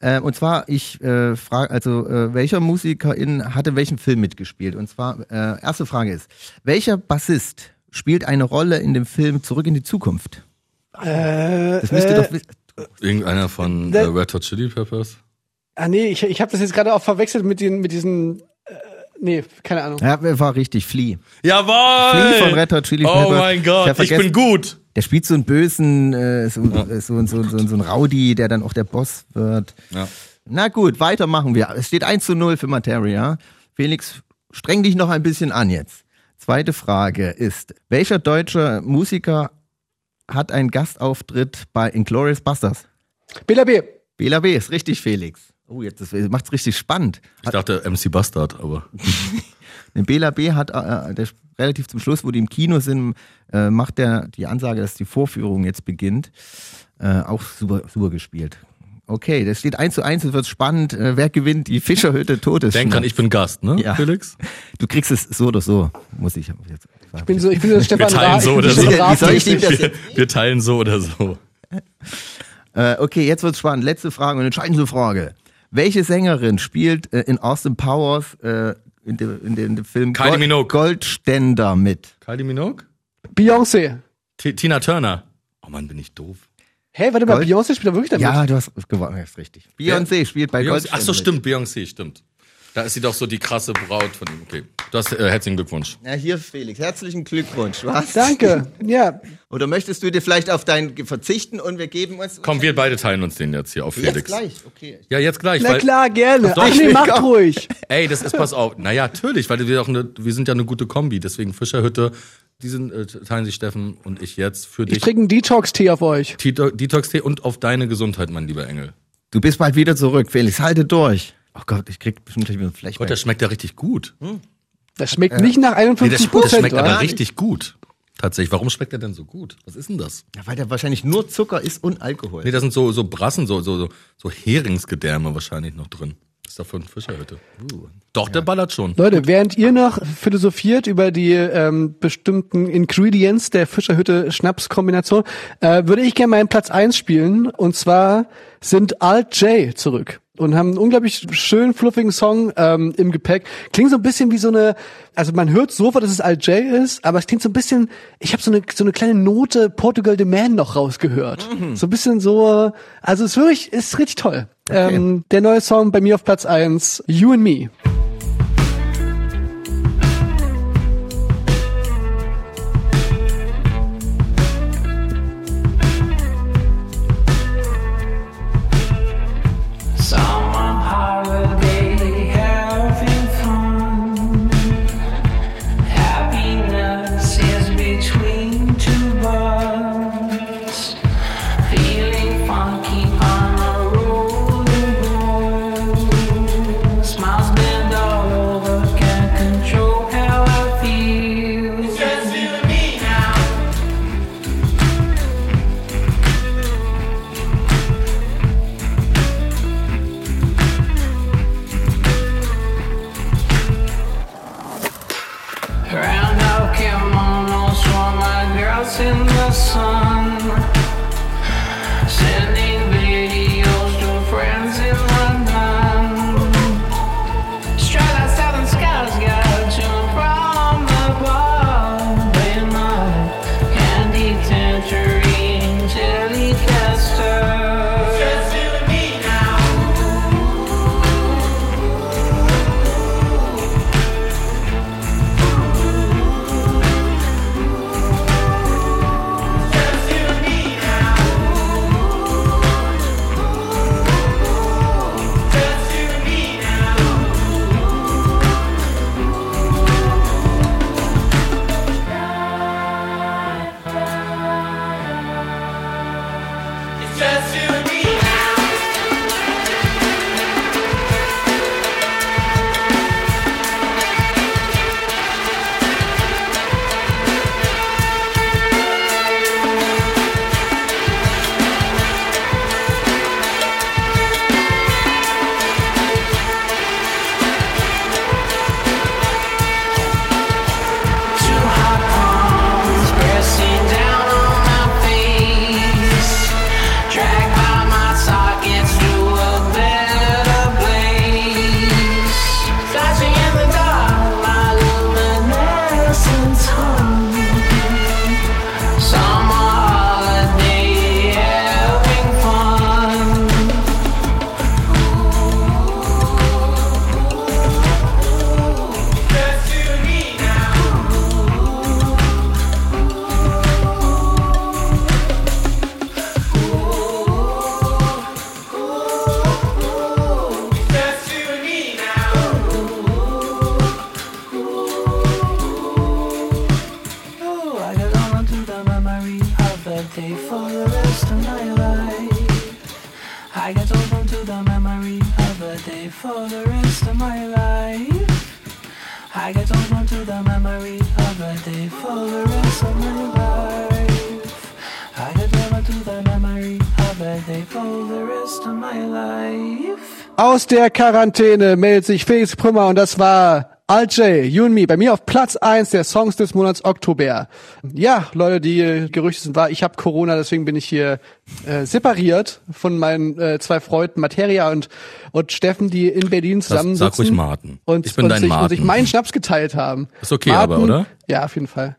Äh, und zwar, ich äh, frage, also äh, welcher Musikerin hatte welchen Film mitgespielt? Und zwar, äh, erste Frage ist, welcher Bassist spielt eine Rolle in dem Film Zurück in die Zukunft? Äh, Das müsst ihr äh, doch wissen. Irgendeiner von Da- äh, Red Hot Chili Peppers? Ah nee, ich, ich habe das jetzt gerade auch verwechselt mit den mit diesen äh, nee, keine Ahnung. Ja, war richtig, Flea. Jawohl! Flea von Red Hot Chili Oh Peppers. mein Ich Gott, ich, vergessen- bin gut. Der spielt so einen bösen, äh, so, äh, so, so, so, so einen Rowdy, der dann auch der Boss wird. Ja. Na gut, weiter machen wir. Es steht 1 zu 0 für Materia. Felix, streng dich noch ein bisschen an jetzt. Zweite Frage ist, welcher deutsche Musiker hat einen Gastauftritt bei Inglourious Busters? Bela B. Bela B. ist richtig, Felix. Oh, jetzt das macht's richtig spannend. Ich dachte MC Bastard, aber Den Bela B. hat äh, der, relativ zum Schluss, wo die im Kino sind, äh, macht der die Ansage, dass die Vorführung jetzt beginnt. Äh, auch super, super gespielt. Okay, das steht 1 zu 1, es wird spannend. Äh, wer gewinnt die Fischerhütte Todes? denk dran, ich bin Gast, ne, Ja. Felix? Du kriegst es so oder so, muss ich. Jetzt, Ich bin so, ich bin so Stefan Wir teilen so ich bin oder so. Wir, wir teilen so oder so. Äh, okay, jetzt wird's spannend. Letzte Frage und entscheidende Frage. Welche Sängerin spielt äh, in Austin Powers äh, in, dem, in, dem, in dem Film Kylie Minogue. Goldständer mit? Kylie Minogue? Beyoncé. T Tina Turner. Oh Mann, bin ich doof. Hä, warte mal, Gold- Beyoncé spielt da wirklich damit? Ja, du hast gewonnen, ist richtig. Beyoncé spielt bei Beyoncé. Goldständer Ach so, stimmt, Beyoncé, stimmt. Da ist sie doch so die krasse Braut von ihm. Okay. Du hast äh, herzlichen Glückwunsch. Ja, hier Felix, herzlichen Glückwunsch. Hast Danke. Ja, Oder möchtest du dir vielleicht auf dein verzichten und wir geben uns Komm, wir beide teilen uns den jetzt hier auf jetzt Felix. gleich, okay. Ja, jetzt gleich. na weil, klar, gerne. Doch, Ach ich nee, auch. ruhig. Ey, das ist, pass auf. Naja, natürlich, weil wir, auch eine, wir sind ja eine gute Kombi. Deswegen Fischerhütte, diesen äh, teilen sich Steffen und ich jetzt für Ich dich. trinke einen Detox-Tee auf euch. Detox-Tee und auf deine Gesundheit, mein lieber Engel. Du bist bald wieder zurück, Felix, halte durch. Oh Gott, ich krieg bestimmt gleich wieder ein Gott, Flashback. der schmeckt ja richtig gut. Das schmeckt nicht nach Nee, der, 51 der Prozent. schmeckt aber oder? richtig gut. Tatsächlich. Warum schmeckt der denn so gut? Was ist denn das? Ja, weil der wahrscheinlich nur Zucker ist und Alkohol. Nee, da sind so, so Brassen, so, so, so, so Heringsgedärme wahrscheinlich noch drin. Das ist davon Fischerhütte. Uh. Doch, der ballert schon. Leute, während ihr noch philosophiert über die ähm, bestimmten Ingredients der Fischerhütte Schnapskombination, äh, würde ich gerne meinen Platz eins spielen. Und zwar sind Alt J zurück und haben einen unglaublich schönen, fluffigen Song ähm, im Gepäck. Klingt so ein bisschen wie so eine, also man hört sofort, dass es Alt J ist, aber es klingt so ein bisschen, ich habe so eine, so eine kleine Note Portugal the Man noch rausgehört. So ein bisschen so, also es ist wirklich, ist richtig toll. Ähm, der neue Song bei mir auf Platz eins, You and Me. Aus der Quarantäne meldet sich Felix Prümmer und das war RJ, You and Me, bei mir auf Platz eins der Songs des Monats Oktober. Ja, Leute, die äh, Gerüchte sind wahr, ich habe Corona, deswegen bin ich hier äh, separiert von meinen äh, zwei Freunden Materia und, und Steffen, die in Berlin zusammensitzen. sag ruhig Martin. Und, Ich bin und dein sich, Und Martin. sich meinen Schnaps geteilt haben. Ist okay aber, oder? Ja, auf jeden Fall.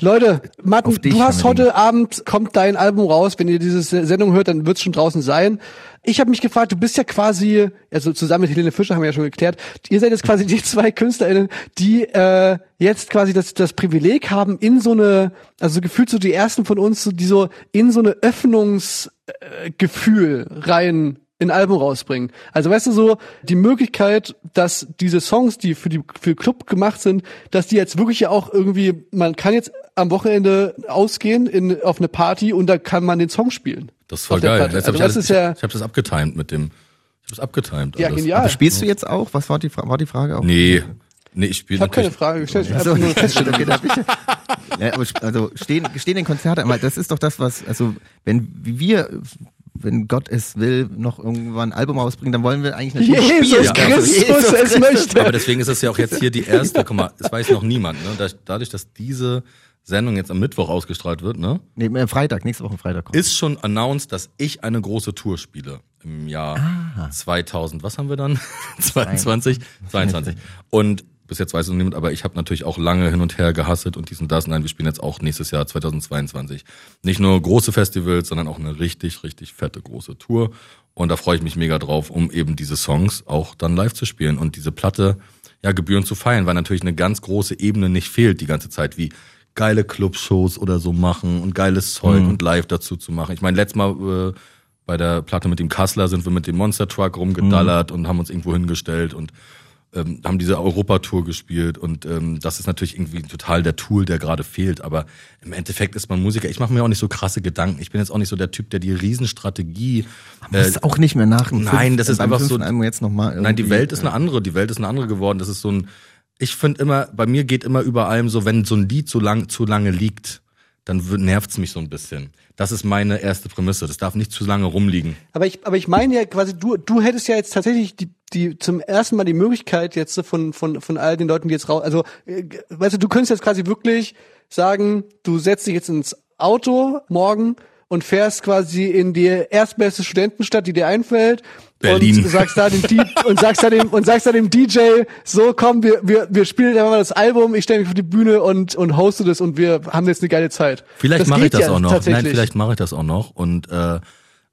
Leute, Martin, dich du hast heute Abend, kommt dein Album raus. Wenn ihr diese Sendung hört, dann wird es schon draußen sein. Ich habe mich gefragt, du bist ja quasi, also zusammen mit Helene Fischer haben wir ja schon geklärt, ihr seid jetzt quasi die zwei KünstlerInnen, die äh, jetzt quasi das, das Privileg haben, in so eine, also gefühlt so die ersten von uns, die so in so eine Öffnungsgefühl äh, rein in Album rausbringen. Also weißt du so, die Möglichkeit, dass diese Songs, die für die für Club gemacht sind, dass die jetzt wirklich ja auch irgendwie, man kann jetzt am Wochenende ausgehen in auf eine Party und da kann man den Song spielen. Das ist voll geil. Jetzt hab Also ich das alles, ist ja- ich, ich habe das abgetimt mit dem. Ich habe das abgetimt. Ja, alles. genial. Aber spielst du jetzt auch? Was war die, war die Frage auch? Nee, nee, ich spiele Ich habe keine. Frage gestellt, ich Also, nur Feststellung. okay, ich- ja, aber also stehen, stehen in Konzerte, aber das ist doch das, was, also wenn wir, wenn Gott es will, noch irgendwann ein Album rausbringen, dann wollen wir eigentlich natürlich Jesus spielen. Christus es möchte. Aber deswegen ist es ja auch jetzt hier die erste, guck mal, es weiß noch niemand, ne? Da- Dadurch, dass diese Sendung jetzt am Mittwoch ausgestrahlt wird, ne? Nee, äh, Freitag, nächste Woche Freitag kommt. Ist schon announced, dass ich eine große Tour spiele im Jahr Ah. 2000. Was haben wir dann? 22? 22. Und bis jetzt weiß es noch niemand, aber ich habe natürlich auch lange hin und her gehasselt und dies und das. Nein, wir spielen jetzt auch nächstes Jahr 2022. Nicht nur große Festivals, sondern auch eine richtig, richtig fette große Tour. Und da freue ich mich mega drauf, um eben diese Songs auch dann live zu spielen und diese Platte ja gebührend zu feiern, weil natürlich eine ganz große Ebene nicht fehlt die ganze Zeit, wie geile Clubshows oder so machen und geiles Zeug und live dazu zu machen. Ich meine, letztes Mal äh, bei der Platte mit dem Kassler sind wir mit dem Monster Truck rumgedallert und haben uns irgendwo hingestellt und ähm, haben diese Europatour gespielt und ähm, das ist natürlich irgendwie total der Tool, der gerade fehlt. Aber im Endeffekt ist man Musiker. Ich mache mir auch nicht so krasse Gedanken. Ich bin jetzt auch nicht so der Typ, der die Riesenstrategie. Das ist auch nicht mehr nach nein, das ist einfach so- jetzt noch mal Nein, die Welt ist eine andere. Die Welt ist eine andere geworden. Das ist so ein. Ich finde immer, bei mir geht immer über allem so, wenn so ein Lied so lang, zu lange liegt, dann nervt's mich so ein bisschen. Das ist meine erste Prämisse. Das darf nicht zu lange rumliegen. Aber ich, aber ich meine ja quasi, du, du hättest ja jetzt tatsächlich die, die zum ersten Mal die Möglichkeit jetzt von, von, von all den Leuten, die jetzt raus, also, äh, weißt du, du könntest jetzt quasi wirklich sagen, du setzt dich jetzt ins Auto morgen und fährst quasi in die erstbeste Studentenstadt, die dir einfällt. Berlin. Und sagst da dem, und sagst da dem, und sagst da dem DJ, so komm, wir, wir, wir spielen einfach mal das Album, ich stelle mich auf die Bühne und, und hoste das und wir haben jetzt eine geile Zeit. Vielleicht mache ich das ja auch noch. Nein, vielleicht mache ich das auch noch und äh,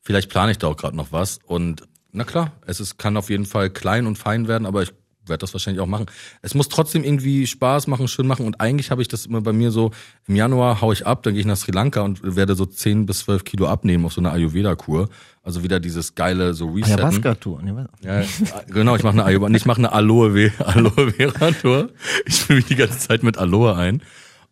vielleicht plane ich da auch gerade noch was. Und na klar, es ist, kann auf jeden Fall klein und fein werden, aber ich werde das wahrscheinlich auch machen. Es muss trotzdem irgendwie Spaß machen, schön machen und eigentlich habe ich das immer bei mir so, im Januar hau ich ab, dann gehe ich nach Sri Lanka und werde so 10 bis 12 Kilo abnehmen auf so einer Ayurveda-Kur. Also wieder dieses geile so Resetten. Ayahuasca-Tour. Was? Ja, genau, ich mache eine Ayahuasca, ich mache eine Aloe Aloe Vera Tour. Ich fühle mich die ganze Zeit mit Aloe ein.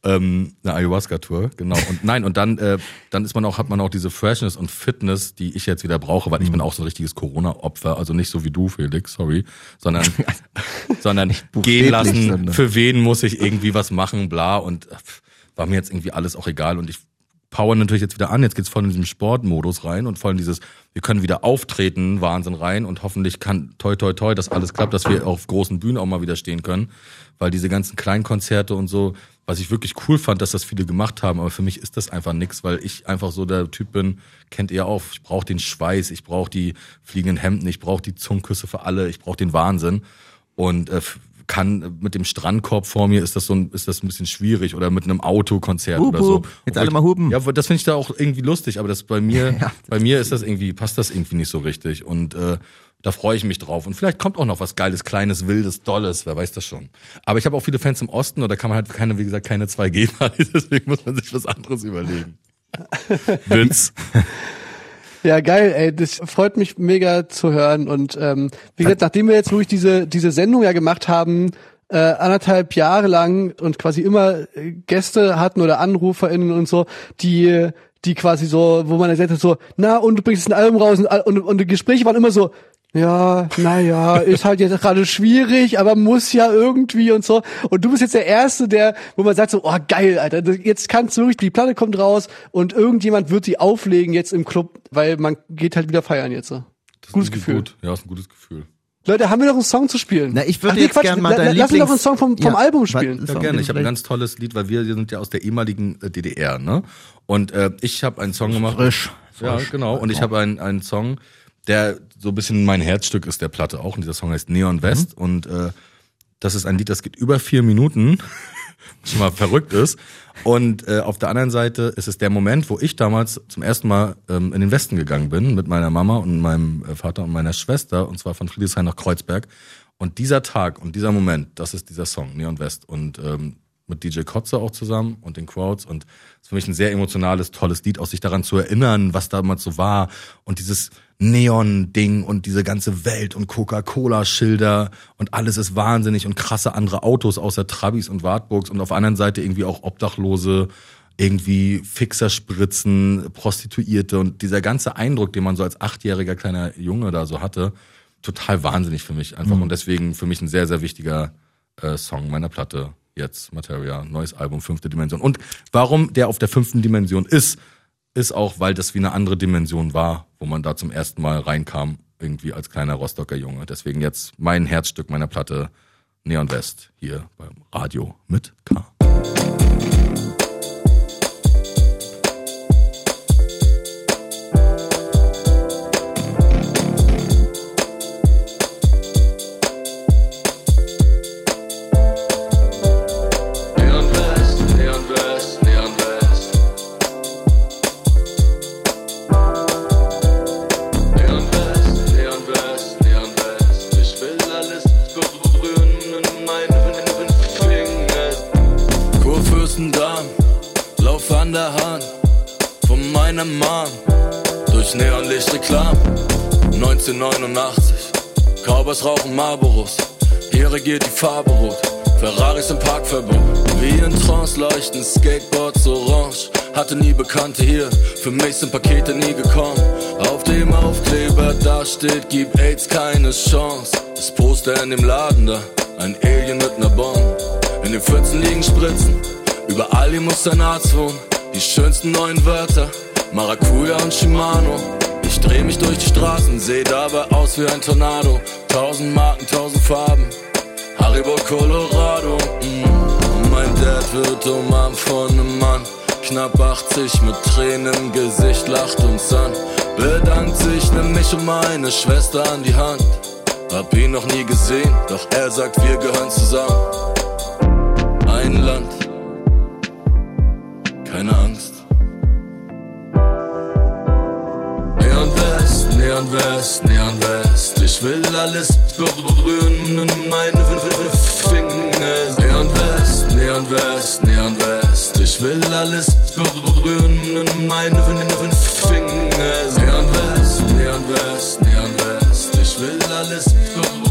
Ähm, eine Ayahuasca Tour, genau. Und nein, und dann äh, dann ist man auch hat man auch diese Freshness und Fitness, die ich jetzt wieder brauche, weil ich bin auch so ein richtiges Corona Opfer, also nicht so wie du Felix, sorry, sondern sondern gehen lassen, sondern- für wen muss ich irgendwie was machen, bla. Und äh, war mir jetzt irgendwie alles auch egal. Und ich power natürlich jetzt wieder an. Jetzt geht's voll in diesen Sportmodus rein und voll in dieses, wir können wieder auftreten, Wahnsinn rein. Und hoffentlich kann toi toi toi, dass alles klappt, dass wir auf großen Bühnen auch mal wieder stehen können. Weil diese ganzen Kleinkonzerte und so, was ich wirklich cool fand, dass das viele gemacht haben, aber für mich ist das einfach nix, weil ich einfach so der Typ bin, kennt ihr auch, ich brauche den Schweiß, ich brauche die fliegenden Hemden, ich brauche die Zungenküsse für alle, ich brauche den Wahnsinn. Und äh, kann mit dem Strandkorb vor mir ist das so ein, ist das ein bisschen schwierig oder mit einem Autokonzert Hup, oder so. hup. Jetzt alle mal hupen. Ja, das finde ich da auch irgendwie lustig, aber das bei mir, Ja. bei mir ist das irgendwie, passt das irgendwie nicht so richtig. Und äh, da freue ich mich drauf. Und vielleicht kommt auch noch was Geiles, Kleines, Wildes, Dolles, wer weiß das schon. Aber ich habe auch viele Fans im Osten und da kann man halt keine, wie gesagt, keine 2G deswegen muss man sich was anderes überlegen. Witz. Ja, geil, ey, das freut mich mega zu hören. Und ähm, wie gesagt, nachdem wir jetzt wirklich diese, diese Sendung ja gemacht haben, äh, anderthalb Jahre lang und quasi immer Gäste hatten oder AnruferInnen und so, die die quasi so, wo man gesagt hat, so, na, und du bringst ein Album raus und, und, und die Gespräche waren immer so, ja, naja, ist halt jetzt gerade schwierig, aber muss ja irgendwie und so. Und du bist jetzt der Erste, der, wo man sagt so, oh geil, Alter, jetzt kannst du wirklich, die Platte kommt raus und irgendjemand wird sie auflegen jetzt im Club, weil man geht halt wieder feiern jetzt. so. Das ist Gutes Gefühl. Gut. Ja, ist ein gutes Gefühl. Leute, haben wir noch einen Song zu spielen? Na, ich würde Ach, nee, jetzt Quatsch, gern mal dein Lass uns doch einen Lieblings- Song vom, vom Ja, Album spielen. Ja, gerne. Ich habe ein ganz tolles Lied, weil wir sind ja aus der ehemaligen äh, DDR, ne? Und äh, ich habe einen Song gemacht. Frisch. Ja, Frisch. genau. Und ich habe einen, einen Song, der so ein bisschen mein Herzstück ist der Platte auch. Und dieser Song heißt Neon West. Und äh, das ist ein Lied, das geht über vier Minuten. was schon mal verrückt ist. Und äh, auf der anderen Seite ist es der Moment, wo ich damals zum ersten Mal ähm, in den Westen gegangen bin mit meiner Mama und meinem äh, Vater und meiner Schwester und zwar von Friedrichshain nach Kreuzberg. Und dieser Tag und dieser Moment, das ist dieser Song Neon West und ähm, mit DJ Kotze auch zusammen und den Crowds und ist für mich ein sehr emotionales, tolles Lied, auch sich daran zu erinnern, was damals so war. Und dieses Neon-Ding und diese ganze Welt und Coca-Cola-Schilder und alles ist wahnsinnig und krasse andere Autos außer Trabis und Wartburgs und auf der anderen Seite irgendwie auch Obdachlose, irgendwie Fixerspritzen, Prostituierte und dieser ganze Eindruck, den man so als achtjähriger kleiner Junge da so hatte, total wahnsinnig für mich einfach. Und deswegen für mich ein sehr, sehr wichtiger äh, Song meiner Platte jetzt, Materia, neues Album, fünfte Dimension. Und warum der auf der fünften Dimension ist, ist auch, weil das wie eine andere Dimension war, wo man da zum ersten Mal reinkam, irgendwie als kleiner Rostocker Junge. Deswegen jetzt mein Herzstück meiner Platte Neon West hier beim Radio mit K. rauchen Marlboros. Hier regiert die Farbe rot. Ferraris im Parkverbot. Wie in Trance leuchten Skateboards orange. Hatte nie Bekannte hier. Für mich sind Pakete nie gekommen. Auf dem Aufkleber da steht, gib AIDS keine Chance. Das Poster in dem Laden da. Ein Alien mit ner Bombe. In den Pfützen liegen Spritzen. Überall hier muss ein Arzt wohnen. Die schönsten neuen Wörter. Maracuja und Shimano. Ich dreh mich durch die Straßen, seh dabei aus wie ein Tornado. Tausend Marken, tausend Farben. Haribo Colorado. Mm. Mein Dad wird umarmt von einem Mann. Knapp 80 mit Tränen im Gesicht, lacht uns an. Bedankt sich, nimm mich und meine Schwester an die Hand. Hab ihn noch nie gesehen, doch er sagt, wir gehören zusammen. Ein Land, keine Angst. Neon West, Neon West. Ich will alles berühren in meine Finger. Neon West, Neon West, Neon West. Ich will alles berühren in meine Finger. Neon West, Neon West, Neon West. Ich will alles berühren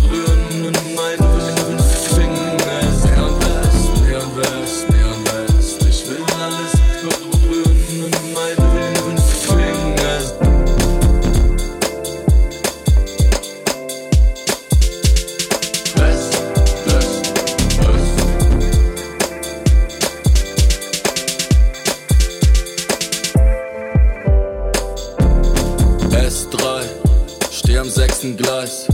sechsten Gleis.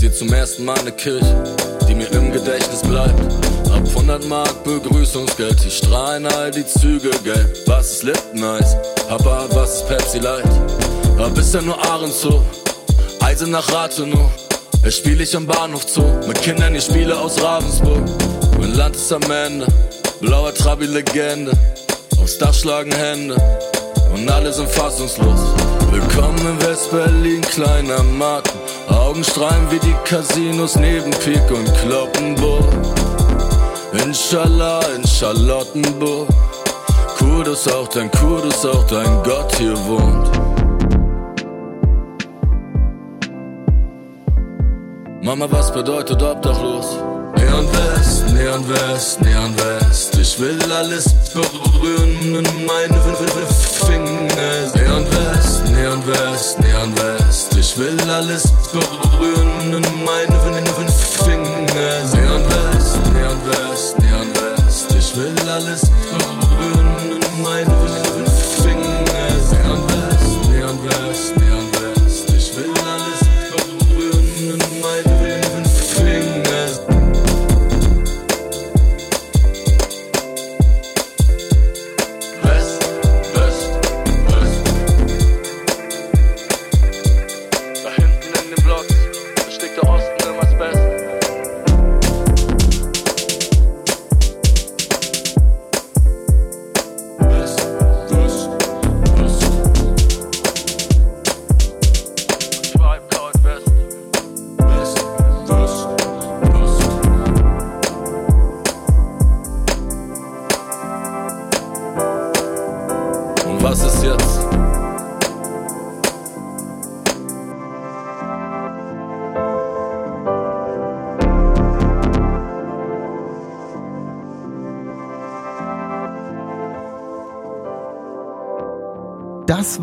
Seh zum ersten Mal eine Kirche, die mir im Gedächtnis bleibt. Ab 100 Mark Begrüßungsgeld, die strahlen all die Züge gelb. Was ist Lipton-Eis? Papa, was ist Pepsi Light? Hab bisher nur Ahrenshof, Eisen nach Rathenow. Es spiel ich am Bahnhof Zoo, mit Kindern, ich spiele aus Ravensburg. Mein Land ist am Ende, blauer Trabi-Legende. Aufs Dach schlagen Hände und alle sind fassungslos. Willkommen in West-Berlin, kleiner Martin. Augen strahlen wie die Casinos neben Pik und Kloppenburg. Inshallah in Charlottenburg. Dass auch dein dass auch dein Gott hier wohnt. Mama, was bedeutet obdachlos? Neon West, Neon West, Neon West. Ich will alles berühren in meine Finger. Neon West, Neon West, Neon West. Ich will alles berühren in meine Finger. Neon West, Neon West, Neon West. Ich will alles berühren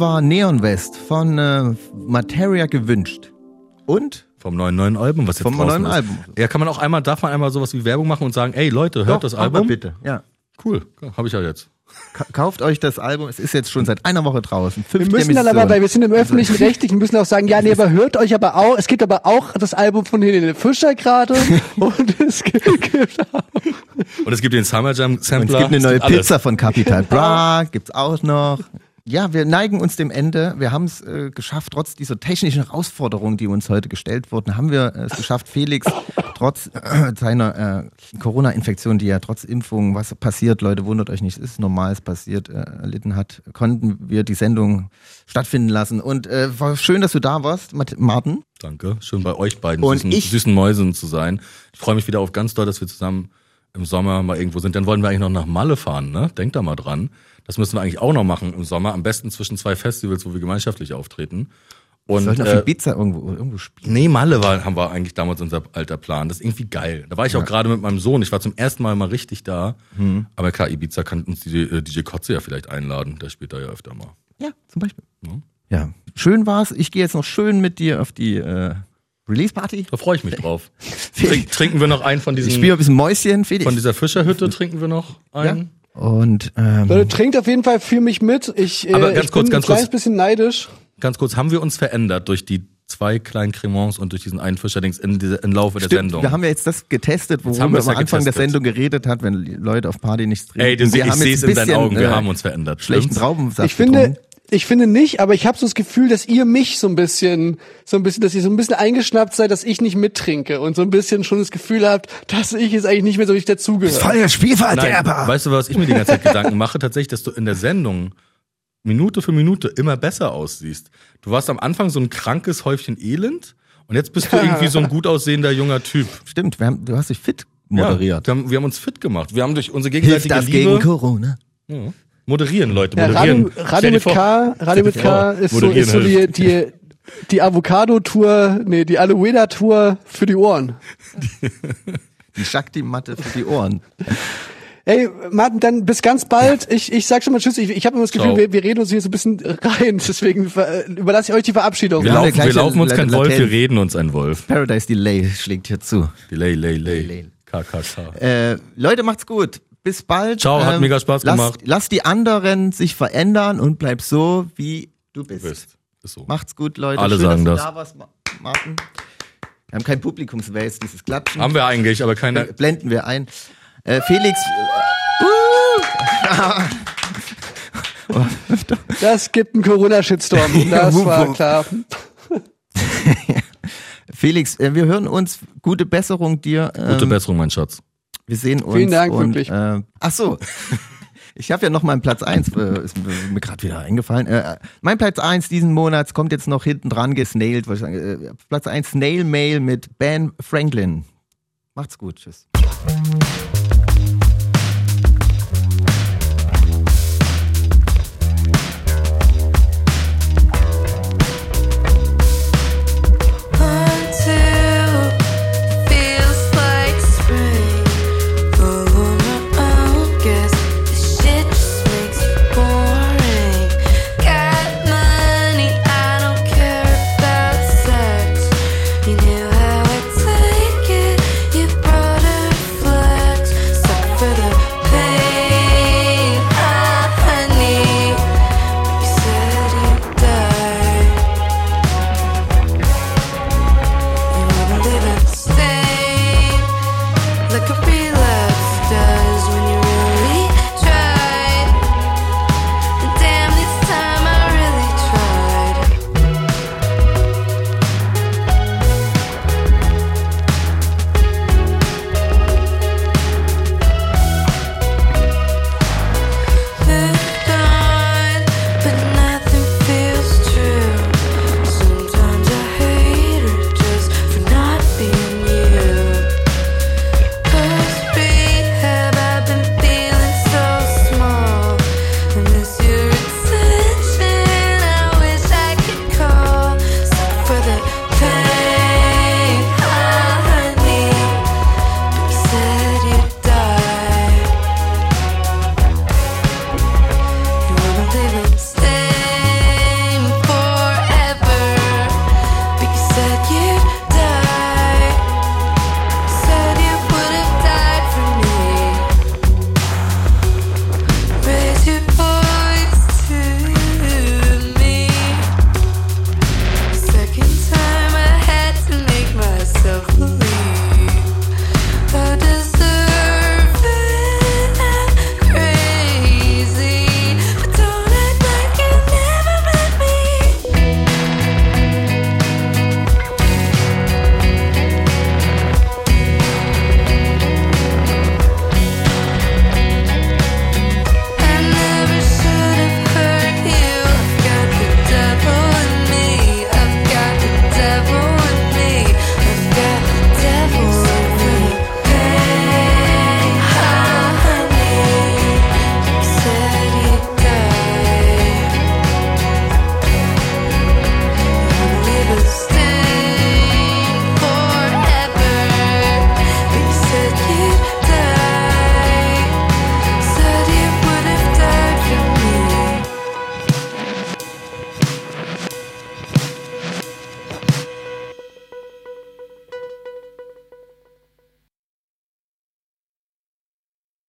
war Neon West von äh, Materia gewünscht. Und? Vom neuen neuen Album, was jetzt Vom neuen ist. Album. Ja, kann man auch einmal, darf man einmal sowas wie Werbung machen und sagen, ey Leute, hört Doch, das Album? bitte. Ja. Cool, habe ich ja jetzt. Ka kauft euch das Album. Es ist jetzt schon seit einer Woche draußen. Wir müssen dann aber, weil wir sind im öffentlichen Recht, wir müssen auch sagen, ja, nee, aber hört euch aber auch, es gibt aber auch das Album von Helene Fischer gerade und es gibt, gibt auch, Und es gibt den Summer Jam Und Sampler. es gibt eine neue alles. Pizza von Capital Bra, gibt's auch noch. Ja, wir neigen uns dem Ende. Wir haben es äh, geschafft, trotz dieser technischen Herausforderungen, die uns heute gestellt wurden, haben wir es geschafft, Felix, trotz äh, seiner äh, Corona-Infektion, die ja trotz Impfung, was passiert, Leute, wundert euch nicht, es ist normal, es passiert, äh, erlitten hat, konnten wir die Sendung stattfinden lassen. Und äh, war schön, dass du da warst, Martin. Danke, schön bei euch beiden Und süßen, ich- süßen Mäusen zu sein. Ich freue mich wieder auf ganz doll, dass wir zusammen im Sommer mal irgendwo sind. Dann wollen wir eigentlich noch nach Malle fahren, ne? Denkt da mal dran. Das müssen wir eigentlich auch noch machen im Sommer. Am besten zwischen zwei Festivals, wo wir gemeinschaftlich auftreten. Wir Und sollten auf äh, Ibiza irgendwo, irgendwo spielen. nee, Malle war, haben wir eigentlich damals unser alter Plan. Das ist irgendwie geil. Da war ich auch gerade mit meinem Sohn. Ich war zum ersten Mal mal richtig da. Mhm. Aber klar, Ibiza kann uns die, äh, DJ Kotze ja vielleicht einladen. Der spielt da ja öfter mal. Ja, zum Beispiel. Ja. Ja, schön war's. Ich gehe jetzt noch schön mit dir auf die äh, Release-Party. Da freue ich mich drauf. Trink, trinken wir noch einen von Ich diesen, spiele ein bisschen Mäuschen, Felix. von dieser Fischerhütte trinken wir noch einen. Und ähm, Leute, trinkt auf jeden Fall für mich mit. Ich, äh, Aber ganz ich kurz, bin ganz ein kleines kurz. bisschen neidisch. Ganz kurz, haben wir uns verändert durch die zwei kleinen Cremants und durch diesen einen Fischerdings in, dieser- im Laufe der Stimmt, Sendung? wir haben ja jetzt das getestet, worüber wir am ja Anfang der getestet. Sendung geredet hat, wenn Leute auf Party nichts trinken. Ey, du, Wir ich haben sehe es in deinen Augen, wir äh, haben uns verändert. Schlechten? Traubensaft Ich finde, getrunken. Ich finde nicht, aber ich habe so das Gefühl, dass ihr mich so ein bisschen, so ein bisschen, dass ihr so ein bisschen eingeschnappt seid, dass ich nicht mittrinke und so ein bisschen schon das Gefühl habt, dass ich jetzt eigentlich nicht mehr so richtig dazugehöre. Voll der Spielverderber. weißt du, was ich mir die ganze Zeit Gedanken mache? Tatsächlich, dass du in der Sendung Minute für Minute immer besser aussiehst. Du warst am Anfang so ein krankes Häufchen Elend und jetzt bist du irgendwie so ein gut aussehender junger Typ. Stimmt, wir haben, du hast dich fit moderiert. Ja, wir, haben, wir haben uns fit gemacht. Wir haben durch unsere Hilft gegenseitige das Liebe gegen Corona? Ja. Moderieren, Leute, Ja, moderieren. Radio, Stell Radio dir mit vor- K, Radio mit K ist so, ist so die, hilft. die, die Avocado-Tour, nee, die Aloe-Tour für die Ohren. Die Shakti-Matte für die Ohren. Ey, Martin, dann bis ganz bald. Ich, ich sag schon mal Tschüss. Ich, ich habe immer das Gefühl, wir, wir reden uns hier so ein bisschen rein. Deswegen überlasse ich euch die Verabschiedung. Wir, Ja, laufen, wir laufen uns kein. Wolf, wir reden uns ein Wolf. Paradise Delay schlägt hier zu. Delay, lay, lay. KKK. Äh, Leute, macht's gut. Bis bald. Ähm, Ciao, hat mega Spaß lass, gemacht. Lass die anderen sich verändern und bleib so, wie du bist. Du bist. Ist so. Macht's gut, Leute. Alle Schön, sagen dass das. da warst, Ma- Martin. Wir haben kein Publikumswälz, dieses Klatschen. Haben wir eigentlich, aber keiner. Blenden wir ein. Äh, Felix, Das gibt einen Corona-Shitstorm. Das war klar. Felix, äh, wir hören uns. Gute Besserung dir. Ähm, Gute Besserung, mein Schatz. Wir sehen uns. Vielen Dank, und, wirklich. Äh, ach so. Ich habe ja noch meinen Platz eins, äh, ist mir gerade wieder eingefallen. Äh, mein Platz eins diesen Monats kommt jetzt noch hinten dran sagen. Äh, Platz eins Snail Mail mit Ben Franklin. Macht's gut. Tschüss.